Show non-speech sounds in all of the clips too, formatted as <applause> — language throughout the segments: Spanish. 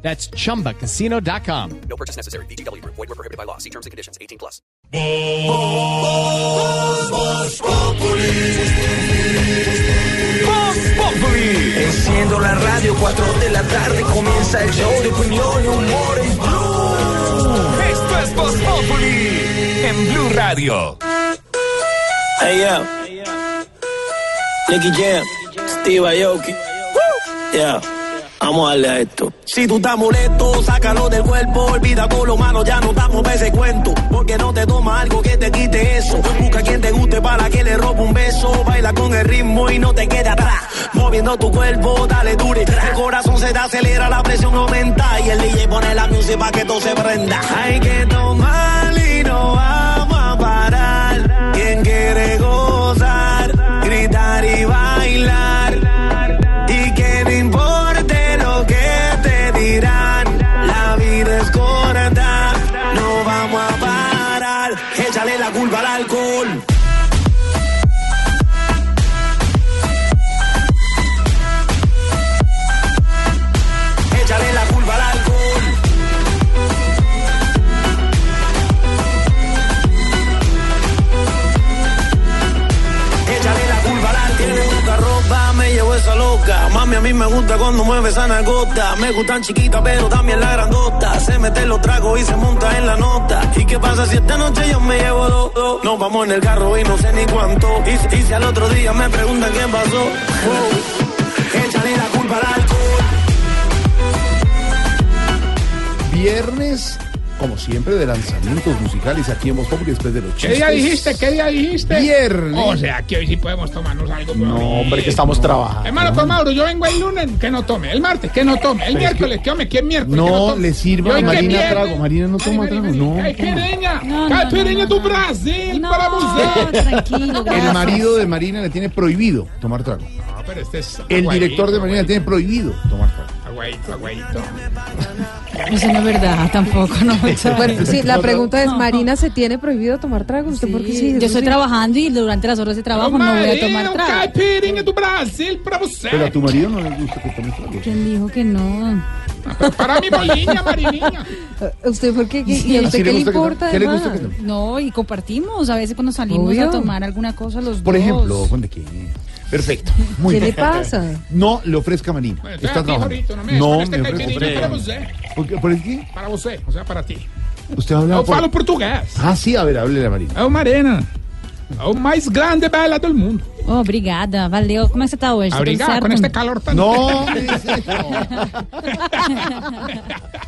That's chumbacasino.com. No purchase necessary. BGW. Void were prohibited by law. See terms and conditions. 18 plus. Enciendo la radio, 4 de la tarde comienza el show de opinión y humor en Blue. Esto es Voz Populi en Blue Radio. Hey, yeah. Nicky Jam, Steve Aoki. Yeah. Vamos a darle a esto. Si tú estás molesto, sácalo del cuerpo. Olvida con lo malo, ya no damos ese cuento. Porque no te toma algo que te quite eso. Busca quien te guste para que le robe un beso. Baila con el ritmo y no te quede atrás. Moviendo tu cuerpo, dale dure. El corazón se te acelera, la presión aumenta. Y el DJ pone la música para que todo se prenda. Hay que tomar y no vamos gusta cuando mueve esa nalgota. Me gustan chiquitas, pero también la grandota. Se mete los tragos y se monta en la nota. ¿Y qué pasa si esta noche yo me llevo dos? dos? Nos vamos en el carro y no sé ni cuánto. Y, si al otro día me preguntan qué pasó. Wow. Échale la culpa al alcohol. Viernes, como siempre, de lanzamientos musicales aquí en Voz después de los ¿Qué chistes. día dijiste? ¿Qué día dijiste? Viernes. O sea, que hoy sí podemos tomarnos algo. No, hombre, que estamos trabajando. Hermano, pues Mauro, yo vengo el lunes, que no tome. El martes, que no tome. El miércoles, que hombre, que miércoles. que No tome. le sirva a que Marina trago. Marina no toma Ay, trago, no, Caipirinha. no, Caipirinha no, do no. Brasil No, para você. tranquilo, El gracias. marido de Marina le tiene prohibido tomar trago. No, pero este es El director de Marina le tiene prohibido tomar trago. Aguadito, aguadito. Eso no es verdad, tampoco, no. <laughs> Bueno, sí, la pregunta es, ¿Marina se tiene prohibido tomar trago? ¿Usted por qué sí? yo estoy sí. trabajando y durante las horas de trabajo no voy a Marina, tomar trago. Caipirinha do Brasil para você. Pero a tu marido no le gusta que tomes trago. ¿Quién dijo que no? Para mi bolinha, Marininha. <laughs> ¿Usted por qué? ¿Y a usted qué le importa ¿Qué le gusta además? que tome? No, y compartimos a veces cuando salimos Obvio. a tomar alguna cosa los Por dos. ejemplo, ¿dónde qué? Perfecto. Muy ¿Qué bien. le pasa? No le ofrezca a Marina. Bueno, Está trabajando. Jorito, no me No des me este caipirinha para ofrezca. você. ¿Por qué? ¿Por qué? Para você, o sea, para ti. Usted habla Eu por... falo português. Ah, sí, a ver, háblele a Marina. É o Marina. O mais grande bela do mundo. Oh, obrigada, valeu. Como é que você tá hoje? Este calor tan... No, me dice eso.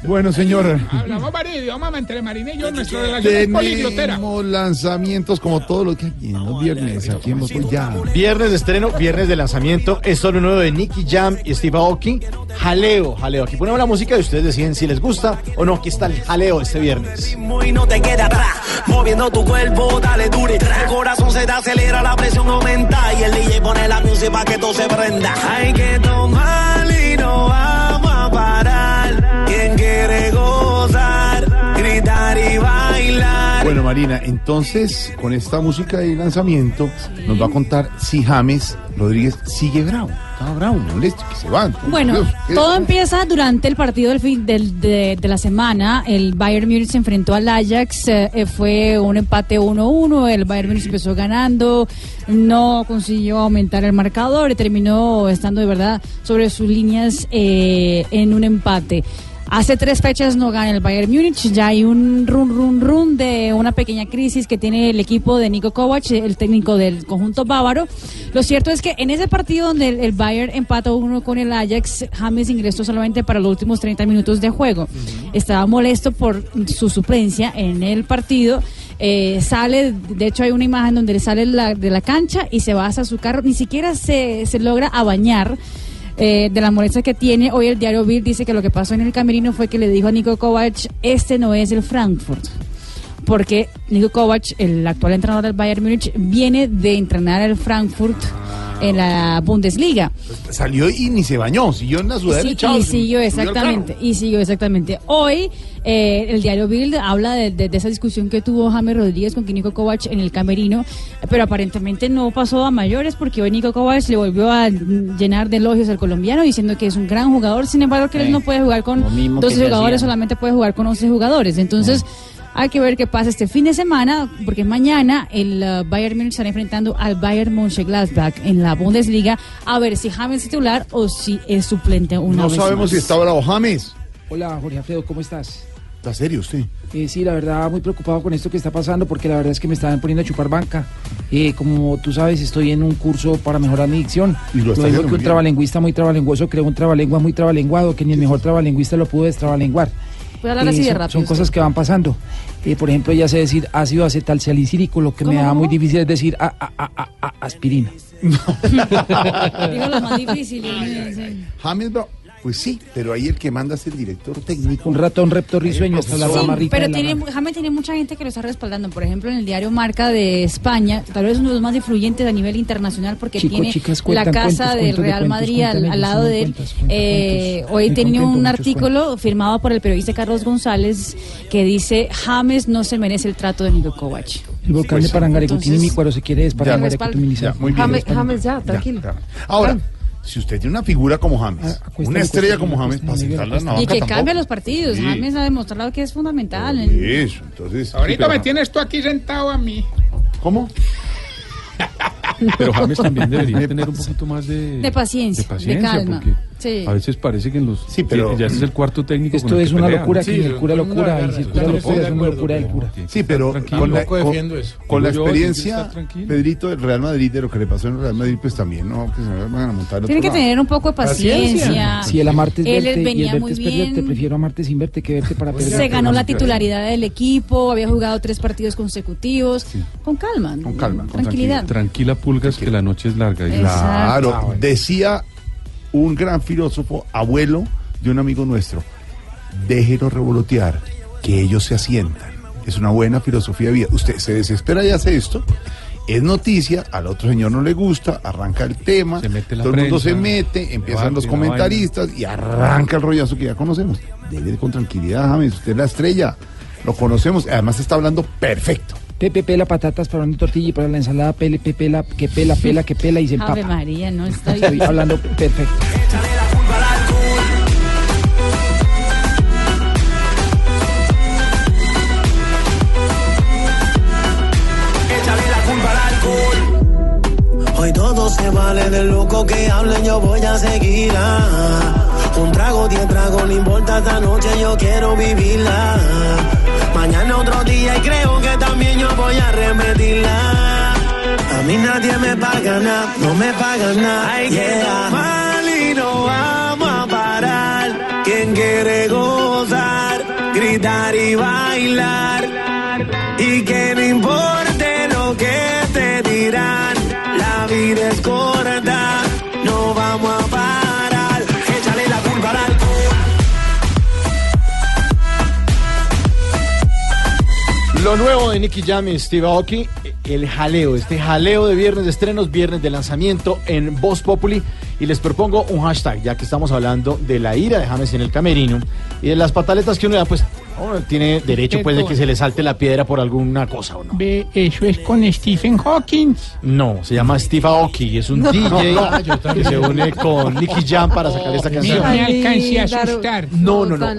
Bueno, señor. Hablamos varios idiomas entre Marina y yo. Nuestra relación poliglotera. Tenemos lanzamientos como todo lo que aquí en los viernes. Aquí hemos ya. Viernes de estreno, viernes de lanzamiento. Es solo nuevo de Nicky Jam y Steve Aoki. Jaleo, jaleo. Aquí ponemos la música y ustedes deciden si les gusta o no. Aquí está el jaleo este viernes. ritmo y no te queda atrás. Moviendo tu cuerpo, dale dure. El corazón se te acelera, la presión aumenta. Y el DJ pone la música para que todo se prenda. Hay que tomar y no vamos a parar. Quien quiere gozar, gritar y bailar. Bueno, Marina, entonces con esta música y lanzamiento nos va a contar si James Rodríguez sigue bravo. Estaba bravo, molesto, que se van. Bueno, Dios, ¿qué- todo empieza durante el partido del fin del- de, de la semana. El Bayern Múnich se enfrentó al Ajax, eh, fue un empate 1-1. El Bayern Múnich empezó ganando, no consiguió aumentar el marcador y terminó estando de verdad sobre sus líneas eh, en un empate. Hace tres fechas no gana el Bayern Múnich, ya hay un run run run de una pequeña crisis que tiene el equipo de Nico Kovac, el técnico del conjunto bávaro. Lo cierto es que en ese partido donde el, el Bayern empató uno con el Ajax, James ingresó solamente para los últimos 30 minutos de juego. Estaba molesto por su suplencia en el partido. Eh, sale, de hecho hay una imagen donde le sale la- de la cancha y se va hacia su carro, ni siquiera se, se logra a bañar eh, de la molestia que tiene. Hoy el diario Bild dice que lo que pasó en el camerino fue que le dijo a Nico Kovac, este no es el Frankfurt. porque Nico Kovac, el actual entrenador del Bayern Múnich, viene de entrenar al Frankfurt en la Bundesliga. Salió y ni se bañó, siguió en la sudadera Sí, y siguió exactamente, y siguió exactamente. Hoy eh, el diario Bild habla de, de- de esa discusión que tuvo James Rodríguez con Nico Kovac en el camerino, pero aparentemente no pasó a mayores porque hoy Nico Kovac le volvió a llenar de elogios al colombiano diciendo que es un gran jugador, sin embargo que él no puede jugar con lo mismo que 12 se jugadores, solamente puede jugar con 11 jugadores. Entonces... Hay que ver qué pasa este fin de semana, porque mañana el uh, Bayern Múnich estará enfrentando al Bayern Mönchengladbach en la Bundesliga, a ver si James es titular o si es suplente una No vez sabemos más. si está bravo James. Hola Jorge Alfredo, ¿cómo estás? ¿Está serio usted? Eh, sí, la verdad, muy preocupado con esto que está pasando porque la verdad es que me estaban poniendo a chupar banca. Eh, como tú sabes, estoy en un curso para mejorar mi dicción. Y lo está digo que un bien. trabalenguista muy trabalenguoso creó un trabalengua muy trabalenguado que ni el mejor trabalenguista lo pudo destrabalenguar. Puede hablar así de son, rápido. son cosas que van pasando. Eh, por ejemplo, ya sé decir ácido acetalsalicílico, lo que me ¿Cómo, da muy difícil es decir a- a- a- a- a- aspirina. <laughs> Digo lo más difícil. bravo. Pues sí, pero ahí el que manda es el director técnico. Un ratón reptorrisueño hasta la Sí, rama rica pero la tiene. James tiene mucha gente que lo está respaldando. Por ejemplo, en el diario Marca de España, tal vez uno de los más influyentes a nivel internacional porque tiene chicas, la casa cuentos, del cuentos Real cuentos, Madrid al, lado de él. Eh, hoy tenía un artículo firmado por el periodista Carlos González que dice James no se merece el trato de Nico Kovac. El volcán de Parangarecutini, entonces- mi cuero se quiere bien. James, James, ya, tranquilo. ya. Ahora, si usted tiene una figura como James, Ah, una estrella como James, para sentarla en la Y banca que tampoco. cambia los partidos. Sí. James ha demostrado que es fundamental. Eso, entonces. Ahorita me tienes tú aquí sentado a mí. ¿Cómo? <laughs> Pero James también <laughs> debería tener un poquito más de, De paciencia, de calma. porque Sí. A veces parece que en los Sí, pero- que ya es el cuarto técnico. Esto el es que una locura aquí, el cura locura, y si el cura locura es una locura del cura. Sí, pero Tranquilo. con la, con, defiendo eso. con la que experiencia. Pedrito, del Real Madrid, de lo que le pasó en el Real Madrid, pues también, ¿no? Que se me van a montar en Tiene otro que tener un poco de paciencia. Si el amarte es Él verte y venía el muy verte es perderte, prefiero amarte sin verte que verte para perderte. Se ganó la titularidad del equipo, había jugado tres partidos consecutivos. Con calma. Con calma, con tranquilidad. Tranquila, pulgas, que la noche es larga. y-. Claro, decía un gran filósofo, abuelo de un amigo nuestro, déjelo revolotear, que ellos se asientan. Es una buena filosofía de vida. Usted se desespera y hace esto, es noticia, al otro señor no le gusta, arranca el tema, Se mete la todo el mundo se mete, empiezan debate, los comentaristas y arranca el rollazo que ya conocemos. Debe ir con tranquilidad, James, usted es la estrella, lo conocemos, además está hablando perfecto. Pepe pela patatas para una tortilla y para la ensalada pele, pepe pela, que pela, pela, que pela y se <laughs> Ave empapa. María, no está Estoy bien. hablando perfecto. Échale la culpa al alcohol. Hoy todo se vale del loco que hablen, yo voy a seguirla. Un trago, diez tragos, no importa esta noche, yo quiero vivirla. Mañana otro día y creo que también yo voy a repetirla. A mí nadie me paga nada, no me pagan nada. Ay, yeah. mal y no vamos a parar. Quien quiere gozar, gritar y bailar. Y que no importe lo que te dirán, la vida es corta, Lo nuevo de Nicky Jam y Steve Aoki, el jaleo, este jaleo de viernes de estrenos, viernes de lanzamiento en Voz Populi. Y les propongo un hashtag, ya que estamos hablando de la ira de James en el camerino y de las pataletas que uno da, pues tiene derecho pues de que se le salte la piedra por alguna cosa o no. Ve, eso es con Stephen Hawking. No, se llama Steve Aoki, es un DJ que se une con Nicky Jam para sacar esta canción. me alcancé a asustar. No, no, no.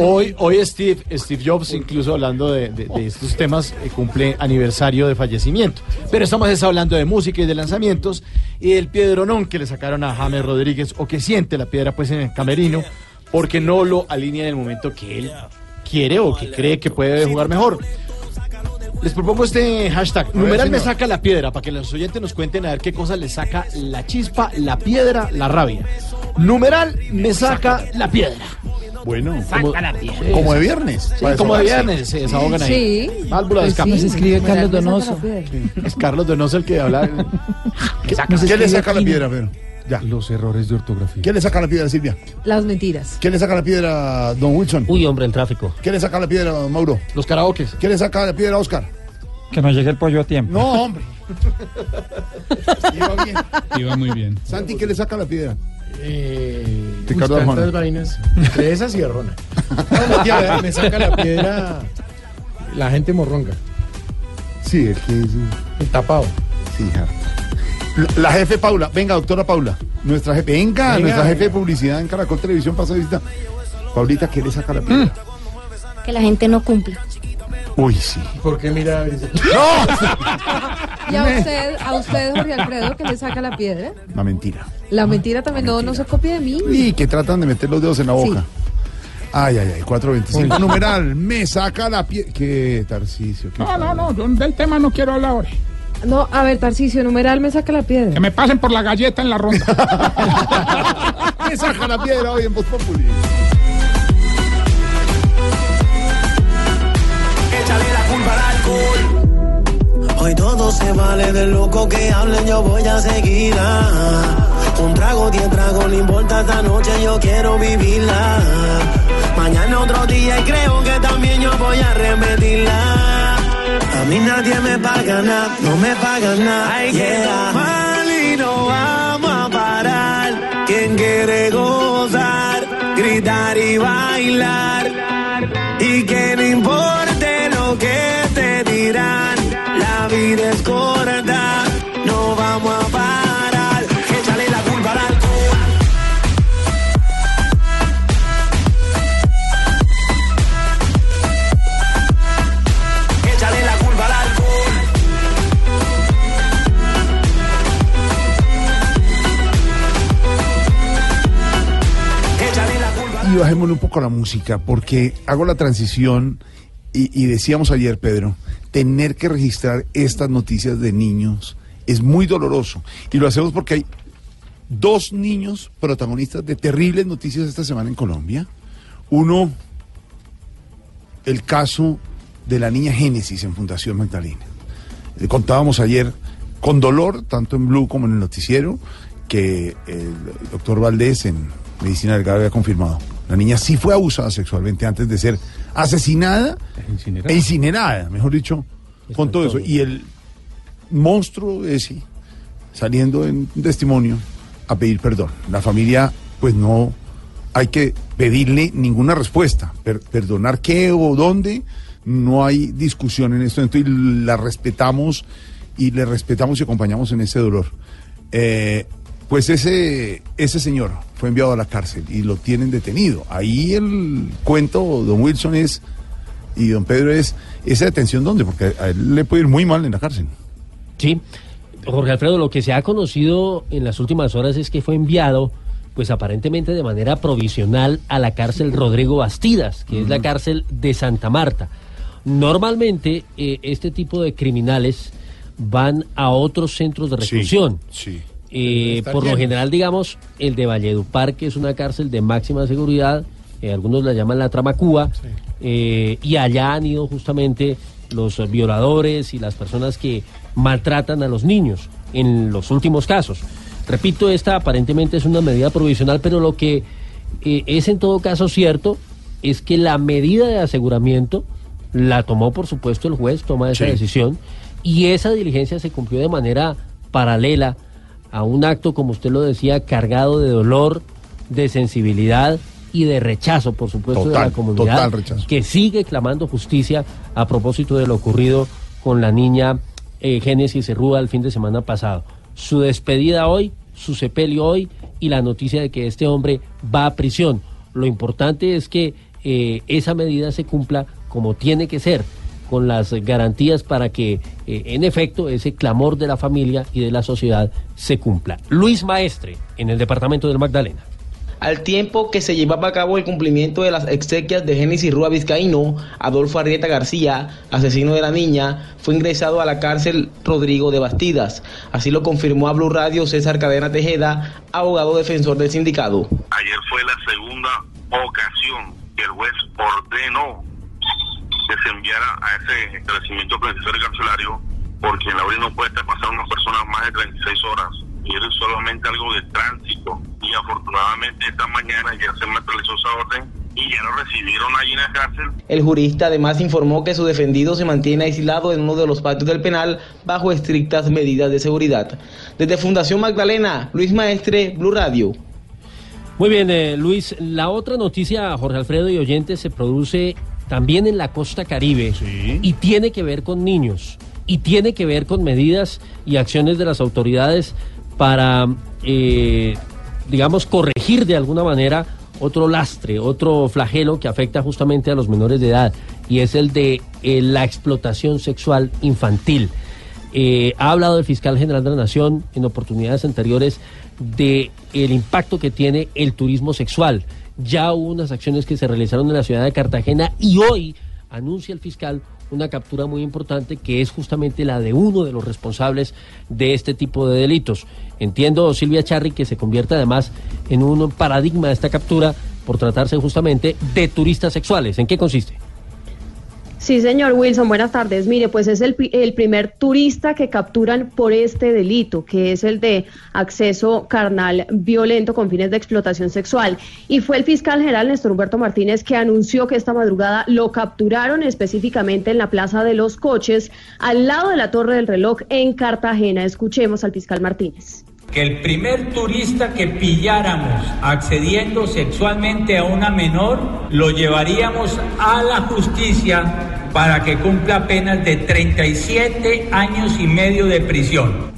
Hoy, hoy Steve, Steve Jobs, incluso hablando de, de- de estos temas, eh, cumple aniversario de fallecimiento. Pero estamos es hablando de música y de lanzamientos y del piedronón que le sacaron a James Rodríguez o que siente la piedra pues en el camerino porque no lo alinea en el momento que él quiere o que cree que puede jugar mejor. Les propongo este hashtag. Numeral me saca la piedra para que los oyentes nos cuenten a ver qué cosa les saca la chispa, la piedra, la rabia. Numeral me saca la piedra. Bueno, Como- como de viernes. Sí, como de viernes se desahogan ahí. Sí. Válvula de Pues escape. Nos escribe Carlos saca la Donoso. piedra. Es Carlos Donoso el que habla. ¿Qué le saca la piedra, pero? Ya. Los errores de ortografía. ¿Quién le saca la piedra, Silvia? Las mentiras. ¿Quién le saca la piedra, don Wilson? Uy, hombre, el tráfico. ¿Quién le saca la piedra, don Mauro? Los karaokes. ¿Quién le saca la piedra, Oscar? Que no llegue el pollo a tiempo. No, hombre. <laughs> Iba bien. Iba muy bien. Santi, ¿quién le saca la piedra? Eh, Arjona. tantas vainas. Entre esas y Arjona. <laughs> No, me saca la piedra la gente morronga. Sí, el que es... El tapado. Sí, ja. La, la jefe Paula. Venga, doctora Paula. Nuestra jefe. Venga, Venga, nuestra jefe de publicidad en Caracol Televisión pasa visita. Paulita, ¿quién le saca la piedra? Que la gente no cumple. Uy, sí. ¿Por qué mira? dice, <laughs> Y a usted, a usted, Jorge Alfredo, que le saca la piedra. Una mentira. La mentira también, no, no se copie de mí. Y que tratan de meter los dedos en la Sí. boca. Ay, ay, ay, 425 numeral, me saca la piedra. ¿Qué, Tarcicio? ¿Qué No, no, no, yo del tema no quiero hablar ahora. No, a ver, Tarcicio, numeral me saca la piedra. Que me pasen por la galleta en la ronda. <laughs> me saca la piedra hoy en Voz Populi. Échale la culpa al alcohol. Hoy todo se vale de loco que hablen, yo voy a seguirla. Un trago, diez tragos, no importa esta noche, yo quiero vivirla. Mañana otro día y creo que también yo voy a repetirla. Nadie me paga nada, no me pagan nada. Hay que tomar y no vamos a parar. Quien quiere gozar, gritar y bailar. Y que bajémosle un poco la música, porque hago la transición y, decíamos ayer, Pedro, tener que registrar estas noticias de niños es muy doloroso. Y lo hacemos porque hay dos niños protagonistas de terribles noticias esta semana en Colombia. Uno, el caso de la niña Génesis en Fundación Magdalena. Le contábamos ayer con dolor, tanto en Blue como en el noticiero, que el doctor Valdés en Medicina Delgado había confirmado. La niña sí fue abusada sexualmente antes de ser asesinada Incinerada. e incinerada, mejor dicho, con todo eso. Y el monstruo ese, saliendo en testimonio a pedir perdón. La familia, pues no hay que pedirle ninguna respuesta. Per- perdonar qué o dónde, no hay discusión en esto. Entonces la respetamos y le respetamos y acompañamos en ese dolor. Eh, pues ese, ese señor fue enviado a la cárcel y lo tienen detenido. Ahí el cuento, don Wilson, es, y don Pedro es, esa detención dónde, porque a él le puede ir muy mal en la cárcel. Sí, Jorge Alfredo, lo que se ha conocido en las últimas horas es que fue enviado, pues aparentemente de manera provisional, a la cárcel Rodrigo Bastidas, que es la cárcel de Santa Marta. Normalmente, eh, este tipo de criminales van a otros centros de reclusión. Sí. Eh, por lo general, digamos, el de Valledupar, que es una cárcel de máxima seguridad, eh, algunos la llaman la trama Cuba, eh, y allá han ido justamente los violadores y las personas que maltratan a los niños en los últimos casos. Repito, esta aparentemente es una medida provisional, pero lo que eh, es en todo caso cierto es que la medida de aseguramiento la tomó, por supuesto, el juez, toma esa Sí. decisión, y esa diligencia se cumplió de manera paralela a un acto, como usted lo decía, cargado de dolor, de sensibilidad y de rechazo, por supuesto, de la comunidad, que sigue clamando justicia a propósito de lo ocurrido con la niña eh, Génesis Cerrúa el fin de semana pasado. Su despedida hoy, su sepelio hoy y la noticia de que este hombre va a prisión. Lo importante es que eh, esa medida se cumpla como tiene que ser, con las garantías para que, eh, en efecto, ese clamor de la familia y de la sociedad se cumpla. Luis Maestre, en el departamento del Magdalena. Al tiempo que se llevaba a cabo el cumplimiento de las exequias de Génesis Rúa Vizcaíno, Adolfo Arrieta García, asesino de la niña, fue ingresado a la cárcel Rodrigo de Bastidas. Así lo confirmó a Blue Radio César Cadena Tejeda, abogado defensor del sindicato. Ayer fue la segunda ocasión que el juez ordenó que se enviara a ese establecimiento penitenciario carcelario porque en la orilla no puede estar pasando una persona más de 36 horas constituir solamente algo de tránsito. Y afortunadamente esta mañana ya se materializó esa orden y ya lo recibieron ahí en la cárcel. El jurista además informó que su defendido se mantiene aislado en uno de los patios del penal bajo estrictas medidas de seguridad. Desde Fundación Magdalena, Luis Maestre, Blue Radio. Muy bien, eh, Luis. La otra noticia, Jorge Alfredo y oyentes, se produce también en la costa caribe y tiene que ver con niños y tiene que ver con medidas y acciones de las autoridades para, eh, digamos, corregir de alguna manera otro lastre, otro flagelo que afecta justamente a los menores de edad y es el de eh, la explotación sexual infantil. Eh, ha hablado el fiscal general de la Nación en oportunidades anteriores de el impacto que tiene el turismo sexual. Ya hubo unas acciones que se realizaron en la ciudad de Cartagena y hoy anuncia el fiscal una captura muy importante que es justamente la de uno de los responsables de este tipo de delitos. Entiendo, Silvia Charri, que se convierte además en un paradigma de esta captura por tratarse justamente de turistas sexuales. ¿En qué consiste? Sí, señor Wilson, buenas tardes. Mire, pues es el, el primer turista que capturan por este delito, que es el de acceso carnal violento con fines de explotación sexual. Y fue el fiscal general Néstor Humberto Martínez que anunció que esta madrugada lo capturaron específicamente en la Plaza de los Coches, al lado de la Torre del Reloj en Cartagena. Escuchemos al fiscal Martínez. Que el primer turista que pilláramos accediendo sexualmente a una menor lo llevaríamos a la justicia para que cumpla penas de 37 años y medio de prisión.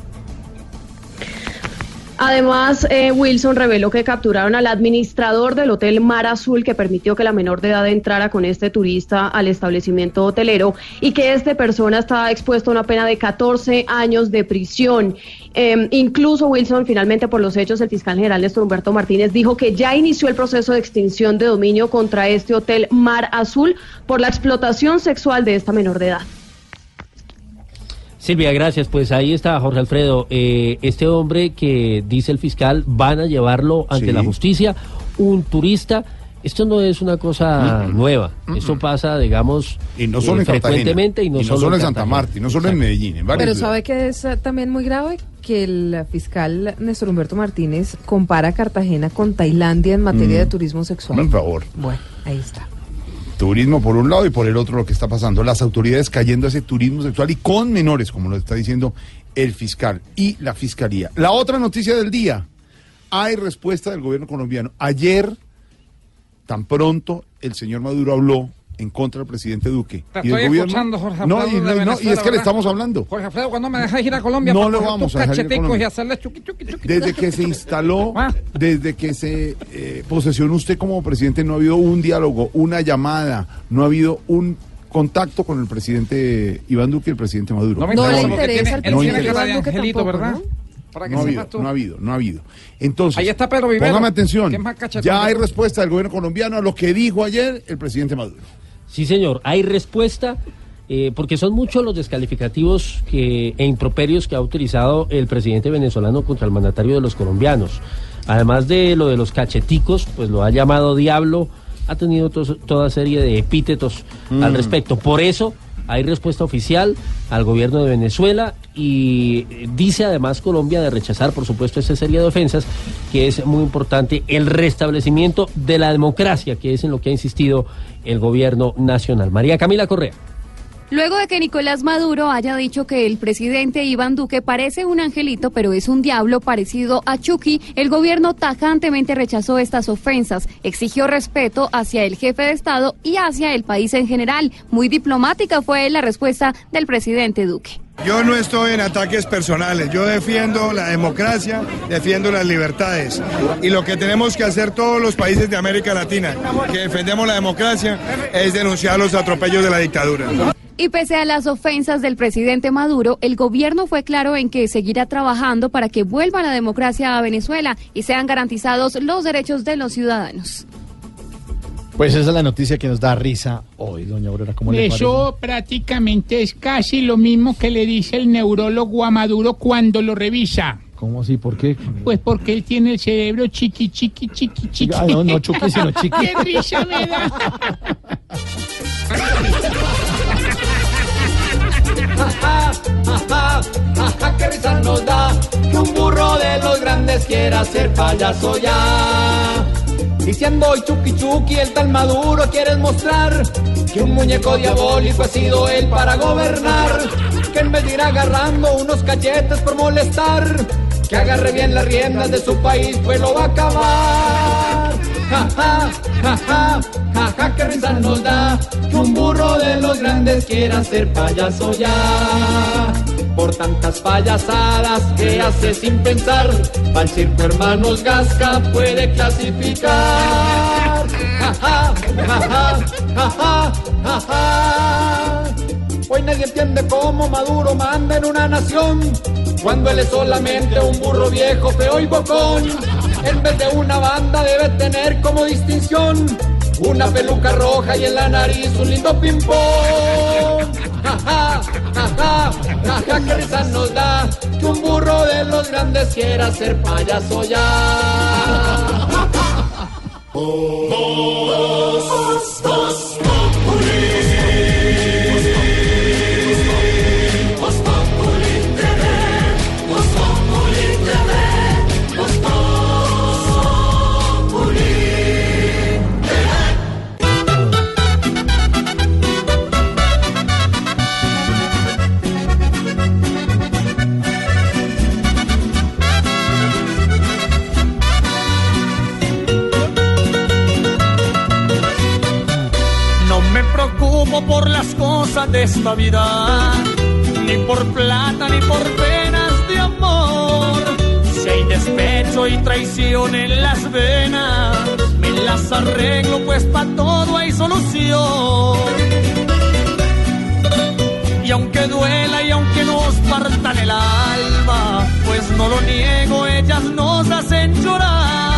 Además, eh, Wilson reveló que capturaron al administrador del Hotel Mar Azul que permitió que la menor de edad entrara con este turista al establecimiento hotelero y que esta persona estaba expuesto a una pena de 14 años de prisión. Eh, incluso Wilson, finalmente por los hechos, el fiscal general Néstor Humberto Martínez dijo que ya inició el proceso de extinción de dominio contra este Hotel Mar Azul por la explotación sexual de esta menor de edad. Silvia, gracias. Pues ahí está Jorge Alfredo. Eh, este hombre que dice el fiscal van a llevarlo ante Sí. la justicia, un turista. Esto no es una cosa nueva. Esto pasa, digamos, Y no solo eh, en frecuentemente y no, solo, en Santa. Marta, y no solo en Medellín, en Pero. ¿sabe que es eh, también muy grave? Que el fiscal Néstor Humberto Martínez compara Cartagena con Tailandia en materia Mm. de turismo sexual. Por favor. Bueno, ahí está. Turismo por un lado y por el otro lo que está pasando. Las autoridades cayendo a ese turismo sexual y con menores, como lo está diciendo el fiscal y la fiscalía. La otra noticia del día. Hay respuesta del gobierno colombiano. Ayer, tan pronto, el señor Maduro habló en contra del presidente Duque. Te y el estoy gobierno- escuchando, Jorge No, Alfredo, y, no, y no, y es que le estamos hablando. Jorge Alfredo, ¿cuándo me dejas ir a Colombia No lo vamos a dejar ir a cacheticos Colombia. y hacerle chuqui, chuqui, chuqui? Desde que se instaló, desde que se eh, posesionó usted como presidente, no ha habido un diálogo, una llamada, no ha habido un contacto con el presidente Iván Duque y el presidente Maduro. No me No le interesa porque interesa tiene- al presidente Iván Duque angelito, tampoco, ¿verdad? ¿no? Para que No ha habido, tú. no ha habido, no ha habido. Entonces, Ahí está Pedro Vivero, póngame atención. Ya hay respuesta del gobierno colombiano a lo que dijo ayer el presidente Maduro. Sí, señor, hay respuesta, eh, porque son muchos los descalificativos que, e improperios que ha utilizado el presidente venezolano contra el mandatario de los colombianos. Además de lo de los cacheticos, pues lo ha llamado diablo, ha tenido toda serie de epítetos al Mm. respecto. Por eso hay respuesta oficial al gobierno de Venezuela y eh, dice además Colombia de rechazar, por supuesto, esa serie de ofensas, que es muy importante el restablecimiento de la democracia, que es en lo que ha insistido el gobierno nacional. María Camila Correa. Luego de que Nicolás Maduro haya dicho que el presidente Iván Duque parece un angelito, pero es un diablo parecido a Chucky, el gobierno tajantemente rechazó estas ofensas, exigió respeto hacia el jefe de Estado y hacia el país en general. Muy diplomática fue la respuesta del presidente Duque. Yo no estoy en ataques personales, yo defiendo la democracia, defiendo las libertades. Y lo que tenemos que hacer todos los países de América Latina que defendemos la democracia es denunciar los atropellos de la dictadura. Y pese a las ofensas del presidente Maduro, el gobierno fue claro en que seguirá trabajando para que vuelva la democracia a Venezuela y sean garantizados los derechos de los ciudadanos. Pues esa es la noticia que nos da risa hoy, doña Aurora. ¿Cómo le parece? Eso prácticamente es casi lo mismo que le dice el neurólogo a Maduro cuando lo revisa. ¿Cómo así? ¿Por qué? Pues porque él tiene el cerebro chiqui, chiqui, chiqui, chiqui. Ah, no, no Chucky, sino <laughs> chiqui. ¡Qué risa me da! <laughs> ¡Qué risa nos da que un burro de los grandes quiera ser payaso ya. Diciendo hoy Chucky Chucky, el tal Maduro quieres mostrar que un muñeco diabólico ha sido él para gobernar. Que en vez de ir agarrando unos cachetes por molestar, que agarre bien las riendas de su país, pues lo va a acabar. Ja, ja, ja, ja, ja, qué risa nos da que un burro de los grandes quiera ser payaso ya. Por tantas payasadas que hace sin pensar, al circo hermanos Gasca puede clasificar. Ja, ja, ja, ja, ja, ja, ja. Hoy nadie entiende cómo Maduro manda en una nación, cuando él es solamente un burro viejo, feo y bocón. En vez de una banda debe tener como distinción una peluca roja y en la nariz un lindo ping-pong. Ja, ja, ja, ja, ja, qué risa nos da que un burro de los grandes quiera ser payaso ya. No de esta vida, ni por plata ni por penas de amor. Si hay despecho y traición en las venas, me las arreglo pues para todo hay solución. Y aunque duela y aunque nos partan el alma, pues no lo niego, ellas nos hacen llorar.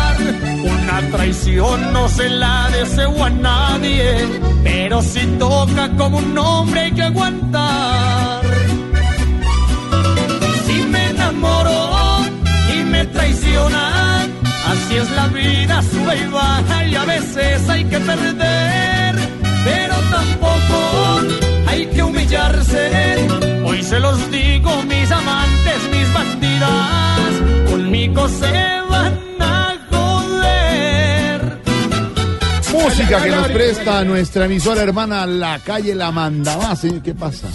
Una traición no se la deseo a nadie, pero si toca como un hombre hay que aguantar. Si me enamoro y me traicionan, así es la vida, sube y baja y a veces hay que perder, pero tampoco hay que humillarse. Hoy se los digo, mis amantes, mis bandidas, conmigo se van Música que nos presta nuestra emisora hermana La Calle La Manda Más. ¿eh? ¿Qué pasa?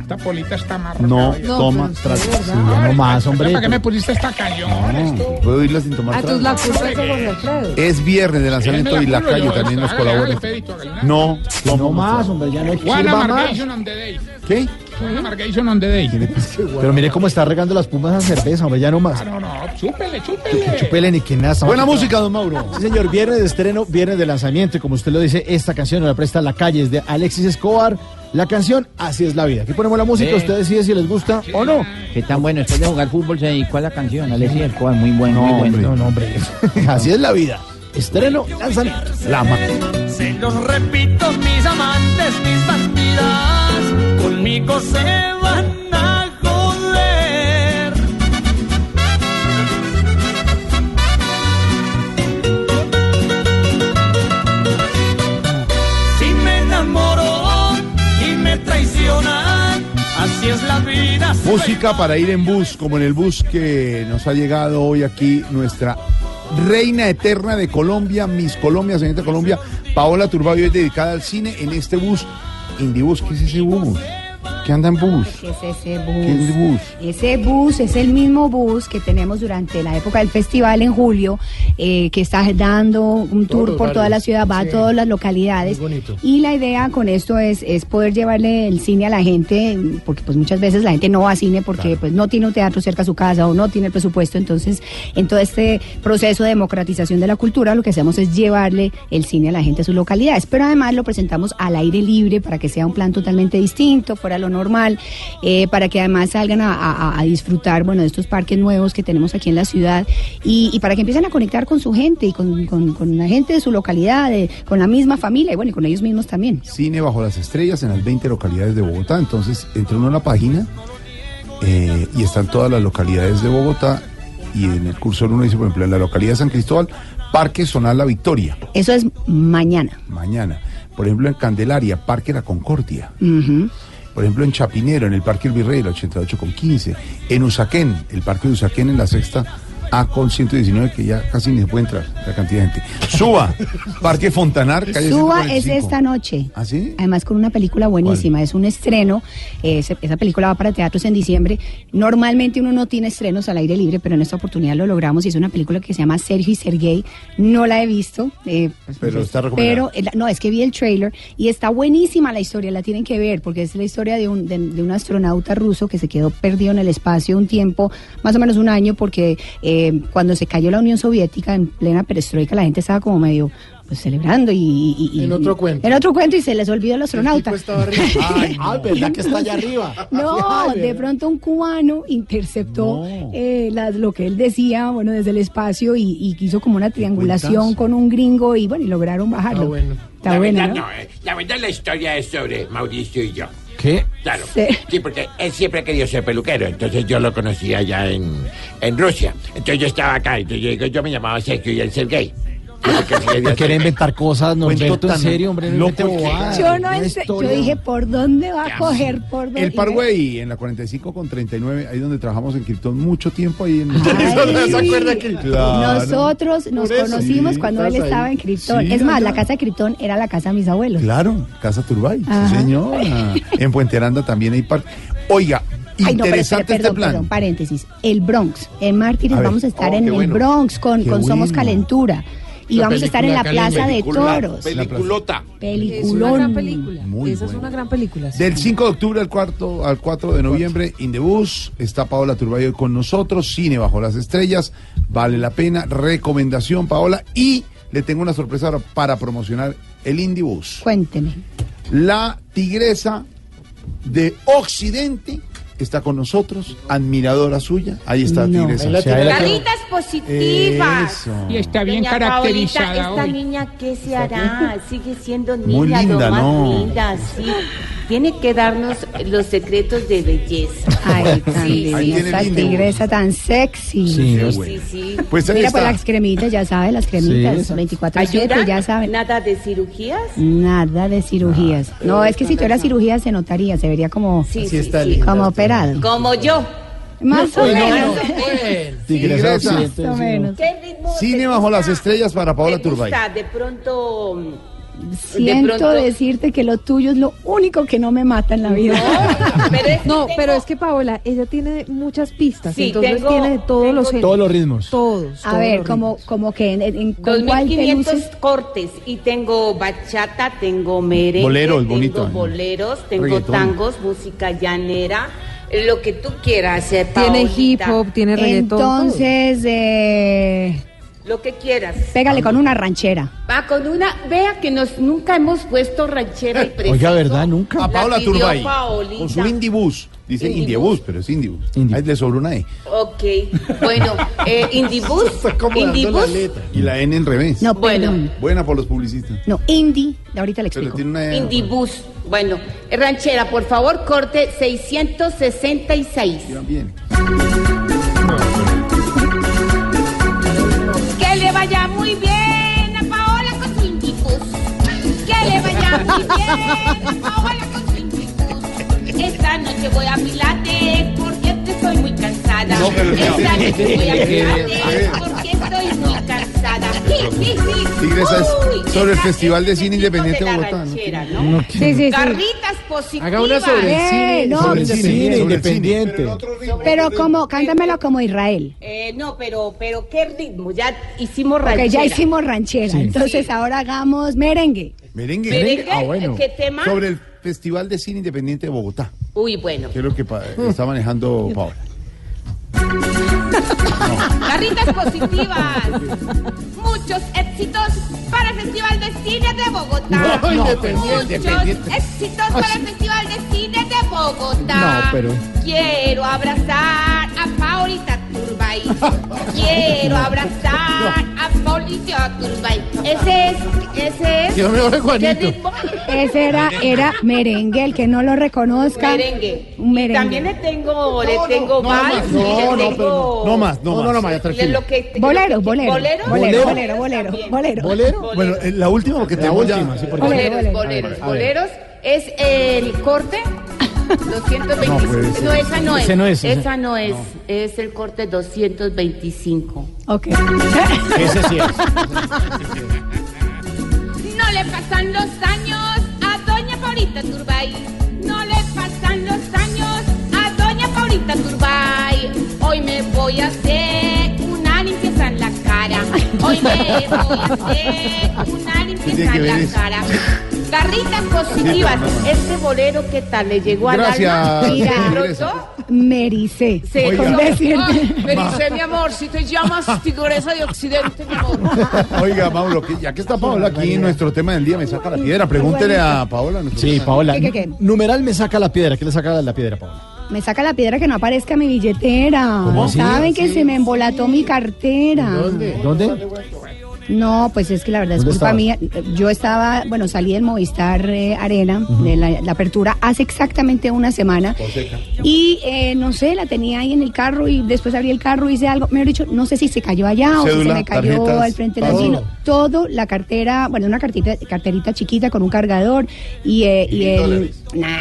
Esta polita está marrón. No, toma, trata. No más, hombre. ¿Para qué me pusiste esta canción? No, puedo oírla sin tomar A tus trago. la culpa es de Jorge Alfredo. Es viernes de lanzamiento y La Calle yo, también nos colabora. No, No más, hombre, ya no hay que One sirva más. Amargation on the day. ¿Qué? Amargation on the day. Pero mire cómo está regando las pumas a cerveza, hombre, ya no más. No, no, chúpele, chúpele. Chupele ni que nada. Buena música, don Mauro. Sí, señor, viernes de estreno, viernes de lanzamiento. Y como usted lo dice, esta canción nos la presta La Calle, es de Alexis Escobar. La canción Así es la vida. Aquí ponemos la música, Sí. usted decide si les gusta o no. Que tan bueno, después de jugar fútbol se dedicó a la canción, Alexis Escobar, muy bueno, muy bueno. No, no, hombre. <laughs> Así es la vida. Estreno, lanzamiento. La Se los repito, mis amantes, mis bandidas, conmigo se van a joder. Si me enamoro y me traicionan, así es la vida. Música para ir en bus, como en el bus que nos ha llegado hoy aquí nuestra reina eterna de Colombia, Miss Colombia, señorita Colombia, Paola Turbay, hoy dedicada al cine en este bus. Indibus, ¿qué es ese bus? ¿Qué anda en bus? ¿Qué es ese bus? ¿Qué es bus? Ese bus es el mismo bus que tenemos durante la época del festival en julio, eh, que está dando un tour por toda la ciudad, va a todas las localidades. Muy bonito. Y la idea con esto es, es poder llevarle el cine a la gente, porque pues muchas veces la gente no va a cine porque pues no tiene un teatro cerca a su casa o no tiene el presupuesto. Entonces, en todo este proceso de democratización de la cultura, lo que hacemos es llevarle el cine a la gente a sus localidades. Pero además lo presentamos al aire libre para que sea un plan totalmente distinto, fuera lo normal, eh, para que además salgan a, a- a disfrutar, bueno, de estos parques nuevos que tenemos aquí en la ciudad y, y para que empiecen a conectar con su gente y con, con- con la gente de su localidad, de- con la misma familia y bueno, y con ellos mismos también. Cine bajo las estrellas en las 20 localidades de Bogotá. Entonces, entra uno a la página eh, y están todas las localidades de Bogotá. Y en el cursor uno dice, por ejemplo, en la localidad de San Cristóbal, Parque Zonal La Victoria, Eso es mañana. mañana. Por ejemplo, en Candelaria, Parque La Concordia. Por ejemplo, en Chapinero, en el Parque El Virrey, el 88 con 15. En Usaquén, el Parque de Usaquén en la sexta A con 119, que ya casi ni se puede entrar la cantidad de gente. Suba, Parque Fontanar, calle Suba es 145. esta noche. ¿Ah, sí? Además con una película buenísima, es un estreno, esa película va para teatros en diciembre. Normalmente uno no tiene estrenos al aire libre, pero en esta oportunidad lo logramos y es una película que se llama Sergio y Sergey. No la he visto. eh, Pero está recomendada. pero eh, no, es que vi el trailer y está buenísima la historia, la tienen que ver porque es la historia de un, de, de un astronauta ruso que se quedó perdido en el espacio un tiempo, más o menos un año, porque eh, cuando se cayó la Unión Soviética en plena perestroika la gente estaba como medio pues celebrando y, y- y- En otro cuento. en otro cuento y se les olvidó el astronauta. <laughs> Ay, no. ¿verdad que está allá arriba? <laughs> No, Ay, de pronto un cubano interceptó eh, las- lo que él decía, bueno, desde el espacio y, y hizo como una triangulación con un gringo y bueno, y lograron bajarlo. Ah, bueno. Está la buena, verdad, ¿no? no, eh, la verdad la historia es sobre Mauricio y yo. ¿Qué? Claro. Sí. Sí. porque él siempre ha querido ser peluquero, entonces yo lo conocí allá en, en Rusia. Entonces yo estaba acá, entonces yo, digo, yo me llamaba Sergio y él Sergey. Quería Quiere inventar cosas, Cuento Norberto, en tan serio, hombre, no loco bobadas. Yo no yo dije, ¿por dónde va a coger? ¿Por dónde? El Parway, en la 45 con 39, ahí donde trabajamos en Krypton mucho tiempo ahí en Ay, <laughs> ¿Se acuerda que- Claro. Nosotros nos eso. conocimos Sí, cuando él ahí. estaba en Krypton. Sí, es más, allá. la casa de Krypton era la casa de mis abuelos. Claro, Casa Turbay, sí, señora. En Puente Aranda también hay parque. Oiga, Ay, no, pero espere, interesante perdón, este plan. perdón, paréntesis. El Bronx, en Mártires A vamos a estar Oh, en el bueno. Bronx con, Qué con Somos bueno. Calentura. Y La vamos a estar en la Plaza de Toros. Peliculota. Es Peliculón. una gran película. Muy Esa es una gran película. sí. Del 5 de octubre al, cuarto, al 4 de noviembre, In the Bus, está Paola Turbay hoy con nosotros, Cine Bajo las Estrellas, vale la pena, recomendación Paola, y le tengo una sorpresa ahora para promocionar el Indie Bus. Cuénteme. La tigresa de Occidente está con nosotros, admiradora suya, ahí está No. tigresa. La Caritas positivas. Eso. Y está bien Doña caracterizada Paolita, esta hoy. niña, ¿qué se hará? Sigue siendo Muy niña, linda, lo más ¿no? linda, sí. Tiene que darnos los secretos de belleza. Ay, tan Sí, tiene esa tigresa tan sexy. Sí, es- bueno. Sí, sí. Pues Mira, pues está. las cremitas, ya sabe, las cremitas, esa. 24-7, ¿Ayuda? ya saben. ¿Nada de cirugías? Nada de cirugías. No, es que si tuviera cirugía se notaría, se vería como, Sí, sí, está sí. linda. como Como yo. Más o menos. Tigresa Tigresa. Occidente, Más o sí, menos. ¿Qué ritmo Cine bajo las estrellas para Paola ¿Te Turbay. de pronto? Siento pronto- decirte que lo tuyo es lo único que no me mata en la vida. Pero es que <laughs> No, tengo- pero es que Paola, ella tiene muchas pistas, Sí, entonces tengo- tiene de todos los Todos los ritmos. Todos. A todos ver, como, como que en, en- ¿con cuál te 2500 luces? cortes y tengo bachata, tengo merengue, Bolero, es tengo bonito, boleros, tengo Reggaetón. tangos, música llanera, lo que tú quieras hacer, Tiene hip hop, tiene reggaetón. Entonces, eh, lo que quieras. pégale con una ranchera. Va con una, vea que nos nunca hemos puesto ranchera y. Oiga, ¿verdad? Nunca. A La Paola Turbay, con su Indie Bus. Dice Indie Indie Bus. Bus, pero es Indie Bus. Indie. Ahí le sobra una E. Ok, bueno, eh, <laughs> Indibus, Indibus, letra. Y la N en revés. No, Bueno. perdón. Buena por los publicistas. No, indie. Ahorita le Pero explico. tiene una E. Indibus. Bueno, eh, ranchera, por favor, corte 666. Iban bien. Que le vaya muy bien a Paola con su Indibus. Que le vaya muy bien a Paola con su Indibus. Esta noche voy a Pilates porque estoy muy cansada. No, pero- Esta noche voy a Eh, Pilates porque estoy muy cansada. Sí, sí, sí. Tigresa es sobre el Festival de Cine Independiente de Bogotá. ¿no? ranchera, No, ¿no? Sí, sí, sí. Carritas positivas. Haga una sobre el Eh, cine. no. sobre el Cine cine. sobre el independiente. Pero como, cántamelo como Israel. Eh, no, pero, pero ¿qué ritmo? Ya hicimos ranchera. ya hicimos ranchera. Entonces ahora hagamos merengue. Merengue. ¿Merengue? Ah, bueno. ¿Qué tema? Sobre el Festival de Cine Independiente de Bogotá, Uy, bueno. que es lo que está manejando Paola. Carritas positivas. Muchos éxitos para el Festival de Cine de Bogotá. No, independiente, Muchos éxitos para el Festival de Cine de Bogotá. No, pero- Quiero abrazar a Paulita Turbay. Quiero abrazar a Paulita Turbay. Ese es, ese es. Yo me voy, ¿Qué Juanito. Ese era, era merengue, el que no lo reconozca. Merengue. Un merengue. También le tengo, le tengo no vals, no, no, tengo... pero no más, no No, no, más. no, tranquilo. lo que- Bolero, bolero. ¿Bolero? Bolero, Bolero bolero. Bueno, eh, la última porque La tenemos ya. Boleros, bolero. boleros, boleros. Es el corte 225. No, puede ser. No, esa no es. No es, Esa no es. Es el corte 225. Ok. Ese sí es. No le pasan los años a doña Paulita Turbay. No le Hoy me voy a hacer una limpieza tiene que en ver la eso? cara. Garritas positivas. Este bolero, ¿qué tal? ¿Le llegó al Gracias, alma? <laughs> Mira. ¿brotó? Mericé. Sí, me dice mi amor, si te llamas Tigresa de Occidente, mi amor. Oiga, Mauro, que- ya que está Paola aquí, nuestro tema del día me saca la piedra. Pregúntele a Paola. Sí. Paola. ¿Qué, qué, qué? Numeral me saca la piedra. ¿Qué le saca la piedra, Paola? Me saca la piedra que no aparezca mi billetera. ¿Saben que se me embolató mi cartera? ¿Dónde? No, pues es que la verdad es ¿Dónde culpa estabas? mía. Yo estaba, bueno, salí del Movistar eh, Arena, de la, la apertura, hace exactamente una semana. Y eh, no sé, la tenía ahí en el carro y después abrí el carro, hice algo. Me dicho, no sé si se cayó allá o si se me cayó tarjetas, al frente del vecino. Todo, la cartera, bueno, una cartita, carterita chiquita con un cargador y, eh, y el. Nah,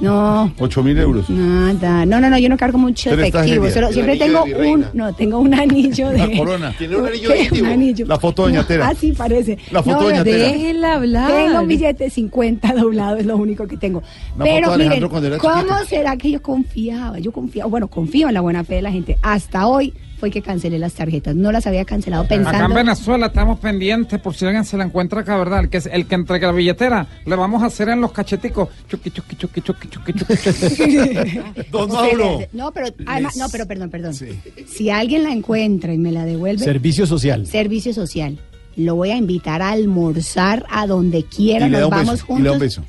no. Ocho mil euros. Nada, no, no, no, yo no cargo mucho efectivo, solo- siempre tengo un, no, tengo un anillo de... La corona. Tiene un <laughs> anillo de anillo. La foto de Doña Tera. Ah, sí, parece. La foto de Doña Tera. Déjenla hablar. Tengo un billete de 50 doblado, es lo único que tengo. Una Pero miren, ¿cómo será que yo confiaba? Yo confiaba, bueno, confío en la buena fe de la gente. Hasta hoy fue que cancelé las tarjetas. No las había cancelado Acá en pensando... Venezuela estamos pendientes por si alguien se la encuentra acá, ¿verdad? El que, el que entregue la billetera, le vamos a hacer en los cacheticos. Chuqui, chuqui, chuqui, chuqui, chuqui, chuqui. <laughs> Don Ustedes- No, pero además, no, pero perdón, perdón. Si alguien la encuentra y me la devuelve, Servicio social. servicio social. Lo voy a invitar a almorzar a donde quiera, Y le da nos un vamos beso. juntos. Y le da un beso.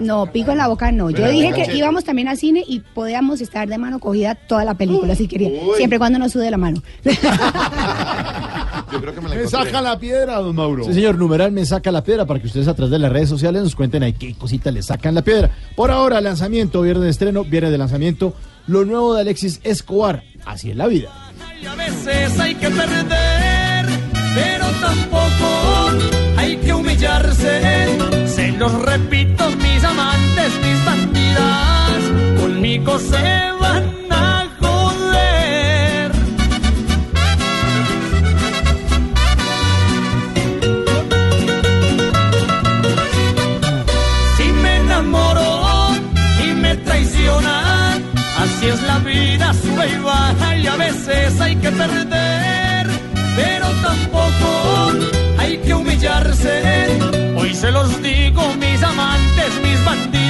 No, pico en la boca no. Yo dije que íbamos también al cine y podíamos estar de mano cogida toda la película si quería. Uy. Siempre y cuando no sude la mano. <laughs> Yo creo que me saca la piedra, don Mauro. Sí, señor, numeral me saca la piedra para que ustedes a través de las redes sociales nos cuenten ahí qué cosita le sacan la piedra. Por ahora, lanzamiento, viernes de estreno, viernes de lanzamiento, lo nuevo de Alexis Escobar. Así es la vida. Y a veces hay que perder, pero tampoco hay que humillarse. Los repito, mis amantes, mis bandidas, conmigo se van a joder. Si me enamoro y me traicionan, así es la vida, sube y baja y a veces hay que perder,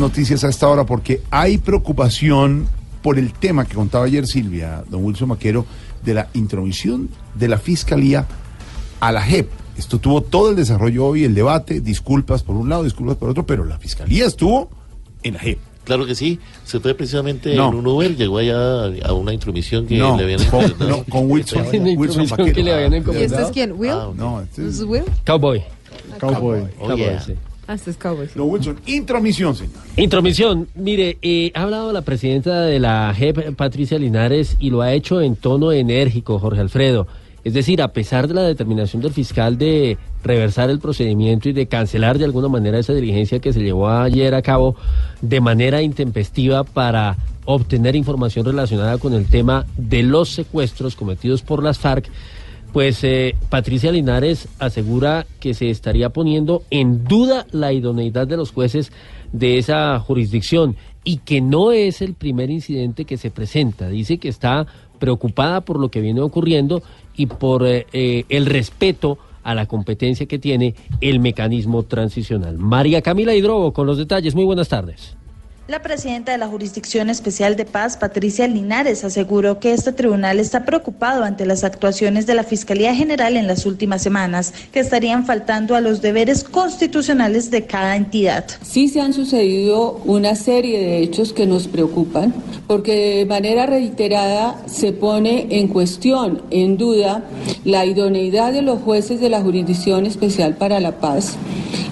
Noticias a esta hora porque hay preocupación por el tema que contaba ayer Silvia, don Wilson Maquero, de la intromisión de la Fiscalía a la JEP. Esto tuvo todo el desarrollo hoy, el debate, disculpas por un lado, disculpas por otro, pero la Fiscalía estuvo en la JEP. Claro que sí, se fue precisamente No. en un Uber, llegó allá a una intromisión que No, le habían con- encomendado. no, con Wilson- Wilson habían ¿Y este es quién? ¿Will? Ah, No, este ¿This is Will? Cowboy. Cowboy. Oh, Cowboy, sí. Ah, este es Cowboy. No, Wilson, intromisión, señor. Intromisión. Mire, eh, ha hablado la presidenta de la JEP, Patricia Linares, y lo ha hecho en tono enérgico, Jorge Alfredo. Es decir, a pesar de la determinación del fiscal de reversar el procedimiento y de cancelar de alguna manera esa diligencia que se llevó ayer a cabo de manera intempestiva para obtener información relacionada con el tema de los secuestros cometidos por las FARC, pues eh, Patricia Linares asegura que se estaría poniendo en duda la idoneidad de los jueces de esa jurisdicción y que no es el primer incidente que se presenta. Dice que está preocupada por lo que viene ocurriendo y por eh, eh, el respeto a la competencia que tiene el mecanismo transicional. María Camila Hidrobo con los detalles. Muy buenas tardes. La presidenta de la Jurisdicción Especial de Paz, Patricia Linares, aseguró que este tribunal está preocupado ante las actuaciones de la Fiscalía General en las últimas semanas, que estarían faltando a los deberes constitucionales de cada entidad. Sí se han sucedido una serie de hechos que nos preocupan, porque de manera reiterada se pone en cuestión, en duda, la idoneidad de los jueces de la Jurisdicción Especial para la Paz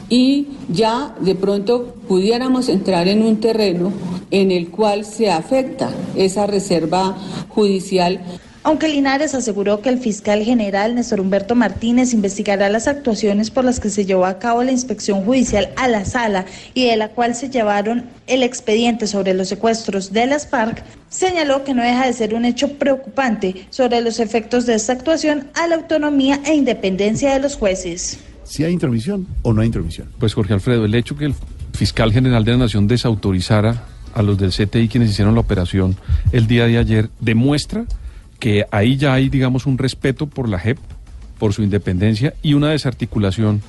y ya de pronto pudiéramos entrar en un terreno en el cual se afecta esa reserva judicial. Aunque Linares aseguró que el fiscal general Néstor Humberto Martínez investigará las actuaciones por las que se llevó a cabo la inspección judicial a la sala y de la cual se llevaron el expediente sobre los secuestros de las FARC, señaló que no deja de ser un hecho preocupante sobre los efectos de esta actuación a la autonomía e independencia de los jueces. ¿Si hay intromisión o no hay intromisión? Pues Jorge Alfredo, el hecho que el fiscal general de la Nación desautorizara a los del CTI quienes hicieron la operación el día de ayer demuestra que ahí ya hay, digamos, un respeto por la JEP, por su independencia y una desarticulación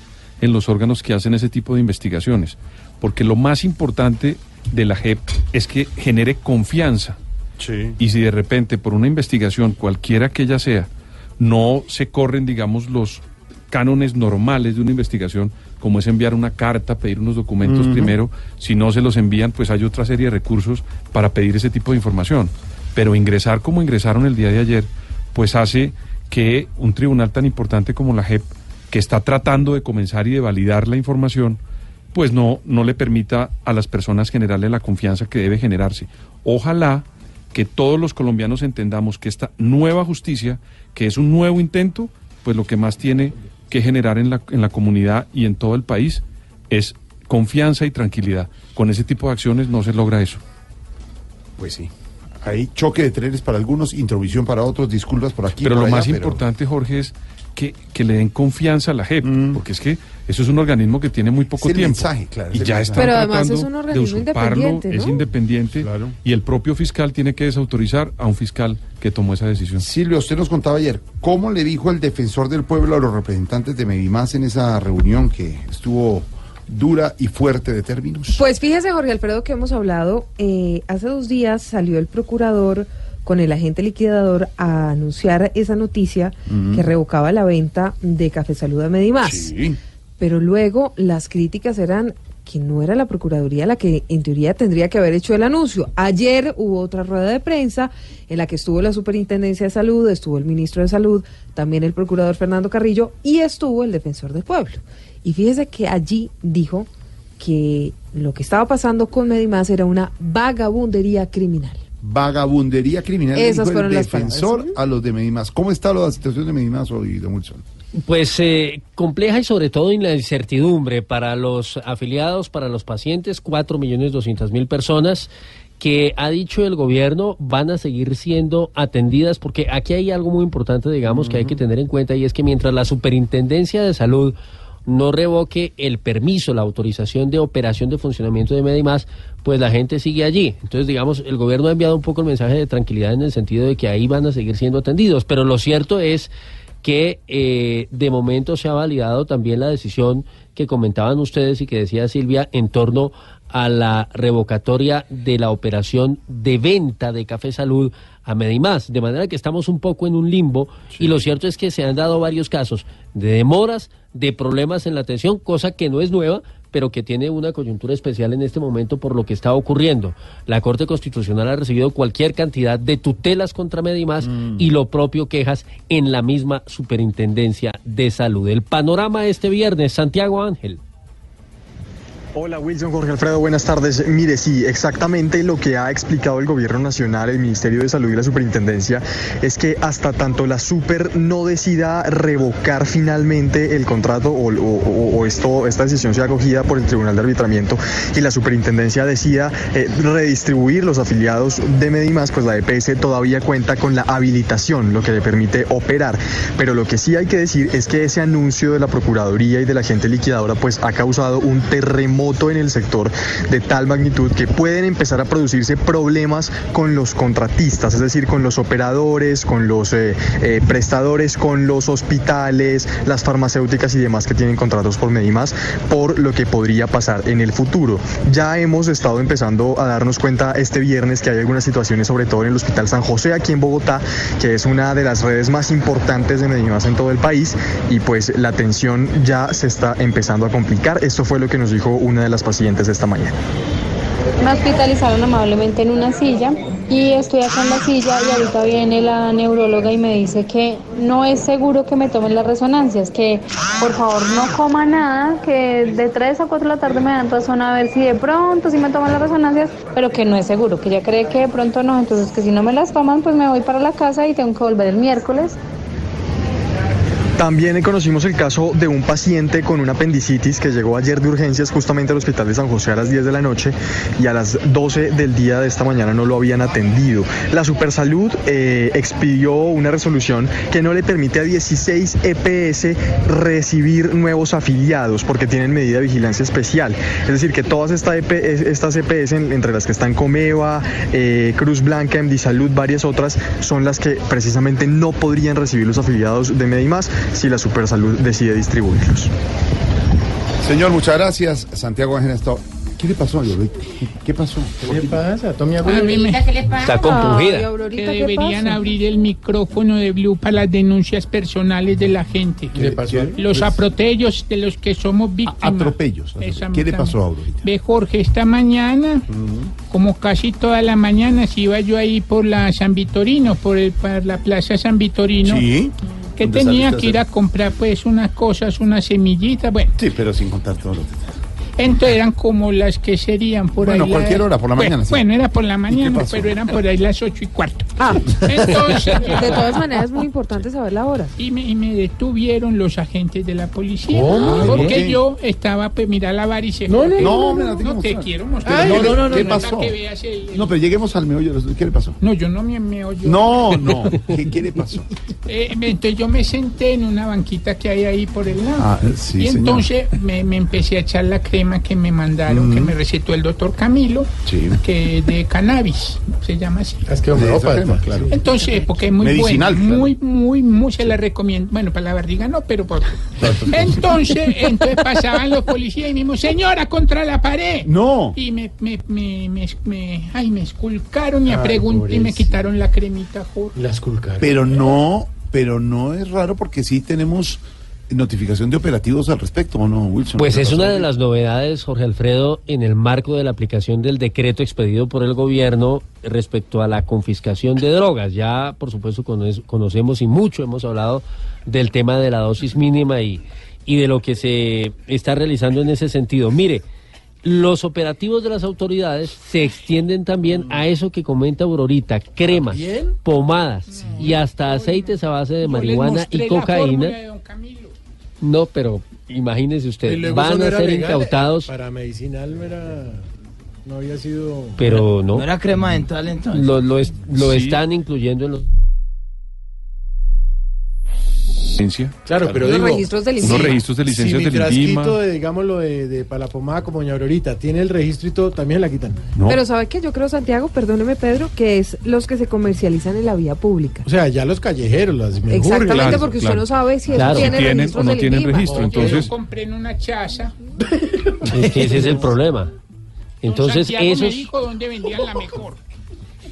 en los órganos que hacen ese tipo de investigaciones. Porque lo más importante de la JEP es que genere confianza. Y si de repente por una investigación, cualquiera que ella sea, no se corren, digamos, los cánones normales de una investigación, como es enviar una carta, pedir unos documentos primero, si no se los envían, pues hay otra serie de recursos para pedir ese tipo de información. Pero ingresar como ingresaron el día de ayer, pues hace que un tribunal tan importante como la JEP, que está tratando de comenzar y de validar la información, pues no, no le permita a las personas generarle la confianza que debe generarse. Ojalá que todos los colombianos entendamos que esta nueva justicia, que es un nuevo intento, pues lo que más tiene que generar en la, en la comunidad y en todo el país es confianza y tranquilidad. Con ese tipo de acciones no se logra eso. Pues sí. Hay choque de trenes para algunos, introvisión para otros, disculpas por aquí. pero por lo allá, más pero- importante, Jorge, es que, que le den confianza a la JEP, porque es que eso es un organismo que tiene muy poco Mm. Es el tiempo. mensaje, claro, es y el ya además tratando es un de organismo usurparlo, independiente, es independiente y el propio fiscal tiene que desautorizar a un fiscal que tomó esa decisión. Silvia, usted nos contaba ayer, ¿cómo le dijo el defensor del pueblo a los representantes de Medimás en esa reunión que estuvo dura y fuerte de términos? Pues fíjese, Jorge Alfredo, que hemos hablado, eh, hace dos días salió el procurador con el agente liquidador a anunciar esa noticia que revocaba la venta de Café Salud a Medimás. Sí. Pero luego las críticas eran que no era la Procuraduría la que en teoría tendría que haber hecho el anuncio. Ayer hubo otra rueda de prensa en la que estuvo la Superintendencia de Salud, estuvo el Ministro de Salud, también el Procurador Fernando Carrillo y estuvo el Defensor del Pueblo. Y fíjese que allí dijo que lo que estaba pasando con Medimás era una vagabundería criminal. Vagabundería criminal, le Esas dijo fueron el las defensor palabras. a los de Medimás. ¿Cómo está la situación de Medimás hoy, don Wilson? Pues eh, compleja y sobre todo en la incertidumbre para los afiliados, para los pacientes, cuatro millones doscientas mil personas que ha dicho el gobierno van a seguir siendo atendidas porque aquí hay algo muy importante, digamos, que hay que tener en cuenta y es que mientras la Superintendencia de Salud no revoque el permiso, la autorización de operación de funcionamiento de Medimás, pues la gente sigue allí. Entonces, digamos, el gobierno ha enviado un poco el mensaje de tranquilidad en el sentido de que ahí van a seguir siendo atendidos, pero lo cierto es que eh, de momento se ha validado también la decisión que comentaban ustedes y que decía Silvia en torno a la revocatoria de la operación de venta de Café Salud a Medimás, de manera que estamos un poco en un limbo y lo cierto es que se han dado varios casos de demoras, de problemas en la atención, cosa que no es nueva, pero que tiene una coyuntura especial en este momento por lo que está ocurriendo. La Corte Constitucional ha recibido cualquier cantidad de tutelas contra Medimás y lo propio quejas en la misma Superintendencia de Salud. El panorama este viernes, Santiago Ángel. Hola Wilson, Jorge Alfredo, buenas tardes. Mire, sí, exactamente lo que ha explicado el Gobierno Nacional, el Ministerio de Salud y la Superintendencia es que hasta tanto la Super no decida revocar finalmente el contrato o, esta decisión sea acogida por el Tribunal de Arbitramiento y la Superintendencia decida eh, redistribuir los afiliados de Medimás, pues la EPS todavía cuenta con la habilitación, lo que le permite operar. Pero lo que sí hay que decir es que ese anuncio de la Procuraduría y de la gente liquidadora pues ha causado un terremoto terremoto en el sector de tal magnitud que pueden empezar a producirse problemas con los contratistas, es decir, con los operadores, con los eh, eh, prestadores, con los hospitales, las farmacéuticas y demás que tienen contratos por Medimás, por lo que podría pasar en el futuro. Ya hemos estado empezando a darnos cuenta este viernes que hay algunas situaciones, sobre todo en el Hospital San José aquí en Bogotá, que es una de las redes más importantes de Medimás en todo el país y pues la atención ya se está empezando a complicar. Esto fue lo que nos dijo una de las pacientes esta mañana. Me hospitalizaron amablemente en una silla y estoy acá en la silla y ahorita viene la neuróloga y me dice que no es seguro que me tomen las resonancias, que por favor no coma nada, que de 3 a 4 de la tarde me dan razón a ver si de pronto sí me toman las resonancias, pero que no es seguro, que ella cree que de pronto no, entonces que si no me las toman pues me voy para la casa y tengo que volver el miércoles. También conocimos el caso de un paciente con una apendicitis que llegó ayer de urgencias justamente al hospital de San José a las 10 de la noche y a las 12 del día de esta mañana no lo habían atendido. La Supersalud eh, expidió una resolución que no le permite a 16 EPS recibir nuevos afiliados porque tienen medida de vigilancia especial. Es decir, que todas EP estas EPS, en- entre las que están Comeva, eh, Cruz Blanca, MD Salud, varias otras, son las que precisamente no podrían recibir los afiliados de Medimás si la Supersalud decide distribuirlos. Señor, muchas gracias. Santiago Ángel ¿Qué le pasó a Llorito? ¿Qué pasó? ¿Qué le pasa? Tome A mí me- ¿qué le pasa? Está compungida. Aurorita, que ¿qué deberían pasa? abrir el micrófono de Blue para las denuncias personales de la gente. ¿Qué le pasó? Los aprotellos de los que somos víctimas. Atropellos. ¿Qué le pasó a Aurorita? Ve, Jorge, esta mañana, como casi toda la mañana, si iba yo ahí por la San Vitorino, por, el, por la Plaza San Vitorino. Sí. Que ¿Dónde tenía que ir a comprar pues unas cosas, unas semillitas, bueno. Sí, pero sin contar todo lo que Entonces eran como las que serían por Bueno, ahí. cualquier hora, por la Bueno, mañana, sí. Bueno, era por la mañana, pero eran por ahí las ocho y cuarto. Ah, Entonces, <laughs> de todas maneras es muy importante saber la hora. y me, y me detuvieron los agentes de la policía. ¿Cómo? Porque yo estaba, pues, mira la var y se No, no, no, no te quiero mostrar. Ay, No, no, no, no, ¿qué pasó? que veas el- el- No, pero lleguemos al meollo. ¿Qué le pasó? No, yo no me, me oyo. No, no. ¿Qué, qué le pasó? <laughs> Eh, entonces yo me senté en una banquita que hay ahí por el lado. Ah, sí, y entonces me, me empecé a echar la crema que me mandaron, Mm. que me recetó el doctor Camilo, Sí. que de cannabis, se llama así. Es que crema, claro. Entonces, porque es muy Medicinal, claro. muy, muy, muy se la recomiendo. Bueno, para la barriga no, pero por... Entonces, entonces pasaban los policías y me dijo, señora, contra la pared. No. Y me, me, me, me, me- ay, me esculcaron y Ay, y me quitaron la cremita, Jorge. Las culcaron. Pero no, pero no es raro porque sí tenemos notificación de operativos al respecto, ¿o no, Wilson? Pues ¿Qué es una de las novedades, Jorge Alfredo, en el marco de la aplicación del decreto expedido por el gobierno respecto a la confiscación de drogas. Ya, por supuesto, cono- conocemos y mucho hemos hablado del tema de la dosis mínima y, y de lo que se está realizando en ese sentido. Mire, los operativos de las autoridades se extienden también a eso que comenta Aurorita, cremas, pomadas y hasta aceites a base de marihuana y la cocaína. No, pero imagínese usted, Y luego eso van a ser legal, incautados, Para medicinal no era. No había sido. pero no. ¿No era crema dental entonces? Lo, lo, es- lo Sí. están incluyendo en los... Claro, pero Los digo. registros de licencia. Unos registros de licencias si mi del frasquito de, digámoslo, de, de para la pomada como doña Aurorita, tiene el registro y todo, también la quitan. Pero ¿sabe qué? Yo creo, Santiago, perdóneme Pedro, que es los que se comercializan en la vía pública. O sea, ya los callejeros, las Exactamente, menjurjes. porque usted no sabe si Claro. tiene Si tienen o no tienen registro, Yo entonces- lo compré en una chaza. Es que ese es el problema. Entonces, Santiago me esos, dijo dónde vendían la mejor.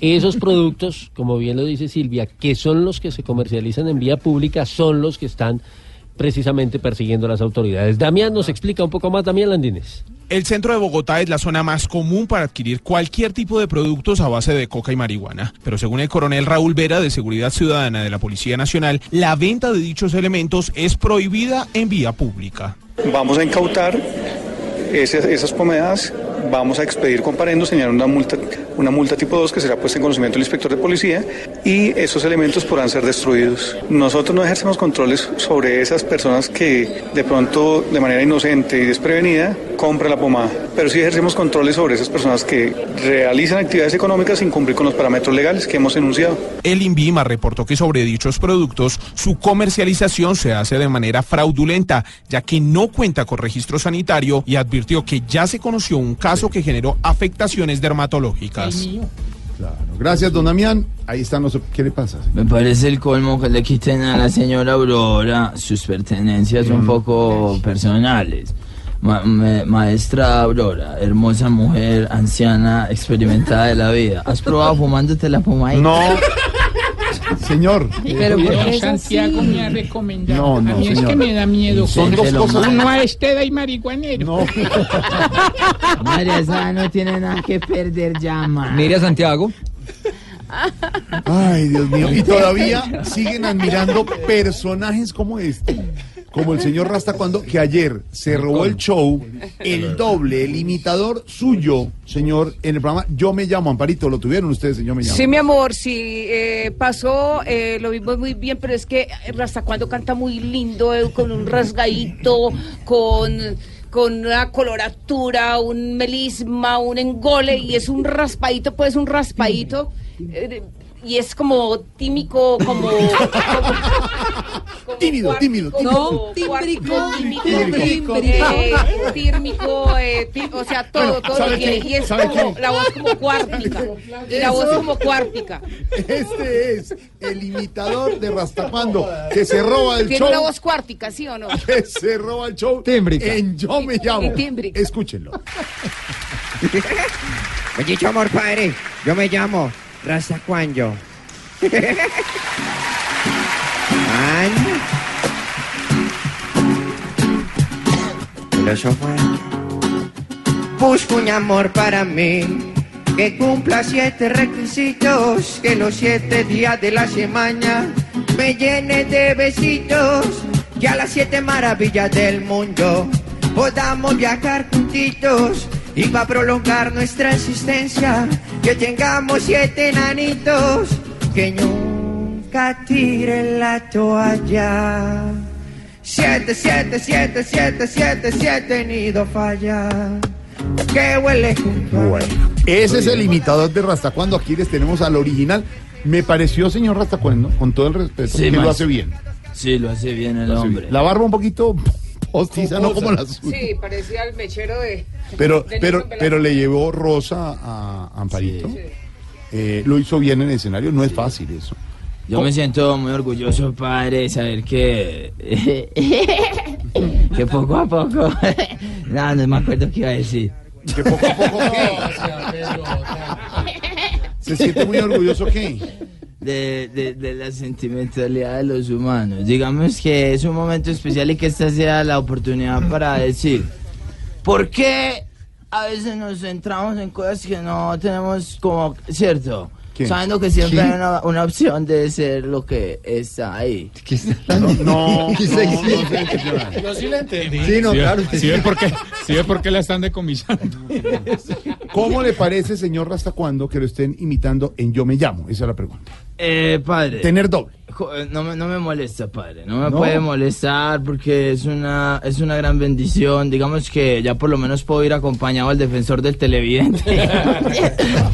Esos productos, como bien lo dice Silvia, que son los que se comercializan en vía pública, son los que están precisamente persiguiendo a las autoridades. Damián nos explica un poco más, Damián Landines. El centro de Bogotá es la zona más común para adquirir cualquier tipo de productos a base de coca y marihuana. Pero según el coronel Raúl Vera de Seguridad Ciudadana de la Policía Nacional, la venta de dichos elementos es prohibida en vía pública. Vamos a incautar esas, esas pomadas vamos a expedir comparendo, señalar una multa, una multa tipo 2 que será puesta en conocimiento del inspector de policía y esos elementos podrán ser destruidos. Nosotros no ejercemos controles sobre esas personas que de pronto de manera inocente y desprevenida compran la pomada, pero sí ejercemos controles sobre esas personas que realizan actividades económicas sin cumplir con los parámetros legales que hemos enunciado. El INVIMA reportó que sobre dichos productos su comercialización se hace de manera fraudulenta, ya que no cuenta con registro sanitario y advirtió que ya se conoció un caso que generó afectaciones dermatológicas. Gracias, don Damián. Ahí están los... ¿Qué le pasa? Me parece el colmo que le quiten a la señora Aurora sus pertenencias un poco personales. Ma- me- maestra Aurora, hermosa mujer, anciana, experimentada de la vida. ¿Has probado fumándote la pomadita? No. <laughs> Señor. Pero Santiago me ha recomendado. No, no, a mí es que me da miedo. Son dos cosas- Uno a este y marihuanero. No. <laughs> María, no tiene nada que perder ya, ma. Mire a Santiago. Ay, Dios mío. Y todavía siguen admirando personajes como este. Como el señor Rasta cuando que ayer se robó el show, el doble, el imitador suyo, señor, en el programa Yo me llamo Amparito. Lo tuvieron ustedes, señor me llamo. Sí, mi amor, sí, eh, pasó, eh, lo vimos muy bien, pero es que hasta cuando canta muy lindo, eh, con un rasgadito, con, con una coloratura, un melisma, un engole, y es un raspadito, pues un raspadito, eh, y es como tímico, como... Tímido, tímido, como tímido. tímbrico, tímico, Tímbrico. eh, tírmico, eh, tí- o sea, todo, Bueno, todo ¿sabe lo tiene. Y es ¿Sabe como, la voz como cuártica, y la voz como cuártica. Este es el imitador de Rastacuando que se roba el Tiene show. una voz cuártica, ¿sí o no? Que se roba el show en Yo me llamo. Escúchenlo. <laughs> Bendito amor, padre. Yo me llamo Rastacuanyo. Filósofo. Busco un amor para mí que cumpla siete requisitos, que los siete días de la semana me llene de besitos, que a las siete maravillas del mundo podamos viajar juntitos y para prolongar nuestra existencia que tengamos siete enanitos que nunca tiren la toalla. Siete, siete, siete, siete, siete, siete nido falla. Que huele junto a mí. Bueno, ese es el imitador de Rastacuando. Aquí les tenemos al original. Me pareció, señor Rastacuando, con todo el respeto, Sí, que lo hace bien. Sí, lo hace bien el Lo hombre. bien. La barba un poquito postiza, no como la suya. Sí, parecía el mechero de. Pero, de pero, pero le llevó rosa a Amparito. Eh, lo hizo bien en el escenario. No es fácil eso. Yo me siento muy orgulloso, padre, de saber que. <laughs> que poco a poco. <laughs> no, no me acuerdo qué iba a decir. Que poco a poco ¿Se siente muy orgulloso qué? De, de, la sentimentalidad de los humanos. Digamos que es un momento especial y que esta sea la oportunidad para decir. ¿Por qué a veces nos centramos en cosas que no tenemos como. ¿Cierto? ¿Quién? Sabiendo que siempre ¿Quién? hay una, una opción de ser lo que está ahí. No, no, <laughs> ¿Qué no, se- no. Yo sí la entendí. Sí, no, ¿Sí claro. ¿Sí ve por qué, sí ve por qué la están decomisando? <laughs> ¿Cómo le parece, señor Rastacuando, que lo estén imitando en Yo me llamo? Esa es la pregunta. Eh, padre. Tener doble. Eh, No me, no me molesta, padre. No me ¿No? puede molestar porque es una, es una gran bendición. Digamos que ya por lo menos puedo ir acompañado al defensor del televidente. <laughs>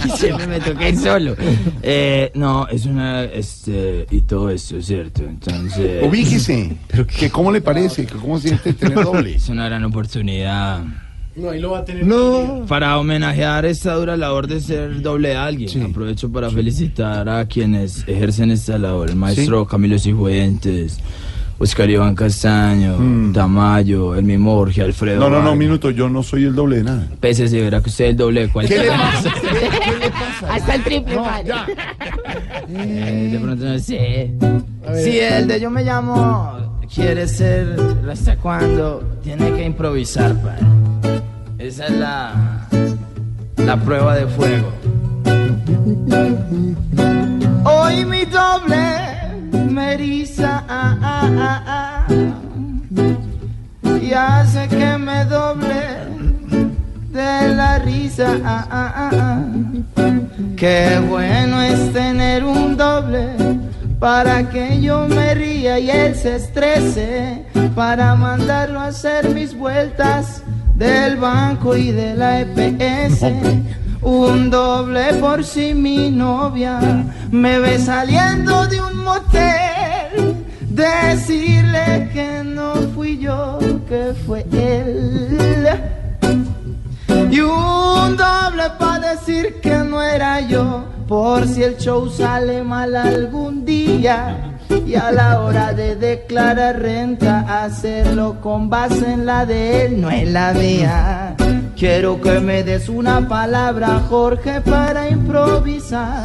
Y Siempre me toca ir solo. Eh, no, es una. Este, y todo esto, ¿cierto? Entonces. Ubíquese. <laughs> ¿Que ¿Cómo le parece? ¿Que ¿Cómo siente tener doble? Es una gran oportunidad. No, ahí lo va a tener. No. Para homenajear esta dura labor de ser doble de alguien, aprovecho para felicitar a quienes ejercen esta labor. El maestro Camilo Cifuentes, Oscar Iván Castaño, Tamayo, el mismo Jorge Alfredo. Mm. No, no, no, Vargas. minuto. Yo no soy el doble de nada. Pese si verá que usted es el doble de ¿Qué cualquier le pasa? ¿Qué, <laughs> qué le pasa? Hasta el triple, No, padre. ya. Eh, de pronto no sé. Si el de yo me llamo quiere ser hasta cuando tiene que improvisar, padre. Esa es la la prueba de fuego. Hoy mi doble me eriza ah, ah, ah, ah, y hace que me doble de la risa. Ah, ah, ah, ah. Qué bueno es tener un doble para que yo me ría y él se estrese, para mandarlo a hacer mis vueltas del banco y de la EPS. Un doble por si mi novia me ve saliendo de un motel. Decirle que no fui yo, que fue él. Y un doble para decir que no era yo, por si el show sale mal algún día. Y a la hora de declarar renta, hacerlo con base en la de él, no en la mía. Quiero que me des una palabra, Jorge, para improvisar.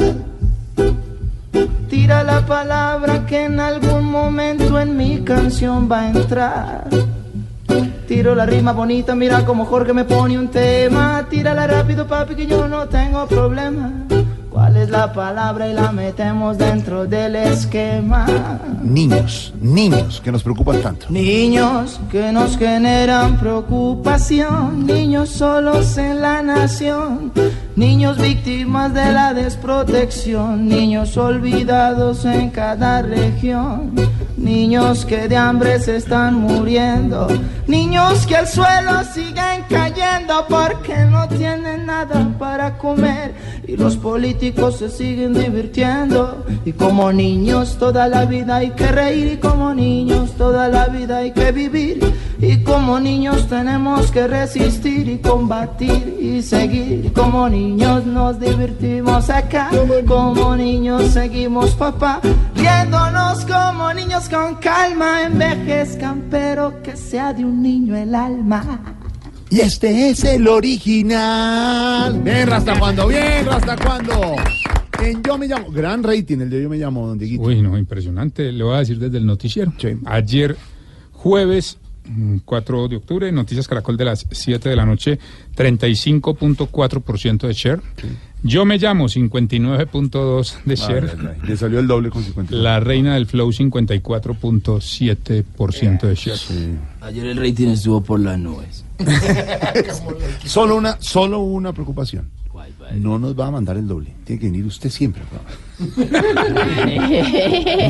Tira la palabra que en algún momento en mi canción va a entrar. Tiro la rima bonita, mira como Jorge me pone un tema. Tírala rápido, papi, que yo no tengo problema. ¿Cuál es la palabra y la metemos dentro del esquema? Niños, niños que nos preocupan tanto. Niños que nos generan preocupación, niños solos en la nación, niños víctimas de la desprotección, niños olvidados en cada región, niños que de hambre se están muriendo, niños que al suelo siguen cayendo porque no tienen nada para comer. Y los políticos se siguen divirtiendo. Y como niños toda la vida hay que reír y como niños toda la vida hay que vivir. Y como niños tenemos que resistir y combatir y seguir. Como niños nos divertimos acá como niños seguimos papá riéndonos como niños con calma. Envejezcan pero que sea de un niño el alma Y este es el original. Bien, ¿hasta cuándo? Bien, ¿hasta cuándo? En Yo Me Llamo. Gran rating el de Yo Me Llamo, don Dieguito. Uy, no, impresionante. Le voy a decir desde el noticiero. Ayer, jueves mm, 4 de octubre, Noticias Caracol de las 7 de la noche, 35.4% de share. Yo me llamo 59.2 de share. Ay, ay, ay. Le salió el doble con 50. La reina del flow 54.7% de share. ayer el rating estuvo por las nubes <laughs> Solo una, solo una preocupación. No nos va a mandar el doble. Tiene que venir usted siempre.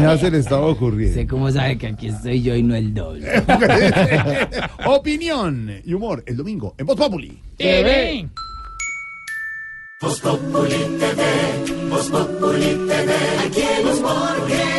Ya se le estaba ocurriendo. sé cómo sabe que aquí estoy yo y no el doble <laughs> Opinión y humor el domingo en Voz Populi. TV. Voz Populi TV, Voz Populi TV, aquí el humor crea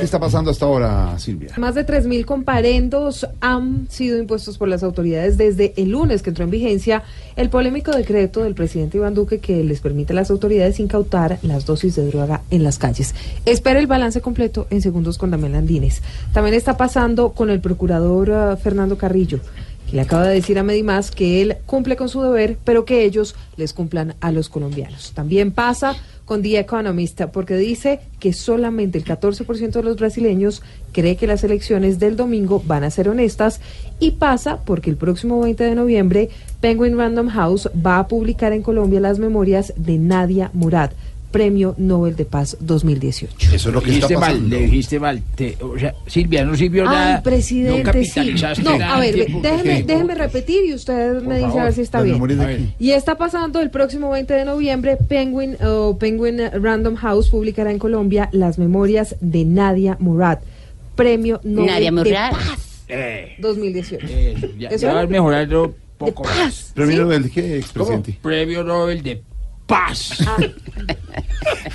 ¿Qué está pasando hasta ahora, Silvia? Más de 3.000 comparendos han sido impuestos por las autoridades desde el lunes que entró en vigencia el polémico decreto del presidente Iván Duque que les permite a las autoridades incautar las dosis de droga en las calles. Espera el balance completo en segundos con Damián Landines. También está pasando con el procurador eh, Fernando Carrillo que le acaba de decir a Medimás que él cumple con su deber, pero que ellos les cumplan a los colombianos. También pasa con The Economist, porque dice que solamente el 14% de los brasileños cree que las elecciones del domingo van a ser honestas y pasa porque el próximo 20 de noviembre Penguin Random House va a publicar en Colombia las memorias de Nadia Murad, Premio Nobel de Paz 2018. Eso es lo que dijiste está mal, pasando. le dijiste mal. Te- o sea, Silvia, no sirvió nada. Ay, presidente, no sí. capitalizaste No, nada a ver, tiempo déjeme, déjeme repetir y usted me dice a ver si está bien. de. Y está pasando el próximo 20 de noviembre, Penguin, o Penguin Random House publicará en Colombia las memorias de Nadia Murad, Premio Nobel Nadia de Murad. Paz Eh, 2018. eso, ya, vas mejorando un poco paz, más. Premio ¿sí? Nobel, ¿qué expresidente? Premio Nobel de Paz.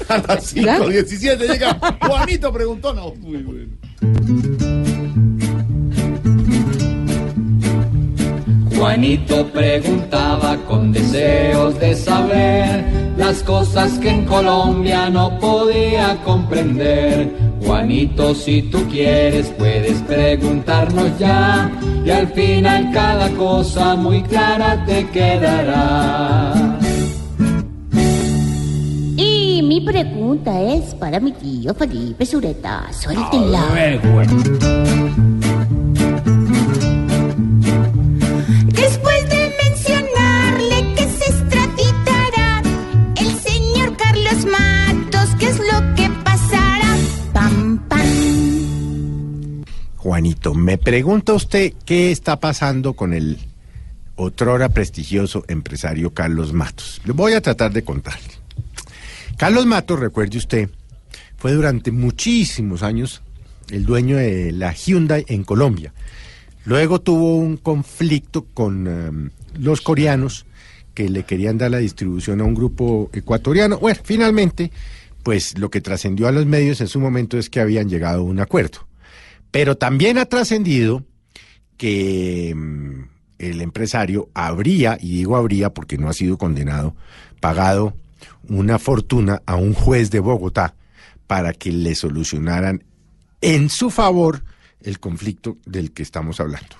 A las ¿Ya? 5.17 llega Juanito preguntó, no. Muy bueno. Juanito preguntaba con deseos de saber las cosas que en Colombia no podía comprender. Juanito, si tú quieres, puedes preguntarnos ya y al final cada cosa muy clara te quedará. Mi pregunta es para mi tío Felipe Sureta. Suéltenla. A ah, ver. Después de mencionarle que se extraditará el señor Carlos Matos, ¿qué es lo que pasará? Pam, pam. Juanito, me pregunta usted qué está pasando con el otrora prestigioso empresario Carlos Matos. Le voy a tratar de contarle. Carlos Matos, recuerde usted, fue durante muchísimos años el dueño de la Hyundai en Colombia. Luego tuvo un conflicto con em, los coreanos que le querían dar la distribución a un grupo ecuatoriano. Bueno, finalmente, pues lo que trascendió a los medios en su momento es que habían llegado a un acuerdo. Pero también ha trascendido que mm, el empresario habría, y digo habría porque no ha sido condenado, pagado una fortuna a un juez de Bogotá para que le solucionaran en su favor el conflicto del que estamos hablando.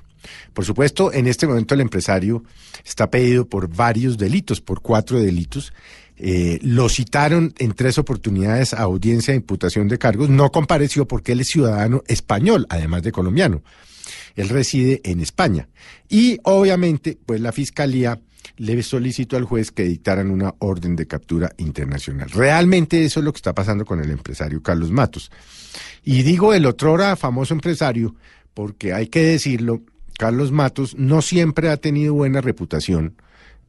Por supuesto, en este momento el empresario está pedido por varios delitos, por cuatro delitos. Eh, lo citaron en tres oportunidades a audiencia de imputación de cargos. No compareció porque él es ciudadano español, además de colombiano. Él reside en España. Y obviamente, pues la fiscalía le solicitó al juez que dictaran una orden de captura internacional. Realmente eso es lo que está pasando con el empresario Carlos Matos. Y digo el otrora famoso empresario porque hay que decirlo, Carlos Matos no siempre ha tenido buena reputación,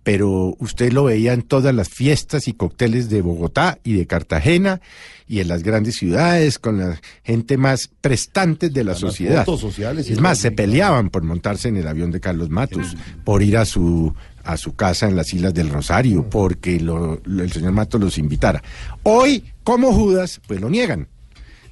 pero usted lo veía en todas las fiestas y cócteles de Bogotá y de Cartagena y en las grandes ciudades con la gente más prestante de la sociedad. sociales es más, se peleaban por montarse en el avión de Carlos Matos, por ir a su a su casa en las Islas del Rosario, porque lo- lo- el señor Matos los invitara. Hoy, como Judas, pues lo niegan.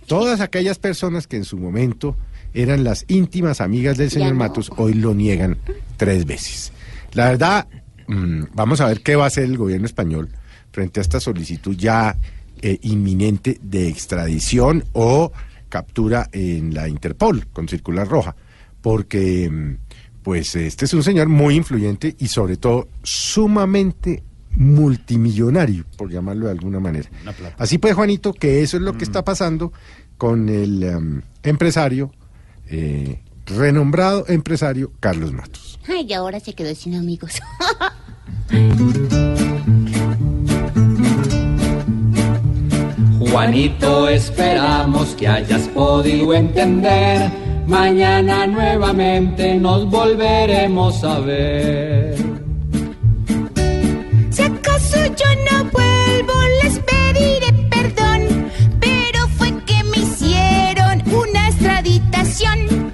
Todas aquellas personas que en su momento eran las íntimas amigas del señor Matos, hoy lo niegan tres veces. La verdad, mm, vamos a ver qué va a hacer el gobierno español frente a esta solicitud ya eh, inminente de extradición o captura en la Interpol con circular roja, porque mm, pues este es un señor muy influyente y sobre todo sumamente multimillonario, por llamarlo de alguna manera. Así pues, Juanito, que eso es lo que está pasando con el em, empresario, eh, renombrado empresario Carlos Matos. Ay, y ahora se quedó sin amigos. Juanito, esperamos que hayas podido entender. Mañana nuevamente nos volveremos a ver. Si acaso yo no vuelvo, les pediré perdón. Pero fue que me hicieron una extraditación.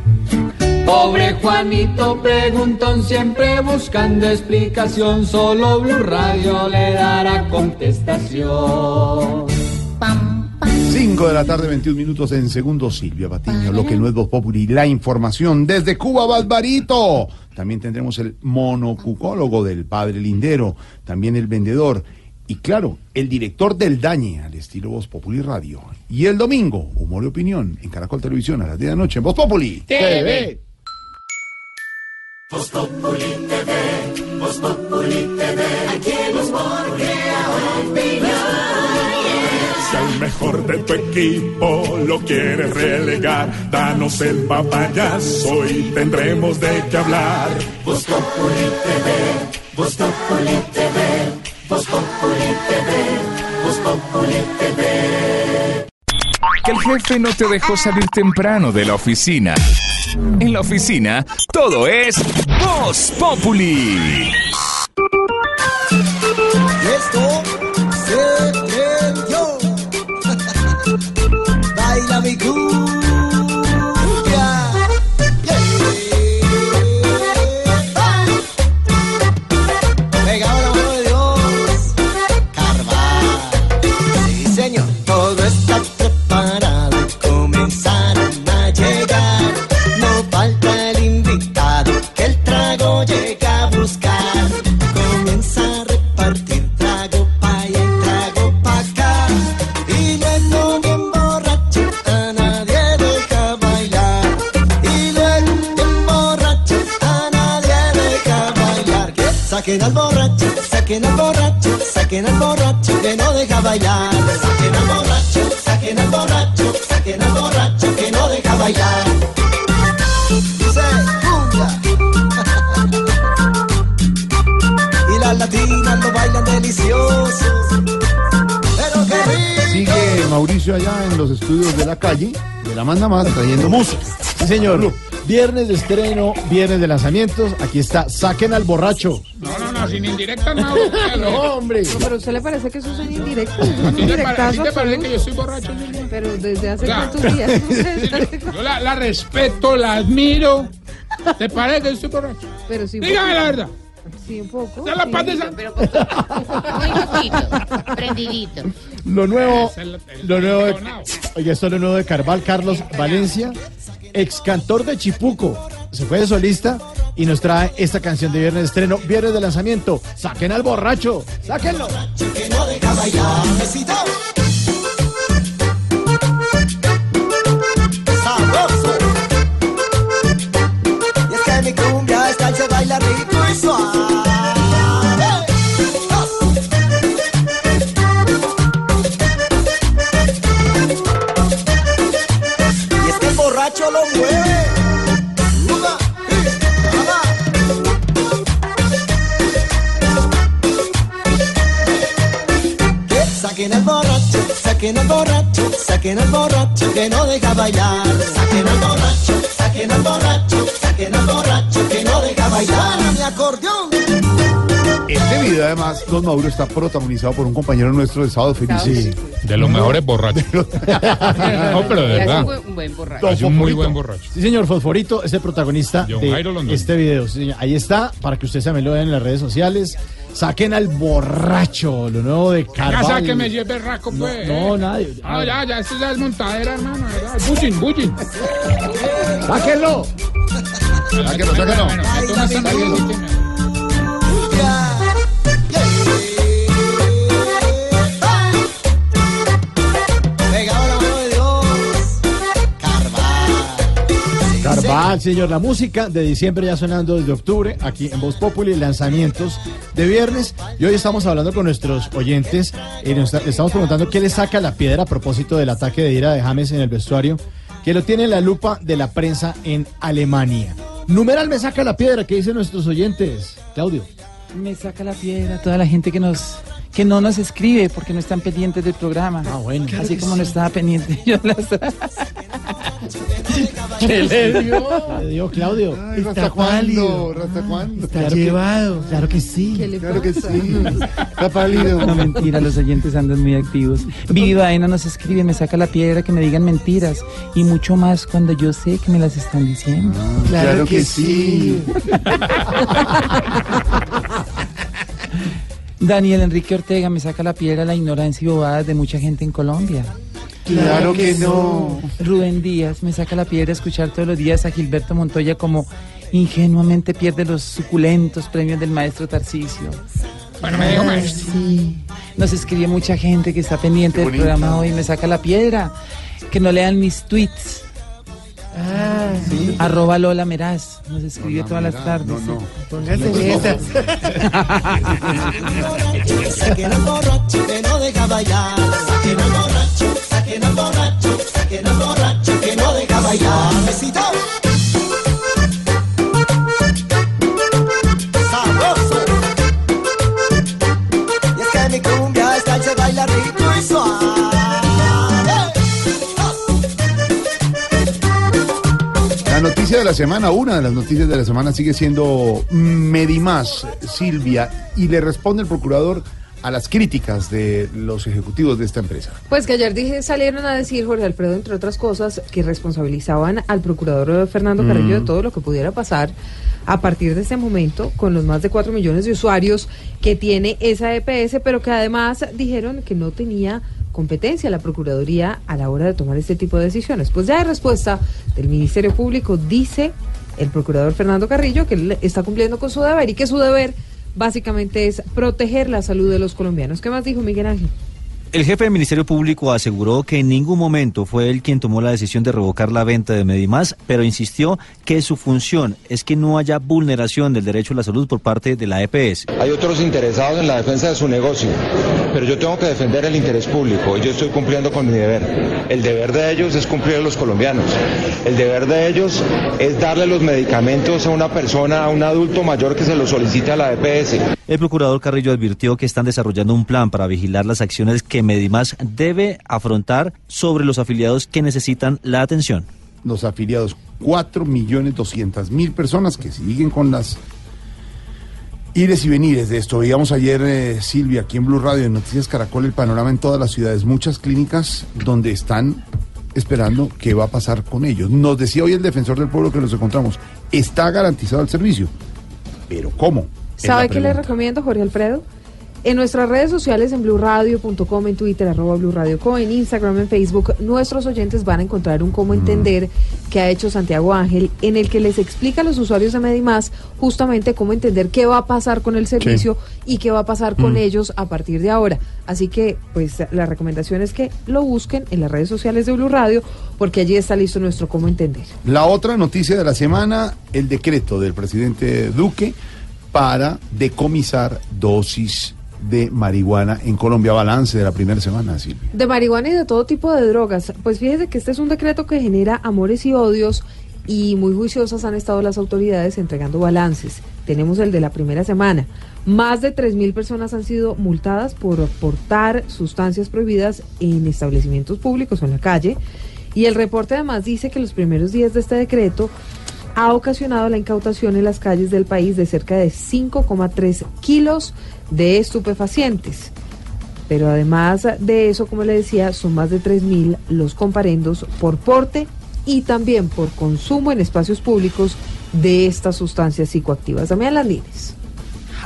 Pobre Juanito preguntón, siempre buscando explicación. Solo Blue Radio le dará contestación. 5 de la tarde, 21 minutos en segundo. Silvia Patiño, lo que no es Voz Populi, la información desde Cuba, Barbarito. También tendremos el monocucólogo del padre Lindero, también el vendedor. Y claro, el director del Dañe, al estilo Voz Populi Radio. Y el domingo, humor y opinión en Caracol Televisión a las 10 de la noche en Voz Populi TV. Voz Populi TV, Voz Populi TV, aquí el humor crea Si al mejor de tu equipo lo quieres relegar, danos el papayazo y tendremos de qué hablar. Voz Populi TV, Voz Populi TV, Voz Populi TV, Voz Populi TV. Que el jefe no te dejó salir temprano de la oficina. En la oficina, todo es Voz Populi. Saquen al borracho, saquen al borracho, saquen al borracho que no deja bailar. Saquen al borracho, saquen al borracho, saquen al borracho que no deja bailar. <laughs> Y las latinas lo bailan delicioso. Pero qué. Sigue Mauricio allá en los estudios de la calle, que la manda más trayendo música. Sí, señor. Viernes de estreno, viernes de lanzamientos. Aquí está, saquen al borracho. No, no, no, sin indirectas no. <laughs> No, hombre. No, pero a usted le parece que eso son indirectos. Es ¿A ti te parece que yo estoy borracho? Pero desde hace Claro. cuántos días. <laughs> Yo la, la respeto, la admiro. ¿Te parece que yo estoy borracho? Pero sí. Dígame la verdad. Sí, un poco. ¿Está la sí. paz de San- Muy poquito, prendidito. Lo nuevo, el lo nuevo, de, oiga, esto es lo nuevo de Carval, Carlos Valencia, ex cantor de Chipuco. Se fue de solista y nos trae esta canción de viernes de estreno, viernes de lanzamiento. Saquen al borracho, sáquenlo. Saquen al borracho, saquen al borracho, saquen al borracho que no deja bailar. Saquen al borracho, saquen al borracho, borracho que no deja bailar. Mi acordeón. Este video, además, Don Mauro está protagonizado por un compañero nuestro de Sábado Feliz. Sí. De los mejores borrachos. <laughs> no, pero de verdad. un buen, un buen borracho. Es un muy buen borracho. Sí, señor Fosforito es el protagonista John de Jairo este video. Sí, señor. Ahí está, para que ustedes también lo vean en las redes sociales. Saquen al borracho, lo nuevo de Ya Carval. sáqueme es berraco, pues. No, nadie. No, ya, ya, esto ya es montadera, hermano. Bullying, bullying. ¡Sáquenlo! De Dios. Carval. Señor, la música de diciembre ya sonando desde octubre, aquí en Voz Populi, lanzamientos de viernes. Y hoy estamos hablando con nuestros oyentes y nos estamos preguntando qué le saca la piedra a propósito del ataque de ira de James en el vestuario, que lo tiene en la lupa de la prensa en Alemania. Numeral me saca la piedra, ¿qué dicen nuestros oyentes? Claudio. Me saca la piedra toda la gente que nos que no nos escribe porque no están pendientes del programa. Ah, bueno. Así como no estaba pendiente <laughs> yo las... ¿Qué le dio? ¿Qué le dio Claudio? Ay, ¿Hasta cuándo? ¿Hasta cuándo? Está llevado. Claro que sí. Claro que sí. Está pálido. No, mentira, los oyentes andan muy activos. Vivi Baena nos escribe, me saca la piedra que me digan mentiras y mucho más cuando yo sé que me las están diciendo. Claro que sí. <laughs> Daniel Enrique Ortega me saca la piedra la ignorancia y bobadas de mucha gente en Colombia. Claro que no. Rubén Díaz me saca la piedra escuchar todos los días a Gilberto Montoya como ingenuamente pierde los suculentos premios del maestro Tarcisio. Bueno, me dijo maestro. Sí. Nos escribe mucha gente que está pendiente del programa hoy. Me saca la piedra. Que no lean mis tweets. Ah, Arroba Lola Meraz. Nos escribe todas las tardes. No, no. Póngase netas. Saquen al borracho que no deja bailar. Saquen al borracho, saquen al borracho, saquen al borracho que no deja bailar. Besito. Noticia de la semana, una de las noticias de la semana sigue siendo Medimás, Silvia, y le responde el procurador a las críticas de los ejecutivos de esta empresa. Pues que ayer dije, salieron a decir, Jorge Alfredo, entre otras cosas, que responsabilizaban al procurador Fernando Carrillo de todo lo que pudiera pasar a partir de este momento con los más de 4 millones de usuarios que tiene esa EPS, pero que además dijeron que no tenía competencia la Procuraduría a la hora de tomar este tipo de decisiones. Pues ya de respuesta del Ministerio Público dice el procurador Fernando Carrillo que él está cumpliendo con su deber y que su deber básicamente es proteger la salud de los colombianos. ¿Qué más dijo Miguel Ángel? El jefe del Ministerio Público aseguró que en ningún momento fue él quien tomó la decisión de revocar la venta de Medimás, pero insistió que su función es que no haya vulneración del derecho a la salud por parte de la EPS. Hay otros interesados en la defensa de su negocio, pero yo tengo que defender el interés público y yo estoy cumpliendo con mi deber. El deber de ellos es cumplir a los colombianos. El deber de ellos es darle los medicamentos a una persona, a un adulto mayor que se lo solicite a la EPS. El procurador Carrillo advirtió que están desarrollando un plan para vigilar las acciones que Medimás debe afrontar sobre los afiliados que necesitan la atención. Los afiliados, 4 millones 200 mil personas que siguen con las ires y venires de esto. Veíamos ayer, eh, Silvia, aquí en Blue Radio, en Noticias Caracol, el panorama en todas las ciudades. Muchas clínicas donde están esperando qué va a pasar con ellos. Nos decía hoy el defensor del pueblo que nos encontramos, está garantizado el servicio. Pero ¿cómo? Es ¿Sabe qué le recomiendo, Jorge Alfredo? En nuestras redes sociales, en blurradio.com, en Twitter, arroba blurradio.com, en Instagram, en Facebook, nuestros oyentes van a encontrar un cómo entender que ha hecho Santiago Ángel, en el que les explica a los usuarios de Medimás justamente cómo entender qué va a pasar con el servicio y qué va a pasar con Mm. ellos a partir de ahora. Así que, pues, la recomendación es que lo busquen en las redes sociales de Blue Radio, porque allí está listo nuestro cómo entender. La otra noticia de la semana, el decreto del presidente Duque para decomisar dosis de marihuana en Colombia. Balance de la primera semana, Silvia. De marihuana y de todo tipo de drogas. Pues fíjese que este es un decreto que genera amores y odios y muy juiciosas han estado las autoridades entregando balances. Tenemos el de la primera semana. Más de 3.000 personas han sido multadas por portar sustancias prohibidas en establecimientos públicos o en la calle. Y el reporte además dice que los primeros días de este decreto ha ocasionado la incautación en las calles del país de cerca de 5,3 kilos de estupefacientes. Pero además de eso, como le decía, son más de 3.000 los comparendos por porte y también por consumo en espacios públicos de estas sustancias psicoactivas. Damián Landines.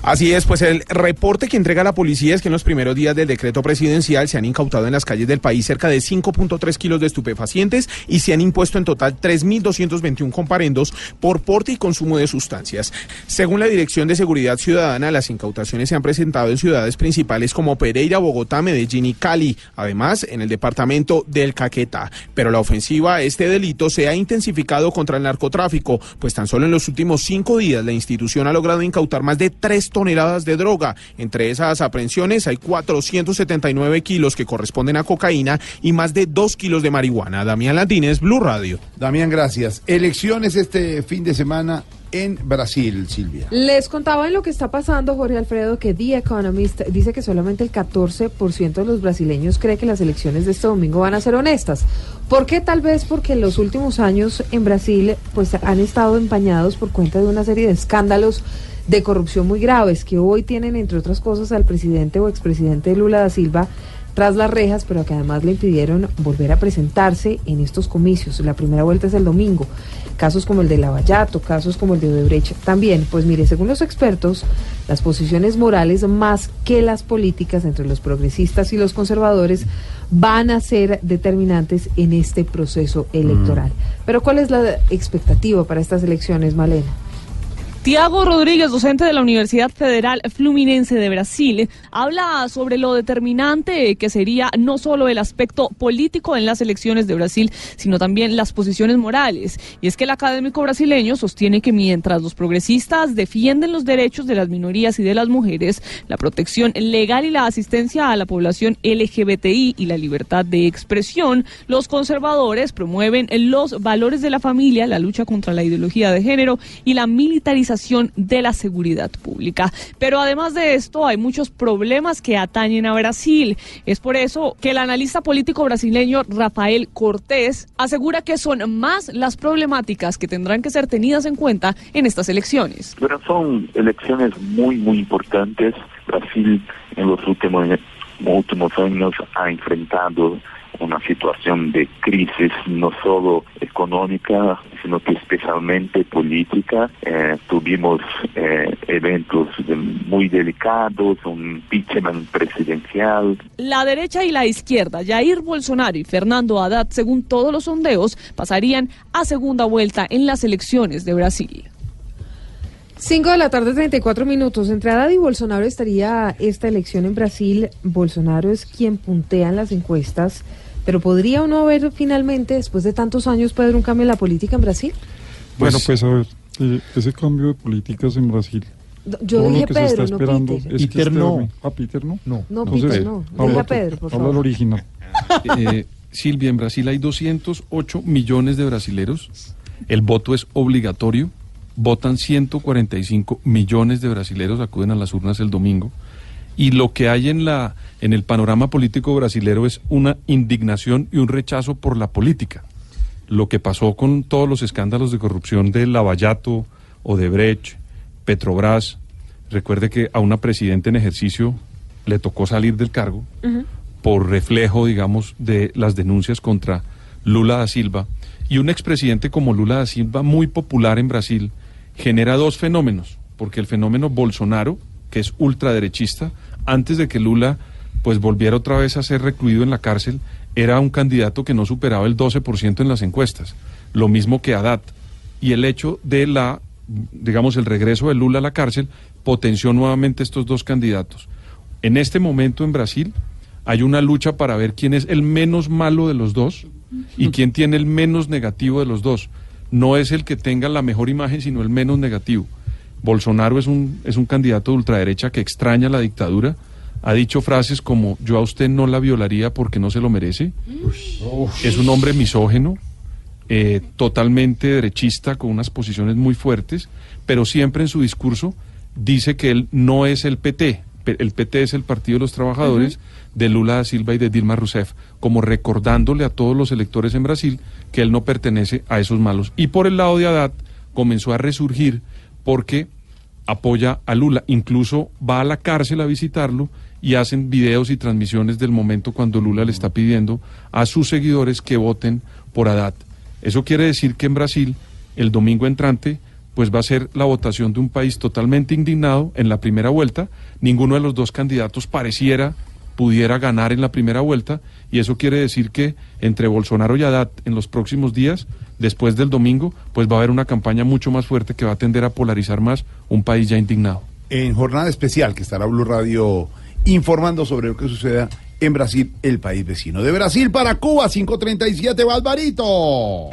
Así es, pues el reporte que entrega la policía es que en los primeros días del decreto presidencial se han incautado en las calles del país cerca de 5.3 kilos de estupefacientes y se han impuesto en total 3.221 comparendos por porte y consumo de sustancias. Según la Dirección de Seguridad Ciudadana, las incautaciones se han presentado en ciudades principales como Pereira, Bogotá, Medellín y Cali, además en el departamento del Caquetá. Pero la ofensiva a este delito se ha intensificado contra el narcotráfico, pues tan solo en los últimos cinco días la institución ha logrado incautar más de 3 toneladas de droga. Entre esas aprehensiones hay 479 kilos que corresponden a cocaína y más de 2 kilos de marihuana. Damián Landines, Blue Radio. Damián, gracias. Elecciones este fin de semana en Brasil, Silvia. Les contaba en lo que está pasando, Jorge Alfredo, que The Economist dice que solamente el 14% de los brasileños cree que las elecciones de este domingo van a ser honestas. ¿Por qué? Tal vez porque en los últimos años en Brasil pues han estado empañados por cuenta de una serie de escándalos de corrupción muy graves que hoy tienen, entre otras cosas, al presidente o expresidente Lula da Silva tras las rejas, pero que además le impidieron volver a presentarse en estos comicios. La primera vuelta es el domingo. Casos como el de Lavallato, casos como el de Odebrecht también. Pues mire, según los expertos, las posiciones morales más que las políticas entre los progresistas y los conservadores van a ser determinantes en este proceso electoral. Pero ¿cuál es la expectativa para estas elecciones, Malena? Tiago Rodríguez, docente de la Universidad Federal Fluminense de Brasil, habla sobre lo determinante que sería no solo el aspecto político en las elecciones de Brasil, sino también las posiciones morales. Y es que el académico brasileño sostiene que mientras los progresistas defienden los derechos de las minorías y de las mujeres, la protección legal y la asistencia a la población LGBTI y la libertad de expresión, los conservadores promueven los valores de la familia, la lucha contra la ideología de género y la militarización de la seguridad pública. Pero además de esto, hay muchos problemas que atañen a Brasil. Es por eso que el analista político brasileño Rafael Cortés asegura que son más las problemáticas que tendrán que ser tenidas en cuenta en estas elecciones. Pero son elecciones muy, muy importantes. Brasil en los últimos, últimos años ha enfrentado una situación de crisis no solo económica, sino que especialmente política. Eh, tuvimos eh, eventos de- muy delicados, un impeachment presidencial, La derecha y la izquierda, Jair Bolsonaro y Fernando Haddad, según todos los sondeos, pasarían a segunda vuelta en las elecciones de Brasil. 5 de la tarde, 34 minutos. Entre Haddad y Bolsonaro estaría esta elección en Brasil. Bolsonaro es quien puntea en las encuestas. Pero ¿podría o no haber finalmente, después de tantos años, puede haber un cambio en la política en Brasil? Bueno, pues a ver, eh, ese cambio de políticas en Brasil. Yo todo dije lo que se Pedro, está no esperando Peter. es Peter este no. ¿A Peter no? No. No, Peter, no. Dile a Pedro, por habla favor. el original. Eh, Silvia, en Brasil hay 208 millones de brasileros. El voto es obligatorio. votan 145 millones de brasileros, acuden a las urnas el domingo, y lo que hay en, la, en el panorama político brasilero es una indignación y un rechazo por la política. Lo que pasó con todos los escándalos de corrupción de Lavallato, Odebrecht, Petrobras, recuerde que a una presidenta en ejercicio le tocó salir del cargo por reflejo, digamos, de las denuncias contra Lula da Silva. Y un expresidente como Lula da Silva, muy popular en Brasil, genera dos fenómenos, porque el fenómeno Bolsonaro, que es ultraderechista, antes de que Lula pues volviera otra vez a ser recluido en la cárcel, era un candidato que no superaba el 12% en las encuestas, lo mismo que Haddad. Y el hecho de la, digamos, el regreso de Lula a la cárcel potenció nuevamente estos dos candidatos. En este momento en Brasil hay una lucha para ver quién es el menos malo de los dos y quién tiene el menos negativo de los dos. No es el que tenga la mejor imagen, sino el menos negativo. Bolsonaro es un, es un candidato de ultraderecha que extraña la dictadura. Ha dicho frases como yo a usted no la violaría porque no se lo merece. Es un hombre misógeno, eh, totalmente derechista, con unas posiciones muy fuertes, pero siempre en su discurso dice que él no es el PT. El PT es el Partido de los Trabajadores de Lula da Silva y de Dilma Rousseff, como recordándole a todos los electores en Brasil que él no pertenece a esos malos. Y por el lado de Haddad comenzó a resurgir porque apoya a Lula, incluso va a la cárcel a visitarlo y hacen videos y transmisiones del momento cuando Lula le está pidiendo a sus seguidores que voten por Haddad. Eso quiere decir que en Brasil el domingo entrante pues va a ser la votación de un país totalmente indignado en la primera vuelta. Ninguno de los dos candidatos pareciera pudiera ganar en la primera vuelta y eso quiere decir que entre Bolsonaro y Haddad en los próximos días, después del domingo, pues va a haber una campaña mucho más fuerte que va a tender a polarizar más un país ya indignado. En jornada especial que estará Blue Radio informando sobre lo que suceda en Brasil, el país vecino. De Brasil para Cuba, 537, Valvarito.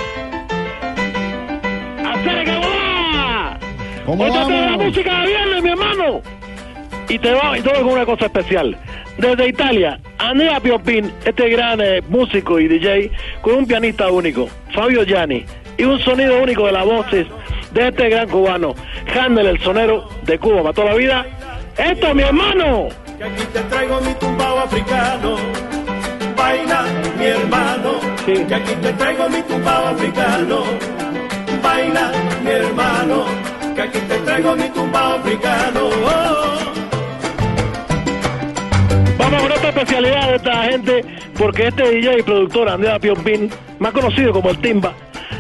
¿Cómo la vamos? música de viernes, mi hermano. Y te va y todo con una cosa especial. Desde Italia, Andrea Piopin, este gran eh, músico y DJ, con un pianista único, Fabio Gianni, y un sonido único de las voces de este gran cubano, Handel, el sonero de Cuba, para toda la vida. Esto, mi hermano. Que aquí te traigo mi tumbao africano. Baila, mi hermano. Que aquí te traigo mi tumbao africano. Baila, mi hermano. Que aquí te traigo mi tumbao africano. Oh. Vamos con otra especialidad de esta gente, porque este DJ y productor Andrea Piompin, más conocido como el Timba,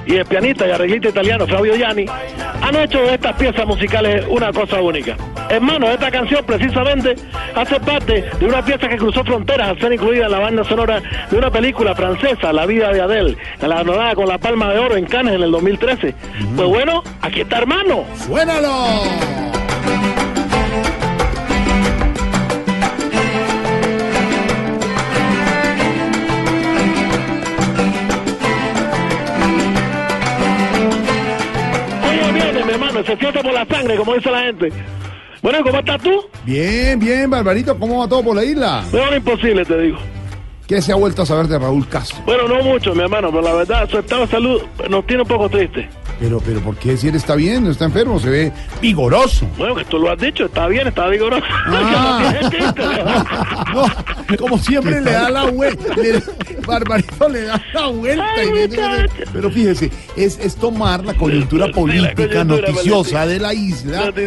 y el pianista y arreglista italiano Fabio Gianni, han hecho de estas piezas musicales una cosa única. Hermano, esta canción precisamente hace parte de una pieza que cruzó fronteras al ser incluida en la banda sonora de una película francesa, La vida de Adele, galardonada con la Palma de Oro en Cannes en el 2013. Pues bueno, aquí está hermano. ¡Suénalo! Se siente por la sangre, como dice la gente. Bueno, ¿y ¿cómo estás tú? Bien, bien, Barbarito, ¿cómo va todo por la isla? Bueno, imposible, te digo. ¿Qué se ha vuelto a saber de Raúl Castro? Bueno, no mucho, mi hermano, pero la verdad, su estado de salud nos tiene un poco triste. Pero, pero, ¿por qué si él está bien, no está enfermo? Se ve vigoroso. Bueno, que tú lo has dicho, está bien, está vigoroso. Ah. <laughs> <laughs> No, como siempre le da la vuelta. le- Barbarito le da la vuelta. y- pero fíjese, es, es tomar la coyuntura política coyuntura noticiosa política. de la isla y,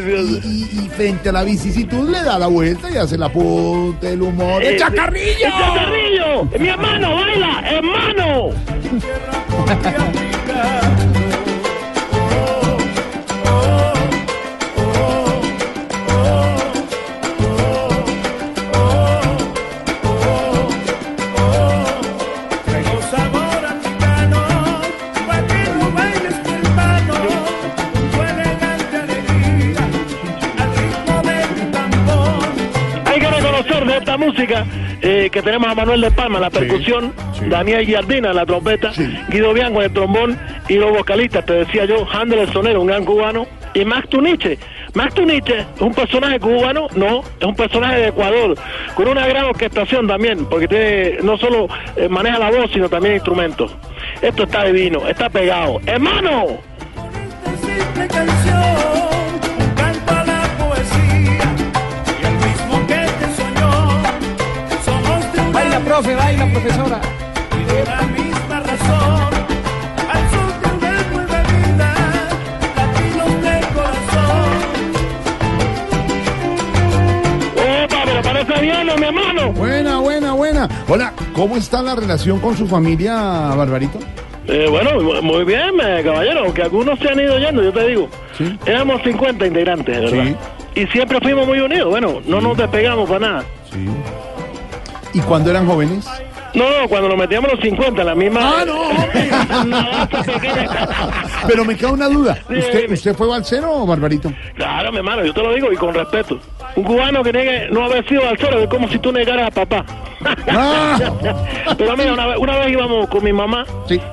y- y frente a la vicisitud le da la vuelta y hace la punta, el humor. Eh, ¡El chacarrillo! ¡El chacarrillo! ¡Mi hermano, baila! ¡Hermano! <laughs> esta música eh, que tenemos a Manuel de Palma la percusión, Daniel Giardina la trompeta, Guido Bianco el trombón y los vocalistas, te decía yo, Handel el sonero, un gran cubano, y Max Tuniche. Max Tuniche es un personaje cubano, no, es un personaje de Ecuador, con una gran orquestación también, porque tiene, no solo eh, maneja la voz, sino también instrumentos. Esto está divino, está pegado. ¡Hermano! Profe, baila, profesora. Y de la misma razón, al vuelve vida, de corazón. Opa, pero parece bien, mi hermano. Buena, buena, buena. Hola, ¿cómo está la relación con su familia, Barbarito? Eh, bueno, mu- muy bien, eh, caballero, aunque algunos se han ido yendo, yo te digo. Éramos 50 integrantes, ¿verdad? Y siempre fuimos muy unidos, bueno, no nos despegamos para nada. Sí. ¿Y cuando eran jóvenes? No, no, cuando nos metíamos los 50, en la misma... ¡Ah, no! <laughs> <laughs> Pero me queda una duda. ¿Usted, ¿Usted fue balsero o Barbarito? Claro, mi hermano, yo te lo digo y con respeto. Un cubano que niegue no haber sido balsero es como si tú negaras a papá. Ah. <laughs> Pero mira, una vez, una vez íbamos con mi mamá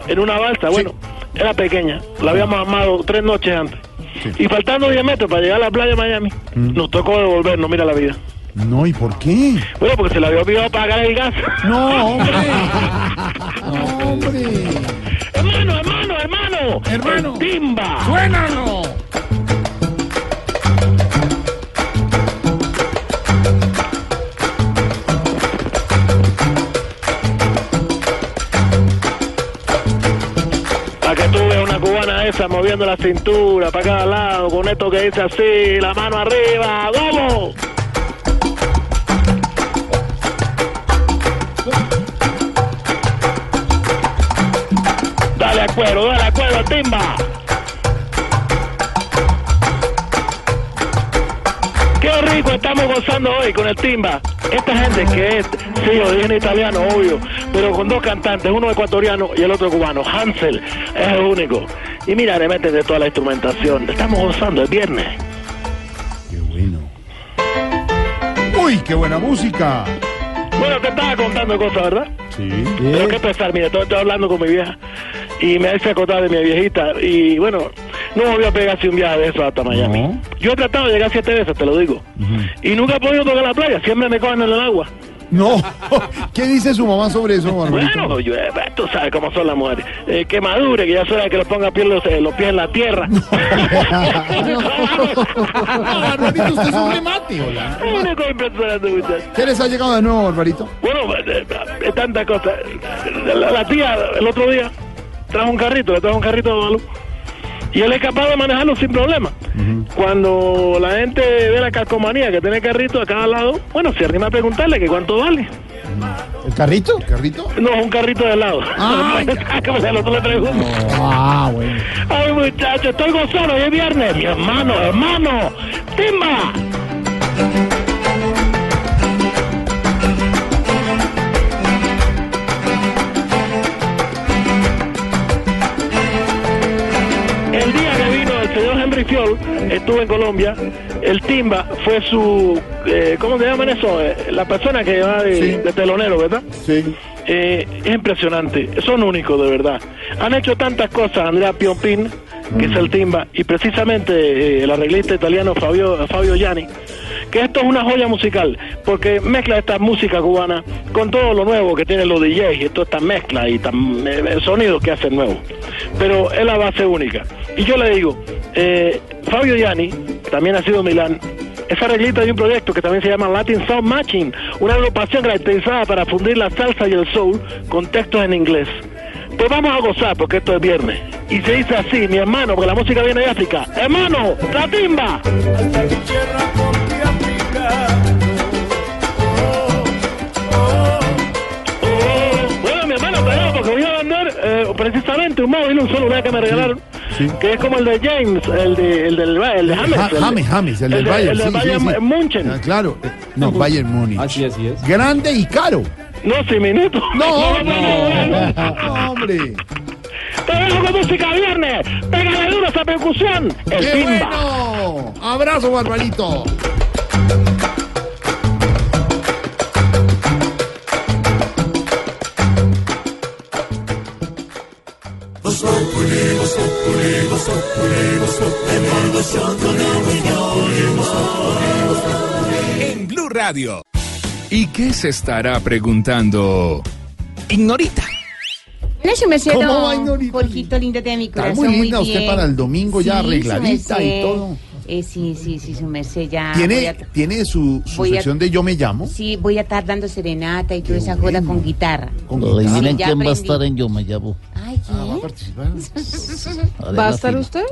en una balsa, bueno, era pequeña, la habíamos amado tres noches antes. Y faltando 10 metros para llegar a la playa de Miami, Mm. nos tocó devolvernos, mira la vida. No, ¿y por qué? Bueno, porque se le había olvidado pagar el gas. No, hombre. <laughs> hombre. hermano, hermano, hermano. Hermano. El timba. Suénalo. Para que tú veas una cubana esa moviendo la cintura para cada lado, con esto que dice así, la mano arriba, ¡vamos! Cuero, dale cuero, timba. Qué rico estamos gozando hoy con el timba. Esta gente que es, sí, origen italiano, obvio, pero con dos cantantes, uno ecuatoriano y el otro cubano. Hansel es el único. Y mira, le meten de toda la instrumentación. Estamos gozando el viernes. Uy, qué buena música. Bueno, te estaba contando cosas, ¿verdad? Sí. Pero qué pesar, mire, estoy, estoy hablando con mi vieja y me hace acordar de mi viejita y bueno, no volvió a pegarse un viaje de eso hasta Miami. Yo he tratado de llegar siete veces, te lo digo, y nunca he podido tocar la playa, siempre me cogen en el agua. No. <laughs> ¿Qué dice su mamá sobre eso, Barbarito? Bueno, yo, eh, tú sabes cómo son las mujeres. Eh, que madure, que ya suena que los ponga pies los, eh, los pies en la tierra. Barbarito, <laughs> usted es un remate, hola. Impresionante. ¿Qué les ha llegado de nuevo, Barbarito? Bueno, eh, eh, tantas cosas. La, la tía, el otro día, trajo un carrito, le trajo un carrito de Balu. Y él es capaz de manejarlo sin problema. Cuando la gente ve la calcomanía que tiene el carrito a cada lado, bueno, se arrima a preguntarle que cuánto vale. ¿El carrito? ¿El carrito? No, es un carrito de helado. Ah, <laughs> <laughs> le pregunto. Ah, bueno. Ay, muchacho, estoy gozando, hoy es viernes. Mi hermano, hermano, timba. Fiol, estuvo en Colombia, el timba fue su, eh, ¿cómo se llaman eso? Eh, la persona que va de, de telonero, ¿verdad? Sí. Eh, es impresionante, son únicos de verdad. Han hecho tantas cosas, Andrea Piompin, que es el timba, y precisamente eh, el arreglista italiano Fabio, Fabio Gianni, que esto es una joya musical, porque mezcla esta música cubana con todo lo nuevo que tienen los DJs, y toda esta mezcla y tan, eh, sonidos que hacen nuevos. Pero es la base única. Y yo le digo, eh, Fabio Gianni, también ha sido Milán, es arreglista de un proyecto que también se llama Latin Sound Matching, una agrupación caracterizada para fundir la salsa y el soul con textos en inglés. Pues vamos a gozar porque esto es viernes. Y se dice así, mi hermano, porque la música viene de África. Hermano, la timba. Precisamente un móvil, un celular que me regalaron, que es como el de James, el de, el del el de James. Ja- el de- James, James, el del de- Bayern. El de sí, sí, Bayern sí. München. Ah, claro. eh, No, Bayern Múnich. Así, así es. Grande y caro. No, sin minutos. <laughs> No, no, hombre. Te dejo con música viernes. Pégale duro esa percusión. El ¡Qué timba. bueno! Abrazo, Barbarito. En Blue Radio. ¿Y qué se estará preguntando? Ignorita. No, yo me sé, ¿Cómo va, Ignorita? Jorgito lindo de mi Está corazón. muy linda usted bien. para el domingo ya Sí, arregladita y todo. Eh, sí, sí, sí, su merced ya. ¿Tiene, a- ¿tiene su, su a- sección de Yo Me Llamo? Sí, voy a estar dando serenata y toda esa joda con guitarra. Con Sí, ya quién va a estar en Yo Me Llamo. Ay, ¿quién? ¿Va a participar? <laughs> ¿Va a estar usted?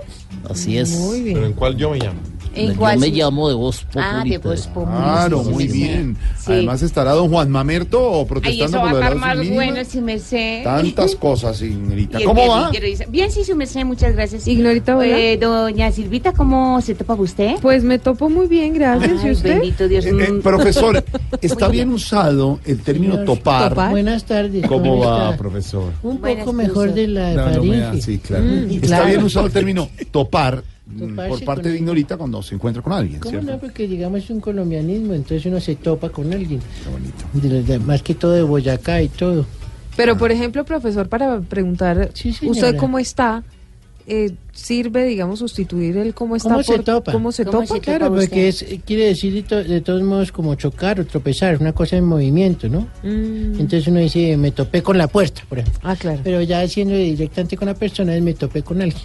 Así es. Muy bien. en cuál yo me llamo? ¿En Yo me llamo de Voz Populi. Ah, de Voz Populi. Claro, muy bien. Sí. Además estará don Juan Mamerto o Ay, protestando eso va por a de estar la más bueno, si me sé. Tantas cosas, señorita. ¿Cómo va? Bien, sí, su merced, muchas gracias. Ignorita. Eh, doña Silvita, ¿cómo se topa usted? Pues me topo muy bien, gracias. ¿Y usted? bendito Dios. Eh, eh, mm. profesor, <laughs> ¿está bien usado el término topar? Buenas tardes. ¿Cómo va, profesor? Un Buenas, poco mejor de la No, no me da- faringe. sí, claro. Mm, Está claro. bien usado el término topar Toparse por parte de Ignorita cuando se encuentra con alguien, ¿Cómo ¿cierto? no? Porque digamos es un colombianismo, entonces uno se topa con alguien. Los de- más que todo de Boyacá y todo. Pero, por ejemplo, profesor, para preguntar, ¿usted cómo está? Eh, ¿Sirve, digamos, sustituir el cómo está? ¿Cómo se por- topa? ¿Cómo se topa? Claro, porque es, quiere decir de, to- de todos modos como chocar o tropezar, una cosa en movimiento, ¿no? Mm. Entonces uno dice, me topé con la puerta, por ejemplo. Ah, claro. Pero ya haciendo directamente con la persona es me topé con alguien.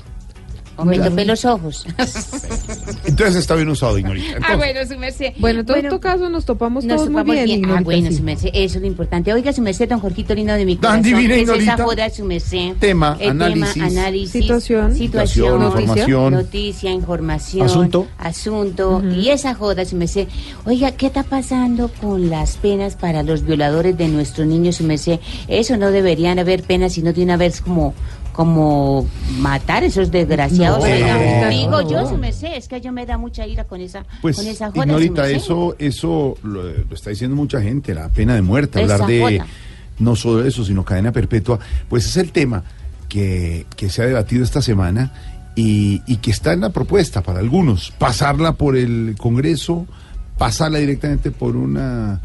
O me topé los ojos. <laughs> Entonces está bien usado, Ignorita. ah, bueno, su merced. Bueno, en todo caso nos topamos Nos todos muy topamos bien. bien. Ah, bueno, sí. su merced, eso es lo importante. Oiga, su merced, don Jorgito lindo de mi Tan corazón. divina, ¿qué es esa joda, su merced? Tema, El análisis. tema, análisis. Situación. Situación. Situación, información. Noticia, información. Asunto. Asunto. Y esa joda, su merced. Oiga, ¿qué está pasando con las penas para los violadores de nuestros niños, su merced? Eso no deberían haber penas, sino de una vez como como matar esos desgraciados. No, oiga. no, Digo no. yo, su merced, es que yo me da mucha ira con esa, pues, con esa joda, Ignorita, eso, eso lo, lo está diciendo mucha gente, la pena de muerte, Esa hablar de joda. no solo eso, sino cadena perpetua. Pues es el tema que, que se ha debatido esta semana y, y que está en la propuesta para algunos. Pasarla por el Congreso, pasarla directamente por una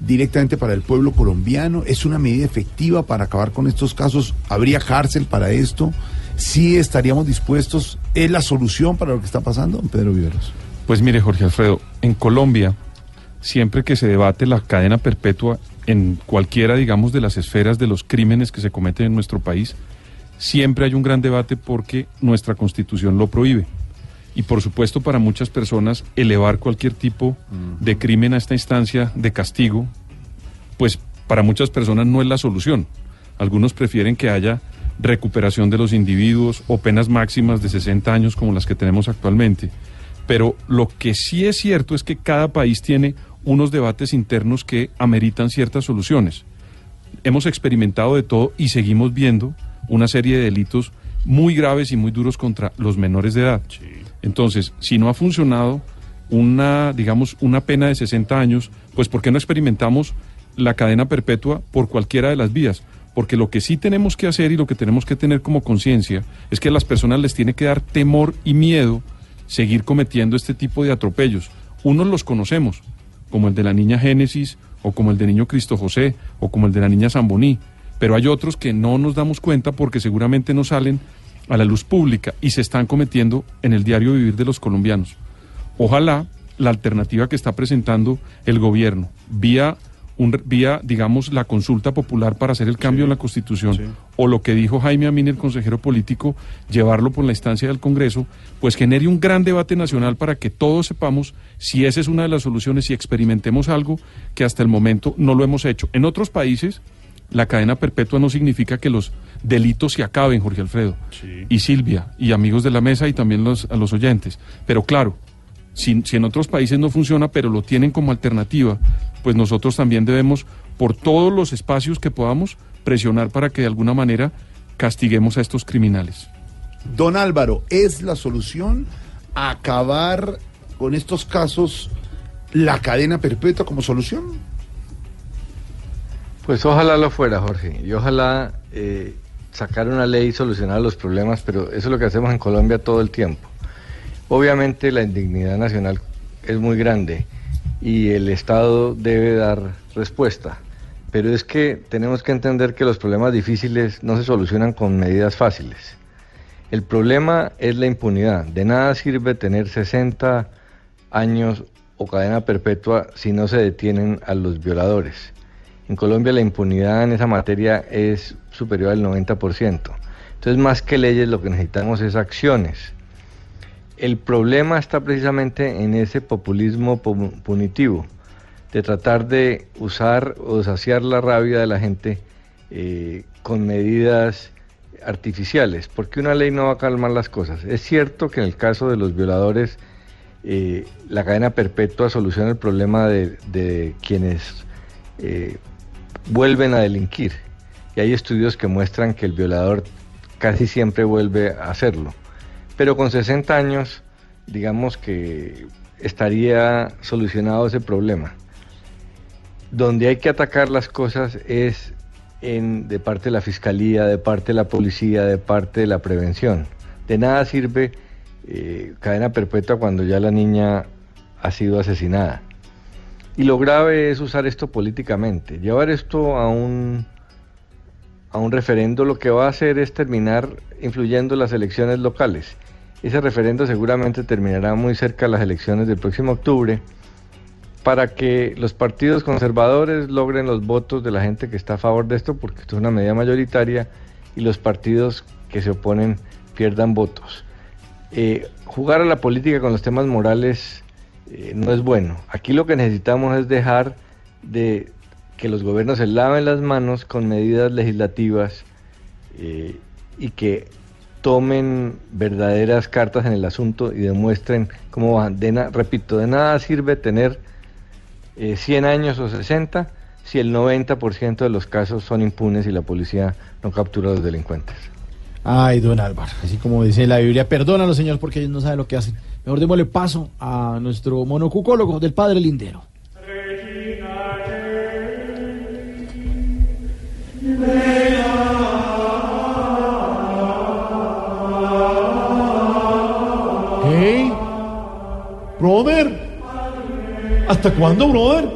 directamente para el pueblo colombiano. Es una medida efectiva para acabar con estos casos. ¿Habría cárcel para esto? ¿Sí estaríamos dispuestos? ¿Es la solución para lo que está pasando, don Pedro Viveros? Pues mire, Jorge Alfredo, en Colombia, siempre que se debate la cadena perpetua en cualquiera, digamos, de las esferas de los crímenes que se cometen en nuestro país, siempre hay un gran debate porque nuestra constitución lo prohíbe. Y por supuesto, para muchas personas, elevar cualquier tipo de crimen a esta instancia de castigo, pues para muchas personas no es la solución. Algunos prefieren que haya recuperación de los individuos o penas máximas de 60 años como las que tenemos actualmente. Pero lo que sí es cierto es que cada país tiene unos debates internos que ameritan ciertas soluciones. Hemos experimentado de todo y seguimos viendo una serie de delitos muy graves y muy duros contra los menores de edad. Entonces, si no ha funcionado una, digamos, una pena de 60 años, pues ¿por qué no experimentamos la cadena perpetua por cualquiera de las vías? Porque lo que sí tenemos que hacer y lo que tenemos que tener como conciencia es que a las personas les tiene que dar temor y miedo seguir cometiendo este tipo de atropellos. Unos los conocemos, como el de la niña Génesis, o como el de niño Cristo José, o como el de la niña Zamboní, pero hay otros que no nos damos cuenta porque seguramente no salen a la luz pública y se están cometiendo en el diario vivir de los colombianos. Ojalá la alternativa que está presentando el gobierno, vía, un, vía digamos, la consulta popular para hacer el cambio en la Constitución, o lo que dijo Jaime Amin, el consejero político, llevarlo por la instancia del Congreso, pues genere un gran debate nacional para que todos sepamos si esa es una de las soluciones y experimentemos algo que hasta el momento no lo hemos hecho. En otros países, la cadena perpetua no significa que los delitos se acaben, Jorge Alfredo, y Silvia, y amigos de la mesa y también los, a los oyentes. Pero claro, si, si en otros países no funciona, pero lo tienen como alternativa, pues nosotros también debemos, por todos los espacios que podamos, presionar para que de alguna manera castiguemos a estos criminales. Don Álvaro, ¿es la solución acabar con estos casos la cadena perpetua como solución? Pues ojalá lo fuera, Jorge, y ojalá eh, sacar una ley y solucionar los problemas, pero eso es lo que hacemos en Colombia todo el tiempo. Obviamente la indignidad nacional es muy grande y el Estado debe dar respuesta, pero es que tenemos que entender que los problemas difíciles no se solucionan con medidas fáciles. El problema es la impunidad. De nada sirve tener 60 años o cadena perpetua si no se detienen a los violadores. En Colombia la impunidad en esa materia es superior al 90%. Entonces, más que leyes, lo que necesitamos es acciones. el problema está precisamente en ese populismo pu- punitivo, de tratar de usar o saciar la rabia de la gente eh, con medidas artificiales, porque una ley no va a calmar las cosas. Es cierto que en el caso de los violadores, eh, la cadena perpetua soluciona el problema de, de quienes eh, vuelven a delinquir. Y hay estudios que muestran que el violador casi siempre vuelve a hacerlo. Pero con 60 años, digamos que estaría solucionado ese problema. Donde hay que atacar las cosas es en, de parte de la fiscalía, de parte de la policía, de parte de la prevención. De nada sirve eh, cadena perpetua cuando ya la niña ha sido asesinada. Y lo grave es usar esto políticamente. Llevar esto a un, a un referendo lo que va a hacer es terminar influyendo en las elecciones locales. Ese referendo seguramente terminará muy cerca de las elecciones del próximo octubre para que los partidos conservadores logren los votos de la gente que está a favor de esto, porque esto es una medida mayoritaria, y los partidos que se oponen pierdan votos. Eh, jugar a la política con los temas morales eh, no es bueno. Aquí lo que necesitamos es dejar de que los gobiernos se laven las manos con medidas legislativas eh, y que tomen verdaderas cartas en el asunto y demuestren cómo van. Repito, de nada sirve tener eh, 100 años o 60 si el 90% de los casos son impunes y la policía no captura a los delincuentes. Ay, don Álvaro, así como dice la Biblia, perdónalos, señor, porque ellos no saben lo que hacen. Mejor démosle paso a nuestro monocucólogo del padre Lindero. Hey, brother, ¿hasta cuándo, brother?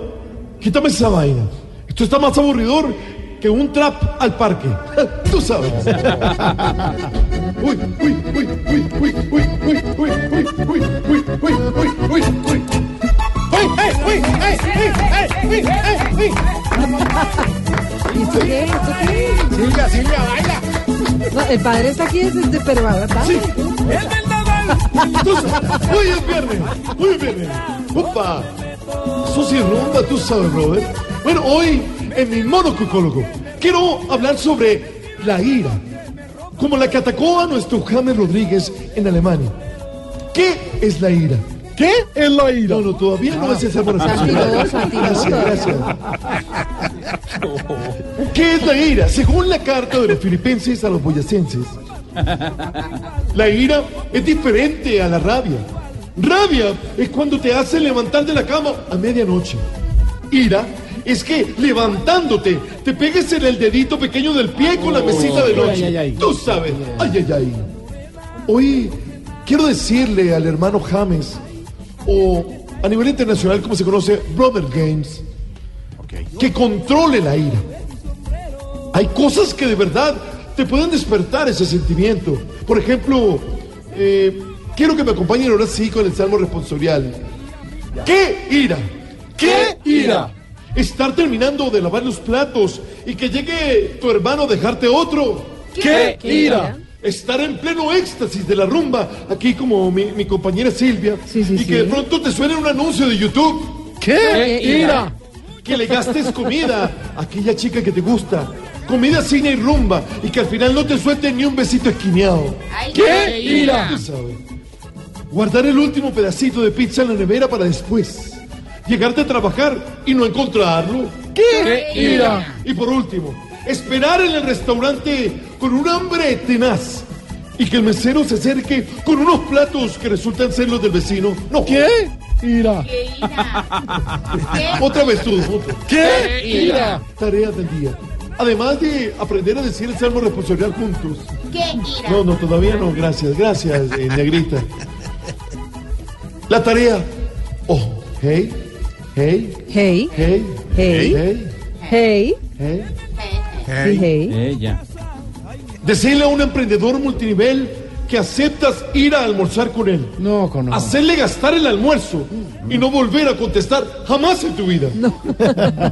Quítame esa vaina. Esto está más aburridor que un trap al parque. <laughs> Tú sabes. Silvia, Silvia, baila. El padre está aquí desde pero ¿verdad? Sí. Uy, es viernes. Uy, es viernes. Opa. Susi Rumba, tú sabes, Robert. Bueno, hoy en mi monocucólogo quiero hablar sobre la ira como la que atacó a nuestro James Rodríguez en Alemania. ¿Qué es la ira? ¿Qué es la ira? No, no, todavía no es esa Santiago, Santiago. Gracias, gracias. ¿Qué es la ira? Según la carta de los filipenses a los boyacenses, la ira es diferente a la rabia. Rabia es cuando te hacen levantar de la cama a medianoche. Ira es que levantándote te pegues en el dedito pequeño del pie con la mesita de Ay, noche. ay, ay. Tú sabes. Ay, ay, ay. Hoy quiero decirle al hermano James, o a nivel internacional como se conoce, Brother Games, que controle la ira. Hay cosas que de verdad te pueden despertar ese sentimiento. Por ejemplo, eh, quiero que me acompañen ahora sí con el salmo responsorial. ¿Qué ira? ¿Qué ira? Estar terminando de lavar los platos y que llegue tu hermano a dejarte otro. ¿Qué, ¿Qué ira? ira? Estar en pleno éxtasis de la rumba, aquí como mi, mi compañera Silvia, y que de pronto te suene un anuncio de YouTube. ¿Qué ira? Que le gastes comida a aquella chica que te gusta. Comida, cine y rumba. Y que al final no te suelte ni un besito esquineado. qué ira. Tú sabes. Guardar el último pedacito de pizza en la nevera para después. Llegarte a trabajar y no encontrarlo. ¿Qué ira? Y por último, esperar en el restaurante con un hambre tenaz. Y que el mesero se acerque con unos platos que resultan ser los del vecino. No. ¿Qué? Ira. <laughs> Otra vez tú. ¿Qué ira? Tareas del día. Además de aprender a decir el salmo responsorial juntos. ¿Qué ira? No, no, todavía no. Gracias, gracias, eh, negrita. La tarea. Oh, hey, hey, Hey, hey, Hey. hey, hey, hey. hey. Decirle a un emprendedor multinivel que aceptas ir a almorzar con él. No, con Hacerle gastar el almuerzo y no volver a contestar jamás en tu vida.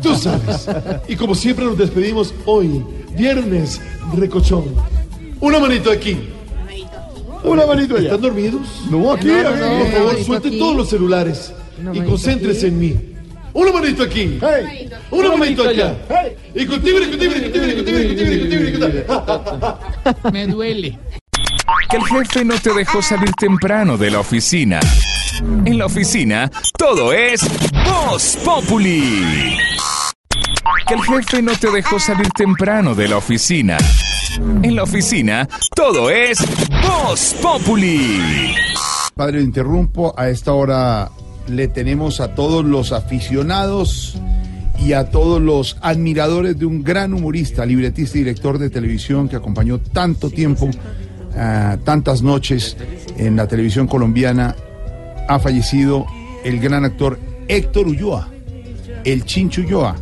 Tú sabes. Y como siempre nos despedimos hoy, viernes recochón. Una manito aquí. Una manito allá. ¿Están dormidos? No, aquí, No, no, aquí. no, Por favor, manito suelte aquí. todos los celulares y concéntrese aquí. en mí. Una manito aquí. Una manito allá. Y cultibre, cultibre, cultibre, cultibre, cultibre, cultibre, cultibre. <laughs> Me duele. Que el jefe no te dejó salir temprano de la oficina. En la oficina, todo es Voz Populi. Que el jefe no te dejó salir temprano de la oficina. En la oficina, todo es Voz Populi. Padre, interrumpo. A esta hora le tenemos a todos los aficionados y a todos los admiradores de un gran humorista, libretista y director de televisión que acompañó tanto tiempo, ah, tantas noches en la televisión colombiana. Ha fallecido el gran actor Héctor Ulloa, el Chincho Ulloa.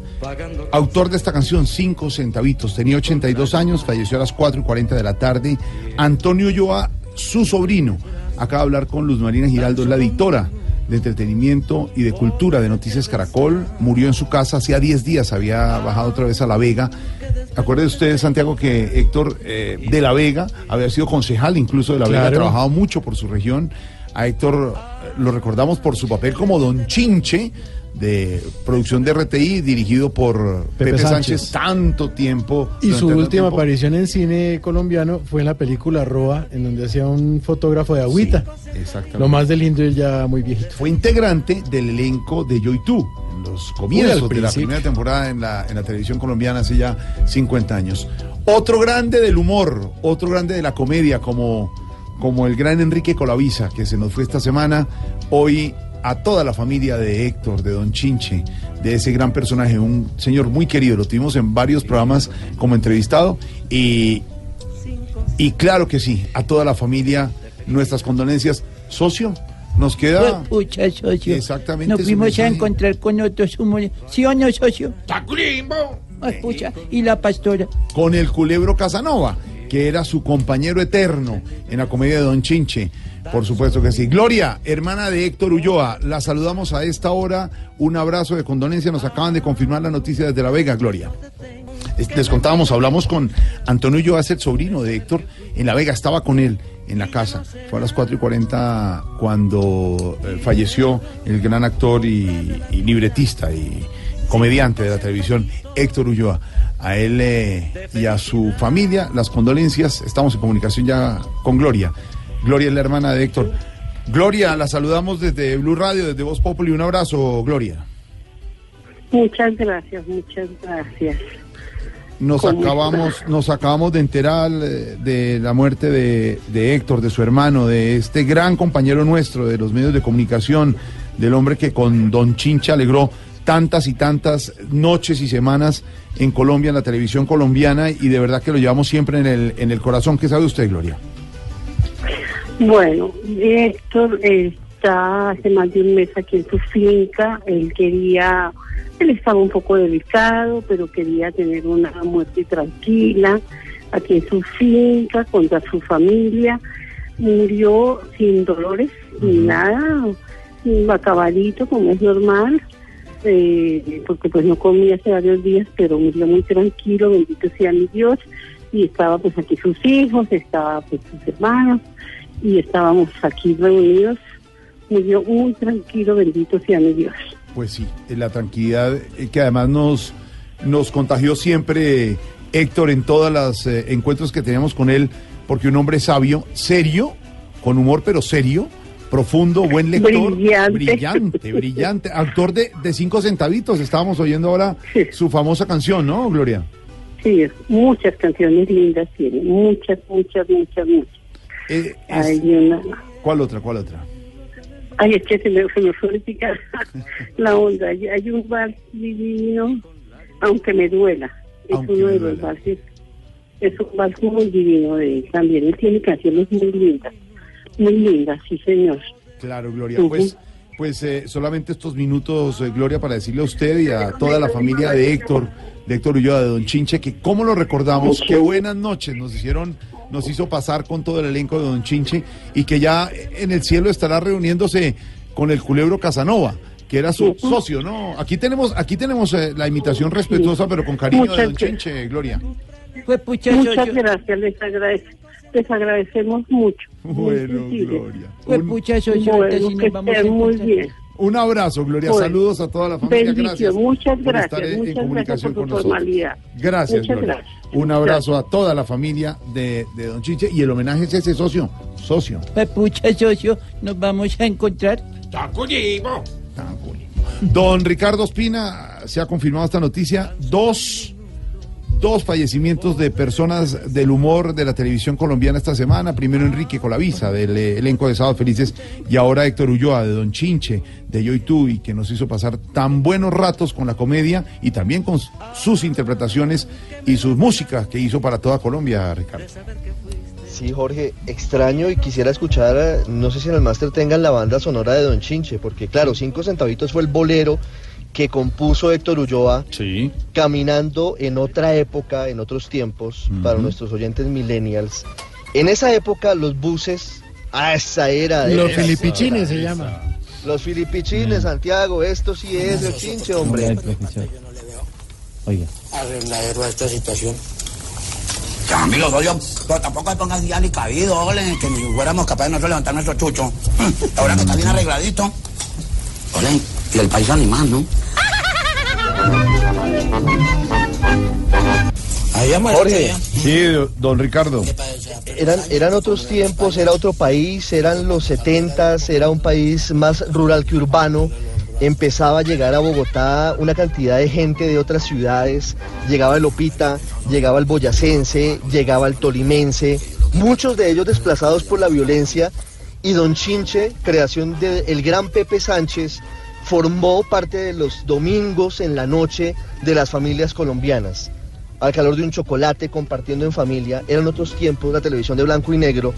Autor de esta canción, Cinco Centavitos. Tenía 82 años, falleció a las 4 y 40 de la tarde. Antonio Ulloa, su sobrino, acaba de hablar con Luz Marina Giraldo, la editora de entretenimiento y de cultura de Noticias Caracol. Murió en su casa hacía 10 días, había bajado otra vez a La Vega. Acuérdense ustedes, Santiago, que Héctor eh, de La Vega había sido concejal incluso de La Vega, ha trabajado mucho por su región. A Héctor eh, lo recordamos por su papel como Don Chinche de producción de RTI, dirigido por Pepe, Pepe Sánchez. Sánchez. tanto tiempo. Y su última tiempo. aparición en cine colombiano fue en la película Roa, en donde hacía un fotógrafo de agüita. exactamente. Lo más de lindo él ya muy viejito. Fue integrante del elenco de Yo y Tú, en los comienzos de la primera temporada en la, en la televisión colombiana hace ya 50 años. Otro grande del humor, otro grande de la comedia, como, como el gran Enrique Colavisa, que se nos fue esta semana. Hoy a toda la familia de Héctor, de Don Chinche, de ese gran personaje, un señor muy querido, lo tuvimos en varios programas como entrevistado y, y claro que sí, a toda la familia, nuestras condolencias. Socio, nos queda... Pucha, socio. Exactamente. Nos fuimos a encontrar con otros humores. ¿Sí o no, socio? Ay, pucha. Y la pastora. con el culebro Casanova, que era su compañero eterno en la comedia de Don Chinche. Por supuesto que sí. Gloria, hermana de Héctor Ulloa, la saludamos a esta hora. Un abrazo de condolencia. Nos acaban de confirmar la noticia desde La Vega, Gloria. Es- Les contábamos, hablamos con Antonio Ulloa, el sobrino de Héctor, en La Vega, estaba con él en la casa. Fue a las 4 y 40 cuando eh, falleció el gran actor y, y libretista y comediante de la televisión, Héctor Ulloa. A él eh, y a su familia, las condolencias. Estamos en comunicación ya con Gloria. Gloria es la hermana de Héctor. Gloria, la saludamos desde Blue Radio, desde Voz Populi. Un abrazo, Gloria. Muchas gracias, muchas gracias. Nos Con acabamos, nos acabamos de enterar eh, de la muerte de, de Héctor, de su hermano, de este gran compañero nuestro de los medios de comunicación, del hombre que con Don Chincha alegró tantas y tantas noches y semanas en Colombia, en la televisión colombiana, y de verdad que lo llevamos siempre en el, en el corazón. ¿Qué sabe usted, Gloria? Bueno, Héctor está hace más de un mes aquí en su finca. Él quería, él estaba un poco delicado, pero quería tener una muerte tranquila aquí en su finca, contra su familia. Murió sin dolores ni nada, acabadito como es normal. eh, porque pues no comía hace varios días, pero murió muy tranquilo, bendito sea mi Dios, y estaba pues aquí sus hijos, estaba pues sus hermanos, y estábamos aquí reunidos, murió muy tranquilo, bendito sea mi Dios. Pues sí, eh, la tranquilidad eh, que además nos, nos contagió siempre Héctor en todos los encuentros que teníamos con él, porque un hombre sabio, serio, con humor pero serio, profundo, buen lector, Brillante. brillante, brillante, actor de, de cinco centavitos. Estábamos oyendo ahora su famosa canción, ¿no, Gloria? Sí, muchas canciones lindas tiene, muchas, muchas, muchas, muchas. Eh, Hay una... ¿Cuál otra? ¿Cuál otra? Ay, es que se me, se me fue <laughs> la onda. Hay, hay un bar divino, aunque me duela. Es Aunque uno de los bares. Es un bar muy divino de él también. Él tiene canciones muy lindas. Muy lindas, sí, señor. Claro, Gloria. Ujú. Pues, pues eh, solamente estos minutos, eh, Gloria, para decirle a usted y a toda la familia de Héctor, de Héctor Ulloa, de Don Chinche, que cómo lo recordamos, qué buenas noches nos hicieron, nos hizo pasar con todo el elenco de Don Chinche y que ya en el cielo estará reuniéndose con el culebro Casanova que era su socio, ¿no? Aquí tenemos, aquí tenemos eh, la imitación respetuosa, pero con cariño de Don. Chinche, Gloria. Fue pucha, Muchas gracias, les agradezco. les agradecemos mucho. Bueno. Gloria. Pues pucha, ahorita Bueno, que nos vamos a muy bien. Un abrazo, Gloria. Saludos a toda la familia. Gracias. Muchas gracias, estar en- en muchas gracias por con su nosotros. formalidad. Gracias, Muchas Gloria. gracias. Un abrazo a toda la familia de, de Don Chiche. Y el homenaje es ese socio. Socio. Pues pucha, socio, nos vamos a encontrar. Don Ricardo Espina, se ha confirmado esta noticia. Dos, dos fallecimientos de personas del humor de la televisión colombiana esta semana. Primero Enrique Colavisa, del eh, elenco de Sábados Felices, y ahora Héctor Ulloa, de Don Chinche, de Yo y Tú, y que nos hizo pasar tan buenos ratos con la comedia y también con sus interpretaciones y sus músicas que hizo para toda Colombia, Ricardo. Sí, Jorge, extraño y quisiera escuchar, eh, no sé si en el máster tengan la banda sonora de Don Chinche, porque claro, Cinco Centavitos fue el bolero que compuso Héctor Ulloa, caminando en otra época, en otros tiempos, para nuestros oyentes millennials. En esa época los buses, a esa era de... Los filipichines se llama. Los filipichines, Santiago, esto sí es el Chinche, hombre. Oiga. arregladero a esta situación. Ya, soy yo, pero tampoco me pongas ya ni cabido, ole, que ni fuéramos capaces de nosotros levantar nuestro chucho. <clears throat> Ahora que está bien arregladito. Ole, y el país animal, ¿no? Jorge. Sí, don Ricardo. Eran, eran otros tiempos, era otro país, eran los 70 era un país más rural que urbano. Empezaba a llegar a Bogotá una cantidad de gente de otras ciudades. Llegaba el Lopita, llegaba el boyacense, llegaba el tolimense, muchos de ellos desplazados por la violencia. Y Don Chinche, creación del gran Pepe Sánchez, formó parte de los domingos en la noche de las familias colombianas al calor de un chocolate, compartiendo en familia. Eran otros tiempos, la televisión de blanco y negro.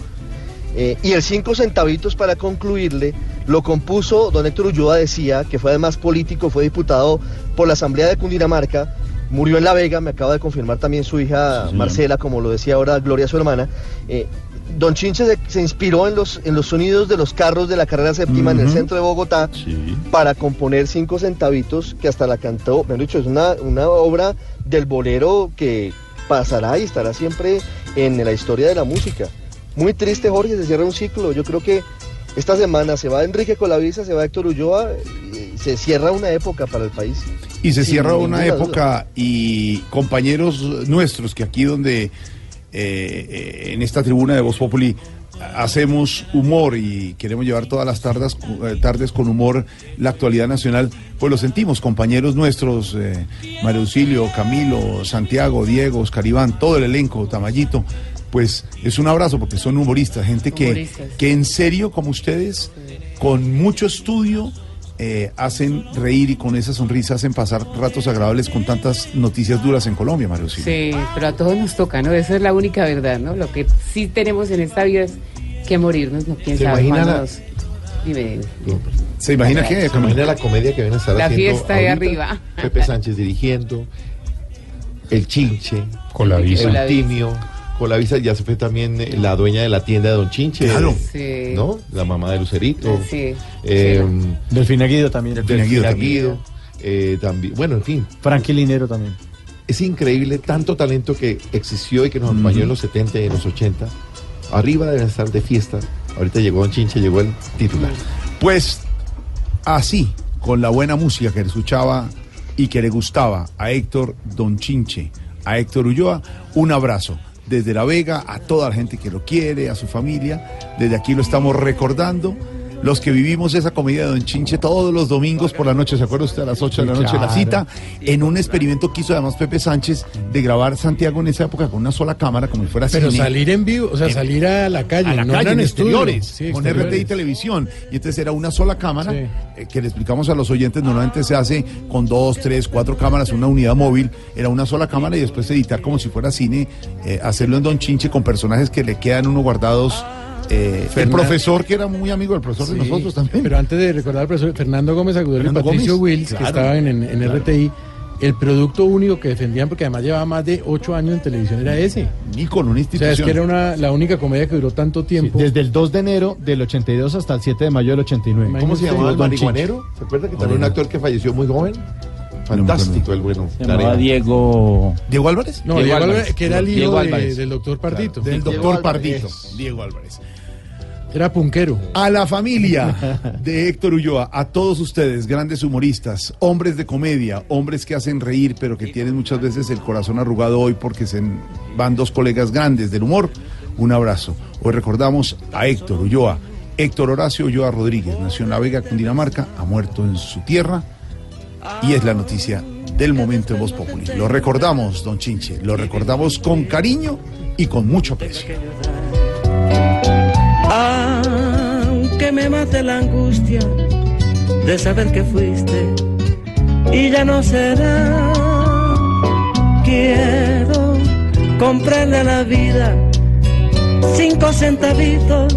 Eh, y el cinco centavitos para concluirle lo compuso don Héctor Ulloa, decía, que fue además político, fue diputado por la Asamblea de Cundinamarca, murió en La Vega, me acaba de confirmar también su hija Marcela, como lo decía ahora Gloria, su hermana. Eh, don Chinche se, se inspiró en los, en los sonidos de los carros de la carrera séptima en el centro de Bogotá para componer cinco centavitos, que hasta la cantó, me han dicho, es una, una obra del bolero que pasará y estará siempre en la historia de la música. Muy triste, Jorge, se cierra un ciclo. Yo creo que esta semana se va Enrique Colavisa, se va Héctor Ulloa, y se cierra una época para el país. Y se cierra una duda. época y compañeros nuestros que aquí donde eh, eh, en esta tribuna de Voz Populi hacemos humor y queremos llevar todas las tardes, eh, tardes con humor la actualidad nacional, pues lo sentimos, compañeros nuestros, eh, Mario Auxilio, Camilo, Santiago, Diego, Oscar Iván, todo el elenco, Tamayito, pues es un abrazo porque son humoristas, gente que, Humoristas. que en serio como ustedes, con mucho estudio, eh, hacen reír y con esa sonrisa hacen pasar ratos agradables con tantas noticias duras en Colombia, Mario. Sí, pero a todos nos toca, ¿no? Esa es la única verdad, ¿no? Lo que sí tenemos en esta vida es que morirnos, no quién ¿Se sabe imagina cuándo la- nos- Dime, ¿Se imagina qué? ¿Se imagina la comedia que van a estar La haciendo fiesta de ahorita? arriba. Pepe Sánchez dirigiendo, El Chinche, Colavisa. Eutimio, Colavisa ya se fue también eh, la dueña de la tienda de Don Chinche. Claro. Sí. ¿No? La mamá de Lucerito. Sí. Eh, Delfina Guido también. Delfina Guido. eh, también. Bueno, en fin. Frankie Linero también. Es increíble tanto talento que existió y que nos acompañó en los 70 y en los 80. Arriba deben estar de fiesta. Ahorita llegó Don Chinche, llegó el titular. Pues así, con la buena música que le escuchaba y que le gustaba a Héctor Don Chinche, a Héctor Ulloa, un abrazo. Desde La Vega a toda la gente que lo quiere, a su familia. Desde aquí lo estamos recordando. Los que vivimos esa comedia de Don Chinche todos los domingos por la noche, ¿se acuerda usted? A las 8 de la noche, la cita, en un experimento que hizo además Pepe Sánchez de grabar Santiago en esa época con una sola cámara, como si fuera Pero cine. salir en vivo, o sea, En- salir a la calle, a la no calle, en estudios. exteriores, Sí, con. RT y televisión. Y entonces era una sola cámara eh, que le explicamos a los oyentes, normalmente se hace con dos, tres, cuatro cámaras, una unidad móvil, era una sola cámara y después editar como si fuera cine, eh, hacerlo en Don Chinche con personajes que le quedan uno guardados. Eh, el profesor, que era muy amigo del profesor de nosotros también. Pero antes de recordar al profesor Fernando Gómez Agudelo y Patricio Gómez, Wills, que claro, estaban en, en claro. RTI, el producto único que defendían, porque además llevaba más de ocho años en televisión, era ese. Ni con una O sea, institución. es que era una, la única comedia que duró tanto tiempo. Desde el 2 de enero del 82 hasta el 7 de mayo del 89. ¿Cómo se Imagínate, llamaba el marihuanero? ¿Se acuerda que también un actor que falleció muy joven? Fantástico el bueno. Se llamaba Diego. ¿Diego Álvarez? No, Diego Diego Álvarez. Álvarez, que era el hijo de- del doctor Pardito. Del Diego doctor Álvarez. Pardito. Diego Álvarez. Era punquero. A la familia <laughs> de Héctor Ulloa, a todos ustedes, grandes humoristas, hombres de comedia, hombres que hacen reír, pero que tienen muchas veces el corazón arrugado hoy porque se van dos colegas grandes del humor, un abrazo. Hoy recordamos a Héctor Ulloa. Héctor Horacio Ulloa Rodríguez nació en La Vega, Cundinamarca, ha muerto en su tierra y es la noticia del momento en Voz Populi. Lo recordamos, don Chinche, lo recordamos con cariño y con mucho aprecio. Aunque me mate la angustia de saber que fuiste y ya no será. Quiero comprarle a la vida cinco centavitos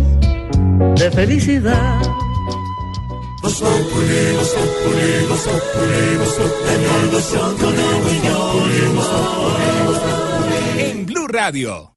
de felicidad. En Blue Radio.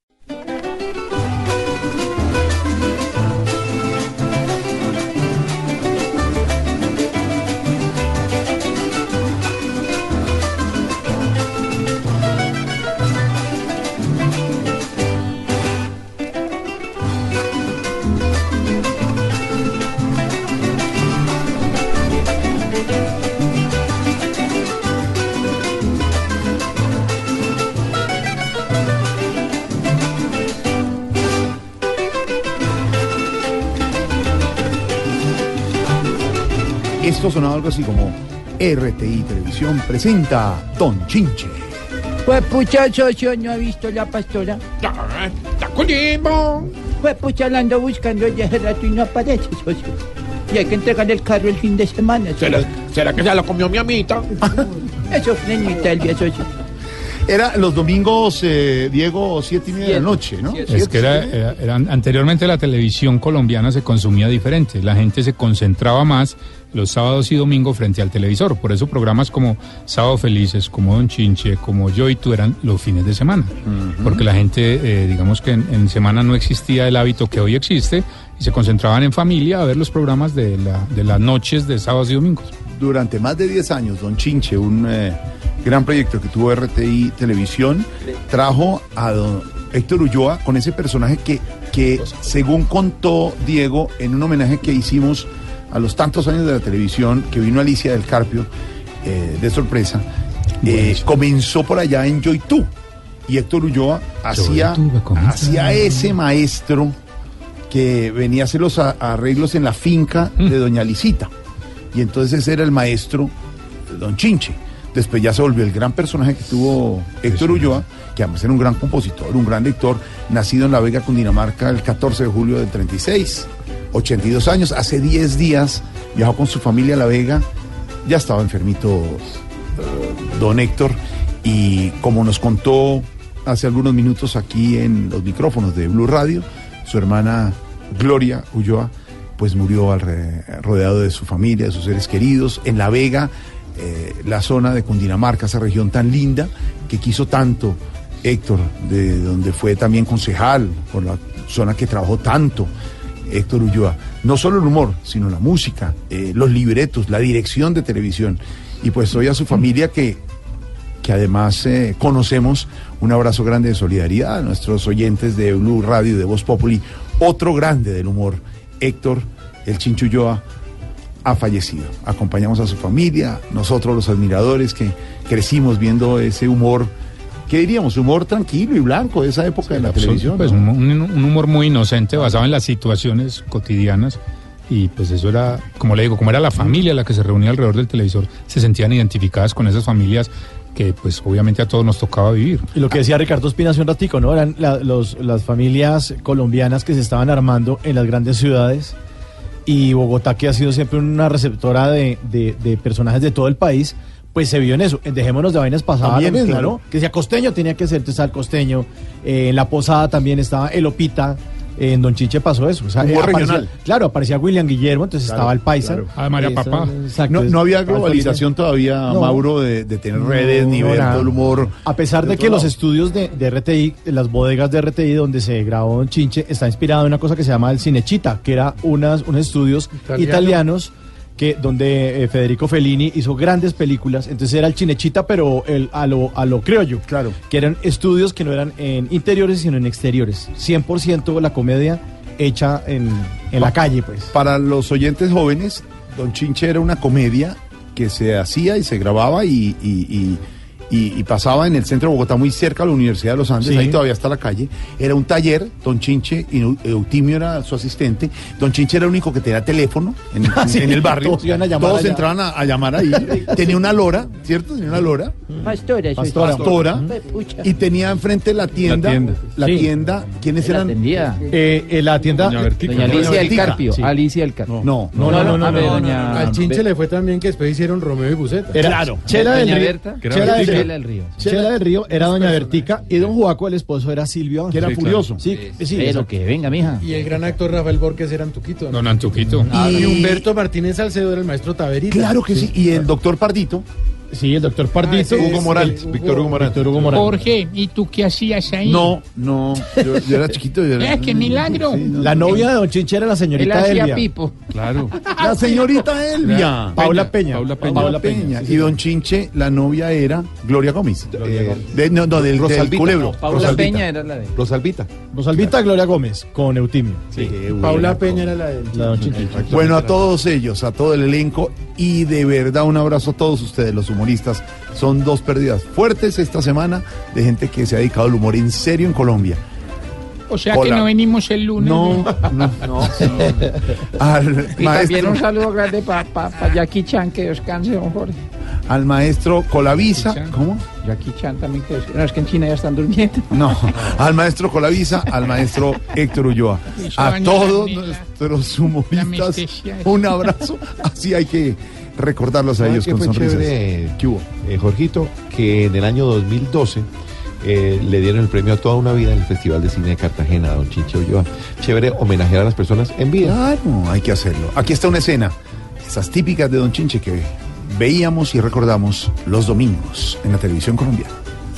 Esto sonaba algo así como RTI Televisión presenta Don Chinche. Pues pucha, socio, ¿no ha visto la pastora? Pues pucha, la ando buscando ya hace rato y no aparece, socio. Y hay que entregarle el carro el fin de semana. socio. ¿Será que se lo comió mi amita? <laughs> Eso es nenita el día, socio. Era los domingos, eh, Diego, siete y media de la noche, ¿no? Es que era, era- eran- anteriormente la televisión colombiana se consumía diferente, la gente se concentraba más los sábados y domingos frente al televisor, por eso programas como Sábado Felices, como Don Chinche, como Yo y tú eran los fines de semana, porque la gente, eh, digamos que en, en semana no existía el hábito que hoy existe y se concentraban en familia a ver los programas de, la- de las noches de sábados y domingos. Durante más de 10 años, Don Chinche, un eh, gran proyecto que tuvo RTI Televisión, trajo a don Héctor Ulloa con ese personaje que, que según contó Diego, en un homenaje que hicimos a los tantos años de la televisión, que vino Alicia del Carpio, eh, de sorpresa, eh, comenzó por allá en Joy Tú. Y Héctor Ulloa hacía, hacía ese maestro que venía a hacer los a- arreglos en la finca de Doña Licita. Y entonces ese era el maestro Don Chinche. Después ya se volvió el gran personaje que tuvo Héctor Ulloa, que además era un gran compositor, un gran lector, nacido en La Vega, Cundinamarca, el 14 de julio del 36, 82 años. Hace 10 días viajó con su familia a La Vega, ya estaba enfermito eh, don Héctor, y como nos contó hace algunos minutos aquí en los micrófonos de Blue Radio, su hermana Gloria Ulloa, pues murió al re- rodeado de su familia, de sus seres queridos, en La Vega, eh, la zona de Cundinamarca, esa región tan linda que quiso tanto Héctor, de donde fue también concejal, por la zona que trabajó tanto. Héctor Ulloa, no solo el humor, sino la música, eh, los libretos, la dirección de televisión. Y pues hoy a su familia que, que además eh, conocemos, un abrazo grande de solidaridad a nuestros oyentes de Blue Radio, de Voz Populi, otro grande del humor, Héctor, el Chincho Ulloa, ha fallecido. Acompañamos a su familia, nosotros los admiradores que crecimos viendo ese humor, ¿qué diríamos? Humor tranquilo y blanco de esa época de la televisión. Pues ¿no? un, un- un humor muy inocente basado en las situaciones cotidianas y pues eso era, como le digo, como era la familia la que se reunía alrededor del televisor, se sentían identificadas con esas familias que pues obviamente a todos nos tocaba vivir. Y lo que decía Ricardo Espina hace un ratico, ¿no? Eran la- los- las familias colombianas que se estaban armando en las grandes ciudades y Bogotá, que ha sido siempre una receptora de, de- de personajes de todo el país, pues se vio en eso. Dejémonos de Vainas pasaba También, lo mismo, claro. ¿no? Que decía costeño, tenía que ser, entonces el costeño. Eh, en La Posada también estaba el Opita. En Don Chiche pasó eso. O sea, aparecía- regional. Claro, aparecía William Guillermo, entonces Claro, estaba el Paisa. claro. Ah, María Eso, Papá. exacto, no, había globalización todavía, No. Mauro, de, de tener No, redes ni ver nada. todo el humor. A pesar de de que los estudios de, de RTI, las bodegas de RTI donde se grabó Don Chinche, está inspirado en una cosa que se llama el Cinechita, que era unas, unos estudios Italiano. italianos que donde eh, Federico Fellini hizo grandes películas. Entonces era el Chinechita, pero el, a, lo, a lo criollo. Claro. Que eran estudios que no eran en interiores, sino en exteriores. 100% la comedia hecha en, en la calle, pues. Para los oyentes jóvenes, Don Chinche era una comedia que se hacía y se grababa y, y- y- y- y pasaba en el centro de Bogotá, muy cerca a la Universidad de los Andes, Sí. ahí todavía está la calle. Era un taller, Don Chinche y Eu- Eutimio era su asistente. Don Chinche era el único que tenía teléfono en, <laughs> en- Sí, en el barrio. todos iban a llamar Todos entraban a, a llamar ahí. <laughs> Tenía una lora, ¿cierto? Tenía una lora. Pastora, soy Pastora. Pastora. Y tenía enfrente la tienda. La Sí. tienda. ¿Quiénes La eran? atendía. Eh, eh, la tienda. Doña Vertica. Doña Doña Alicia del Vertica. Carpio. Sí. Alicia del Carpio. No, no, no, no. Al Chinche le fue también que después hicieron Romeo y Buceta. Era Chela del. Chela del. Chela del Río. Chela del Río era doña Bertica y don Juaco, el esposo, era Silvio Ángel. Que era furioso. Sí, sí. Pero que venga, mija. Y el gran actor Rafael Borges era Antuquito. Don Antuquito. Y Humberto Martínez Salcedo era el maestro Taverita. Claro que sí. Y el doctor Pardito. Sí, el doctor Pardito. Hugo Ah, Morales. Víctor Hugo Morales. Víctor Hugo Morales. Jorge, ¿y tú qué hacías ahí? No, no. Yo, yo era chiquito. Yo era... Eh, qué milagro. La novia de Don Chinche era la señorita hacía Elvia. pipo. Claro. La señorita Elvia. Paula Peña. Paula Peña. Paula Peña. Y don Chinche, la novia era Gloria Gómez. Eh, de- no, no, del, del culebro. No, Paula Rosalvita. Peña era la de. Rosalvita. Rosalvita Gloria Gómez con Eutimio. Paula Peña era la del. La de Don Chinche. Bueno, a todos ellos, a todo el elenco y de verdad un abrazo a todos ustedes, los humoristas. Son dos pérdidas fuertes esta semana de gente que se ha dedicado al humor en serio en Colombia. O sea que no venimos el lunes. No, no, no. <laughs> Al Y también un saludo grande para Jackie Chan, que descanse, don Jorge. al maestro Colavisa. ¿Cómo? Jackie Chan también, que descanse. No, es que en China ya están durmiendo. No, al maestro Colavisa, al maestro Héctor Ulloa, a todos nuestros humoristas, un abrazo. Así hay que recordarlos a ¿Sabe ellos qué con fue sonrisas. chévere, ¿Qué hubo? eh, Jorgito? Que en el año 2012 eh, le dieron el premio a toda una vida en el Festival de Cine de Cartagena a don Chinche Ulloa. Chévere homenajear a las personas en vida. Claro, hay que hacerlo. Aquí está una escena, esas típicas de Don Chinche que veíamos y recordamos los domingos en la televisión colombiana. <laughs>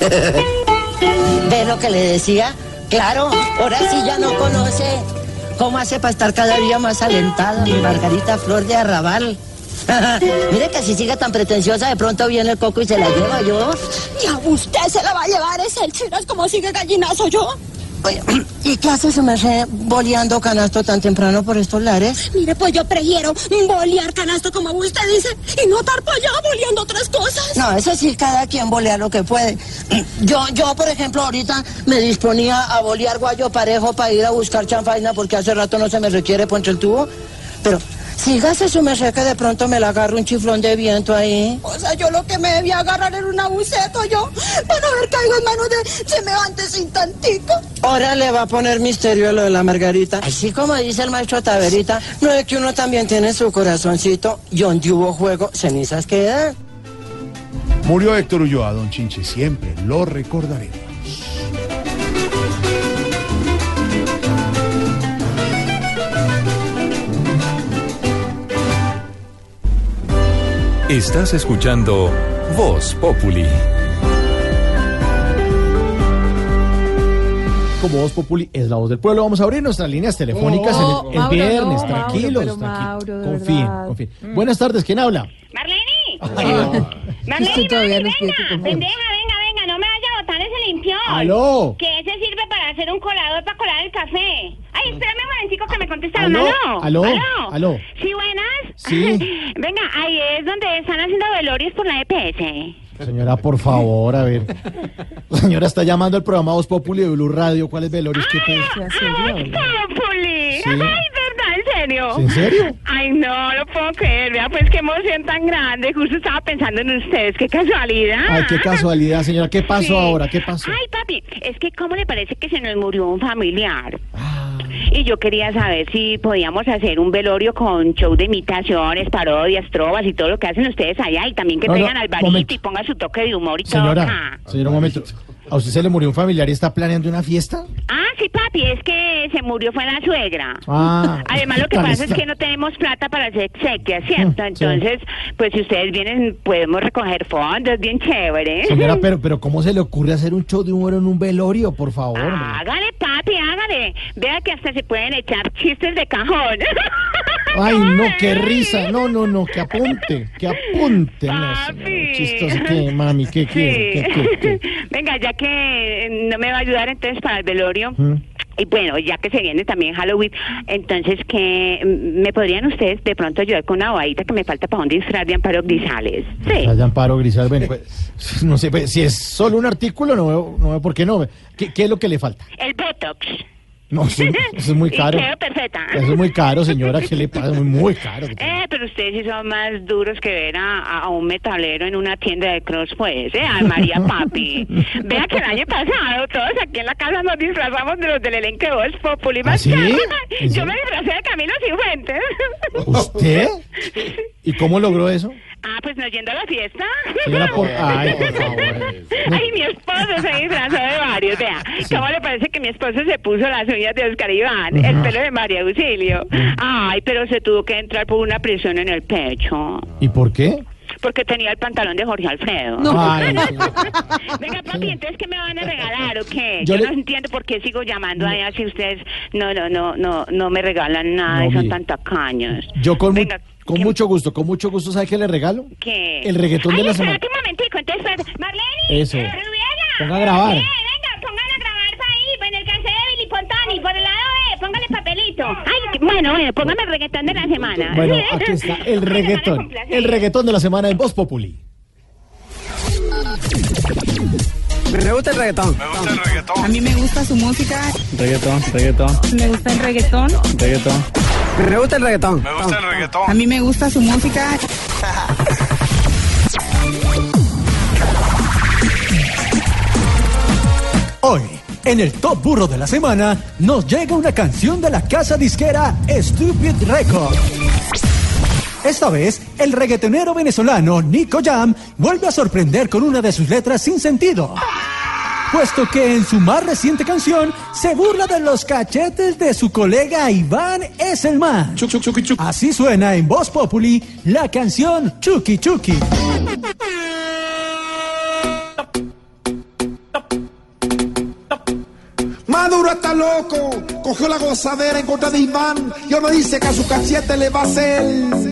¿Ve lo que le decía? Claro, ahora sí ya no conoce cómo hace para estar cada día más alentada mi Margarita Flor de Arrabal. <laughs> Mire que si sigue tan pretenciosa, de pronto viene el coco y se la lleva yo. Ya usted se la va a llevar ese el chinas como sigue gallinazo yo. Oye, <clears throat> ¿y qué hace su merced boleando canasto tan temprano por estos lares? Mire, pues yo prefiero bolear canasto como usted dice y no estar para allá boleando otras cosas. No, eso sí, cada quien bolea lo que puede. <clears throat> Yo, yo, por ejemplo, ahorita me disponía a bolear guayo parejo para ir a buscar chanfaina porque hace rato no se me requiere ponche el tubo. Pero sígase su merced que de pronto me la agarro un chiflón de viento ahí. O sea, yo lo que me debía agarrar era un abuceto yo para no haber caído en manos de semejante sin tantico. Ahora le va a poner misterio a lo de la margarita. Así como dice el maestro Taverita, no es que uno también tiene su corazoncito y donde hubo juego, cenizas quedan. Murió Héctor Ulloa, Don Chinche, siempre lo recordaremos. Estás escuchando Voz Populi. Como Voz Populi es la voz del pueblo, vamos a abrir nuestras líneas telefónicas el, el Mauro, viernes. no, tranquilos, Mauro, tranquilos. Mauro, confíen, confíen. Buenas tardes, ¿quién habla? Marlene. <laughs> No Marlene, venga, pendeja, venga, venga, no me vaya a botar ese limpión. Aló. Que hacer un colador para colar el café. Ay, espérame un momentico que me contestaron. Aló, Aló. aló, aló. Sí, buenas. Sí. <laughs> venga, ahí es donde están haciendo velorios por la EPS. Señora, por favor, a ver. La señora está llamando al programa Voz Populi de Blue Radio. ¿Cuál es Velorios? ¿Qué te- Populi. Sí. Ay. ¿En serio? ¿En serio? Ay, no lo puedo creer. Vea, pues qué emoción tan grande. Justo estaba pensando en ustedes. Qué casualidad. Ay, qué casualidad, señora. ¿Qué pasó Sí. ahora? ¿Qué pasó? Ay, papi, es que ¿cómo le parece que se nos murió un familiar? Ah. Y yo quería saber si podíamos hacer un velorio con show de imitaciones, parodias, trovas y todo lo que hacen ustedes allá. Y también que No, no, traigan al barito momento. y ponga su toque de humor y todo acá. señora, un momento. ¿A usted se le murió un familiar y está planeando una fiesta? Ah, sí, papi, es que se murió fue la suegra. Ah. Además, lo que pasa es que no tenemos plata para hacer exequias, ¿cierto? sí. Entonces, pues si ustedes vienen, podemos recoger fondos, bien chévere. Señora, pero, pero ¿cómo se le ocurre hacer un show de humor en un velorio, por favor? hombre? Hágale, papi, hágale. Vea que hasta se pueden echar chistes de cajón. <laughs> Ay, no, qué risa. No, no, no, que apunte, que apunte. No, señor, chistoso. ¿Qué, mami? ¿Qué? ¿Qué? Venga, ya que eh, no me va a ayudar entonces para el velorio. ¿Mm? Y bueno, ya que se viene también Halloween, entonces que mm, me podrían ustedes de pronto ayudar con una bobadita que me falta para un disfraz de Amparo Grisales. Sí. Allá Amparo Grisal, bueno, pues, no sé, pues, si es solo un artículo, no veo, no veo por qué no. ¿Qué, qué es lo que le falta? El Botox. No, eso, eso es muy <laughs> Y caro. quedo perfecta. Eso es muy caro, señora, ¿qué le pasa? Muy, muy caro. Eh, pero ustedes sí son más duros que ver a, un metalero en una tienda de cross, pues, ¿eh? Ay, María <laughs> Papi. Vea que el año pasado todos aquí en la casa nos disfrazamos de los del elenco de Voz Populi. ¿Ah, sí? ¿En Yo me disfracé de Camilo Cifuentes. ¿Usted? <laughs> ¿Y cómo logró eso? Ah, pues no yendo a la fiesta. Señora, por... Ay, por <laughs> favor. Ay, mi esposo se disfrazó de varios. Vea, ¿cómo le parece que mi esposo se puso las uñas de Oscar Iván, el pelo de María Auxilio? Ay, pero se tuvo que entrar por una presión en el pecho. ¿Y por qué? Porque tenía el pantalón de Jorge Alfredo. No. <laughs> Ay, Venga, papi, entonces, ¿qué me van a regalar o qué? Yo Yo, le- no entiendo por qué sigo llamando allá si ustedes no, no, no, no, no me regalan nada No, y son tan tacaños. Yo con, Venga, con mucho gusto, con mucho gusto, ¿sabe qué le regalo? ¿Qué? El reggaetón Ay, de la semana. un momentico, entonces, espérate. Marlene. Eso. eh, Rubiela. Ponga a grabar. Eh, venga, póngala a grabar ahí, en el cancel de Billy Pontani, por el lado de, póngale papelito. Ay, bueno, bueno, póngame el reggaetón de la semana. Bueno, <laughs> aquí está, el reggaetón. El reggaetón de la semana en Voz Populi. Me gusta el reggaetón. Me gusta el reggaetón. A mí me gusta su música. Reggaetón, reggaetón, Me gusta el reggaetón. reggaetón. Me gusta el reggaetón. Me gusta el reggaetón. A mí me gusta su música. Hoy, en el Top Burro de la Semana, nos llega una canción de la casa disquera Stupid Records. Esta vez, el reggaetonero venezolano Nico Jam vuelve a sorprender con una de sus letras sin sentido. Puesto que en su más reciente canción se burla de los cachetes de su colega Iván Esselman. Así suena en Voz Populi la canción Chucky Chucky. Maduro está loco, cogió la gozadera en contra de Iván y ahora dice que a su cachete le va a hacer.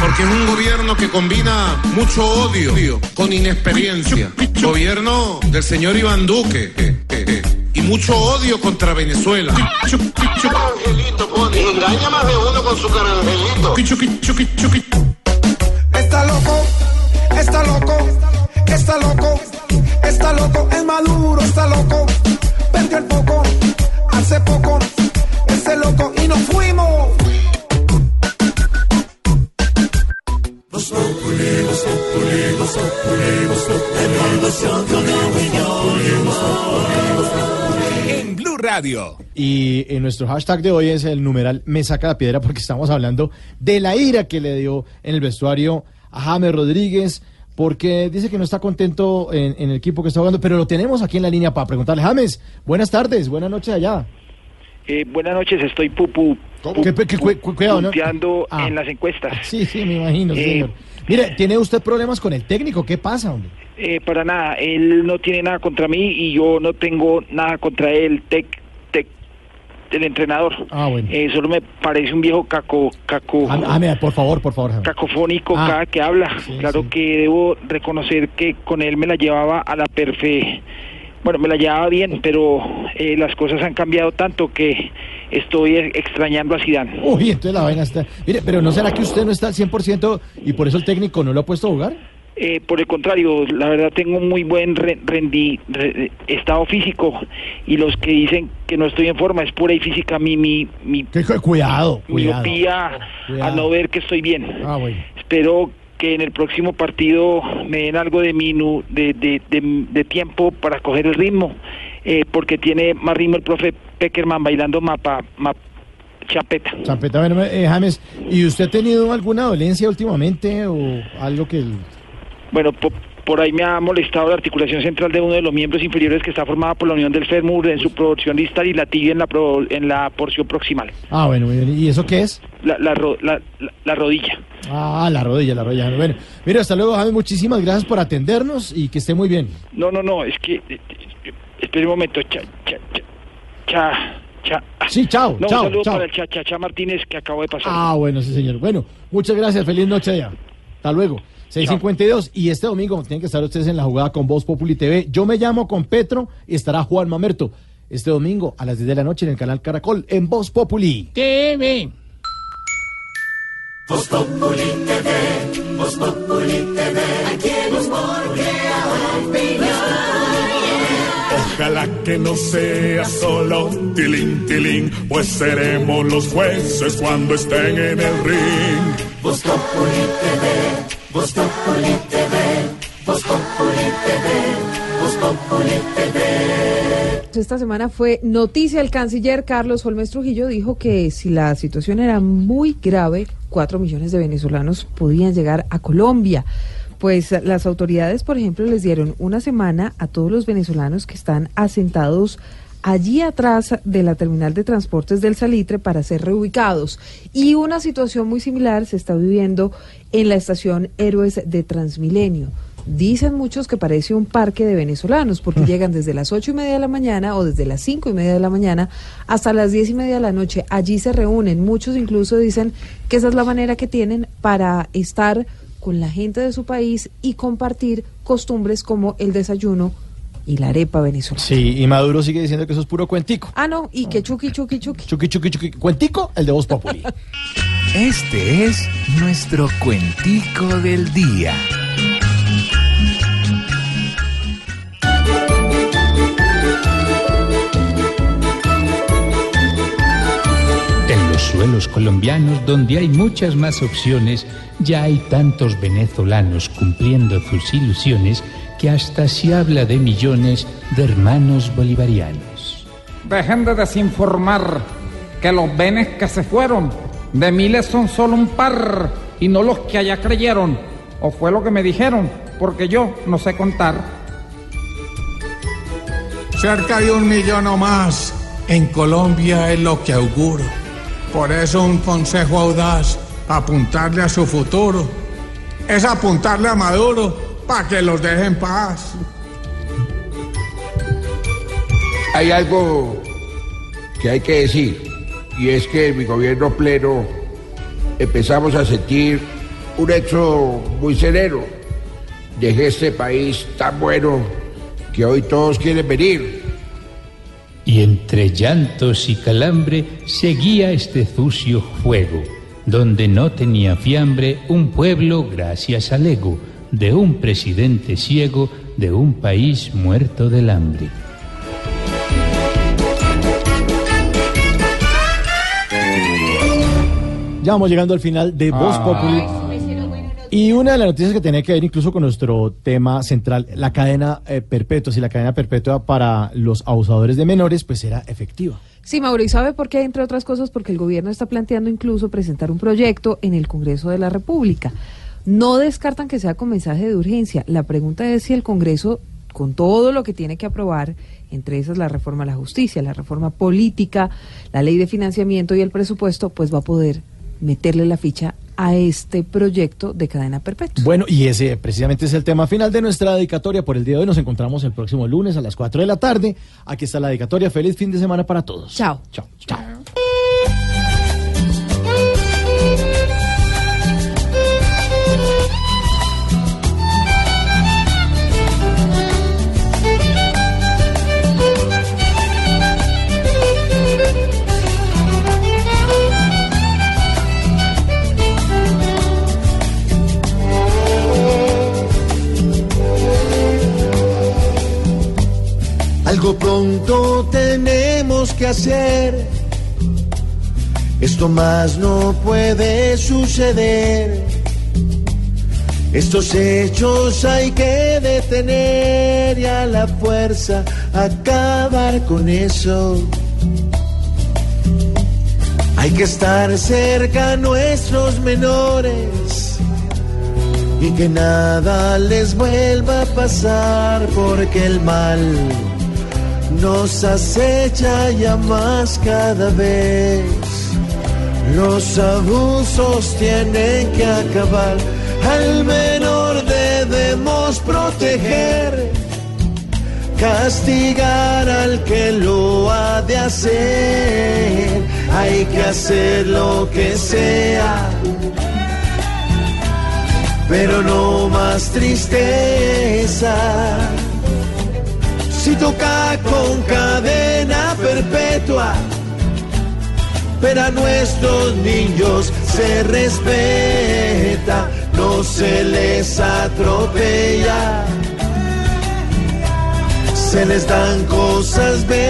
Porque es un gobierno que combina mucho odio con inexperiencia. Gobierno del señor Iván Duque. eh, eh, eh, Y mucho odio contra Venezuela. Angelito, pone. Engaña más de uno con su carangelito. Está loco, está loco, está loco, está loco, es maduro, está loco, perdió el foco hace poco, ese loco y nos fuimos. En Blue Radio. Y en nuestro hashtag de hoy es el numeral Me saca la piedra porque estamos hablando de la ira que le dio en el vestuario a James Rodríguez porque dice que no está contento en, en el equipo que está jugando, pero lo tenemos aquí en la línea para preguntarle. James, buenas tardes, buenas noches allá. Eh, buenas noches, estoy pupu, ¿Qué- qué- qué- cu- cuidado, ¿no? Ah. en las encuestas. Sí, sí, me imagino, Eh, señor. Mire, ¿tiene usted problemas con el técnico? ¿Qué pasa, hombre? Eh, para nada, él no tiene nada contra mí y yo no tengo nada contra él, tec, tec, el entrenador. Ah, bueno. Eh, solo me parece un viejo caco, caco, Ah, ah, mira, por favor, por favor, cacofónico Ah. cada que habla. claro que debo reconocer que con él me la llevaba a la perfe. Bueno, me la llevaba bien, pero eh, las cosas han cambiado tanto que estoy eh, extrañando a Zidane. Uy, entonces la vaina está... Mire, pero ¿no será que usted no está al 100% y por eso el técnico no lo ha puesto a jugar? Eh, por el contrario, la verdad tengo un muy buen re- rendi- re- estado físico y los que dicen que no estoy en forma es pura y física mi mi mi Cuidado, cuidado. miopía Cuidado. al no ver que estoy bien. Ah, bueno. Espero que en el próximo partido me den algo de minu, de, de, de, de tiempo para coger el ritmo, eh, porque tiene más ritmo el profe Peckerman bailando mapa, map- champeta. Champeta, bueno, eh, James, ¿y usted ha tenido alguna dolencia últimamente o algo que... el- Bueno, po- por ahí me ha molestado la articulación central de uno de los miembros inferiores que está formada por la unión del fémur en su porción distal y la tibia en la, pro- en la porción proximal. Ah, bueno. ¿y eso qué es? La, la, ro- la, la- la rodilla. Ah, la rodilla, la rodilla. Bueno, mira, hasta luego, James, muchísimas gracias por atendernos y que esté muy bien. No, no, no, es que... Espera un momento. Cha, cha, cha, cha, cha. Sí, chao, No, chao, un saludo chao. para el cha, cha, cha Martínez que acabo de pasar. Ah, bueno, sí, señor. Bueno, muchas gracias. Feliz noche ya. Hasta luego. 652. Y este domingo tienen que estar ustedes en la jugada con Voz Populi TV. Yo me llamo con Petro y estará Juan Mamerto. Este domingo a las 10 de la noche en el canal Caracol en Voz Populi. TV. Voz Populi TV, Voz Populi TV, aquí el humor crea opinión. Ojalá que no sea solo tilín, tilín, pues seremos los jueces cuando estén en el ring. Voz Populi TV, TV, TV, TV. Esta semana fue noticia. El canciller Carlos Holmes Trujillo dijo que si la situación era muy grave, cuatro millones de venezolanos podían llegar a Colombia. Pues las autoridades, por ejemplo, les dieron una semana a todos los venezolanos que están asentados allí atrás de la terminal de transportes del Salitre para ser reubicados. Y una situación muy similar se está viviendo en la estación Héroes de Transmilenio. Dicen muchos que parece un parque de venezolanos porque <laughs> llegan desde las ocho y media de la mañana o desde las cinco y media de la mañana hasta las diez y media de la noche. Allí se reúnen. Muchos incluso dicen que esa es la manera que tienen para estar con la gente de su país y compartir costumbres como el desayuno y la arepa venezolana. Sí, y Maduro sigue diciendo que eso es puro cuentico. Ah, no, y que chuki, chuki, chuki. Chuki, chuki, chuki. Cuentico, el de Voz Populi. <laughs> Este es nuestro cuentico del día. En los suelos colombianos, donde hay muchas más opciones, ya hay tantos venezolanos cumpliendo sus ilusiones que hasta se habla de millones de hermanos bolivarianos. Dejen de desinformar que los venes que se fueron de miles son solo un par y no los que allá creyeron. O fue lo que me dijeron, porque yo no sé contar. Cerca de un millón o más en Colombia es lo que auguro. Por eso un consejo audaz, apuntarle a su futuro, es apuntarle a Maduro para que los deje en paz. Hay algo que hay que decir, y es que en mi gobierno pleno empezamos a sentir un hecho muy sereno. Dejé este país tan bueno que hoy todos quieren venir. Y entre llantos y calambre seguía este sucio fuego, donde no tenía fiambre un pueblo gracias al ego de un presidente ciego de un país muerto del hambre. Ya vamos llegando al final de Voz Ah. Populi. Y una de las noticias que tenía que ver incluso con nuestro tema central, la cadena eh, perpetua, si la cadena perpetua para los abusadores de menores, pues era efectiva. Sí, Mauro, ¿y sabe por qué? Entre otras cosas, porque el gobierno está planteando incluso presentar un proyecto en el Congreso de la República. No descartan que sea con mensaje de urgencia. La pregunta es si el Congreso, con todo lo que tiene que aprobar, entre esas la reforma a la justicia, la reforma política, la ley de financiamiento y el presupuesto, pues va a poder meterle la ficha a este proyecto de cadena perpetua. Bueno, y ese precisamente es el tema final de nuestra dedicatoria por el día de hoy. Nos encontramos el próximo lunes a las 4 de la tarde. Aquí está la dedicatoria. Feliz fin de semana para todos. Chao. Chao. Chao. Pronto tenemos que hacer. Esto más no puede suceder. Estos hechos hay que detener y a la fuerza acabar con eso. Hay que estar cerca a nuestros menores y que nada les vuelva a pasar porque el mal nos acecha ya más cada vez. Los abusos tienen que acabar, al menor debemos proteger, castigar al que lo ha de hacer, hay que hacer lo que sea, pero no más tristeza. Si toca con cadena perpetua, pero a nuestros niños se respeta, no se les atropella, se les dan cosas bellas,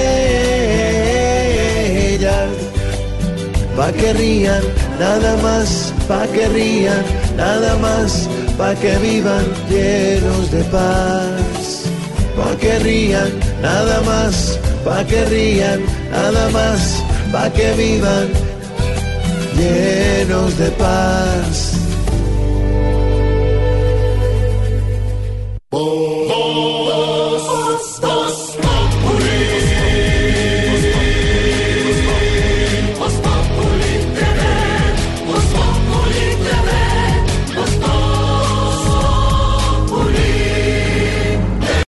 pa' que rían, nada más, pa' que rían, nada más, pa' que vivan llenos de paz, pa' que rían, nada más, pa' que rían, nada más pa' que vivan llenos de paz.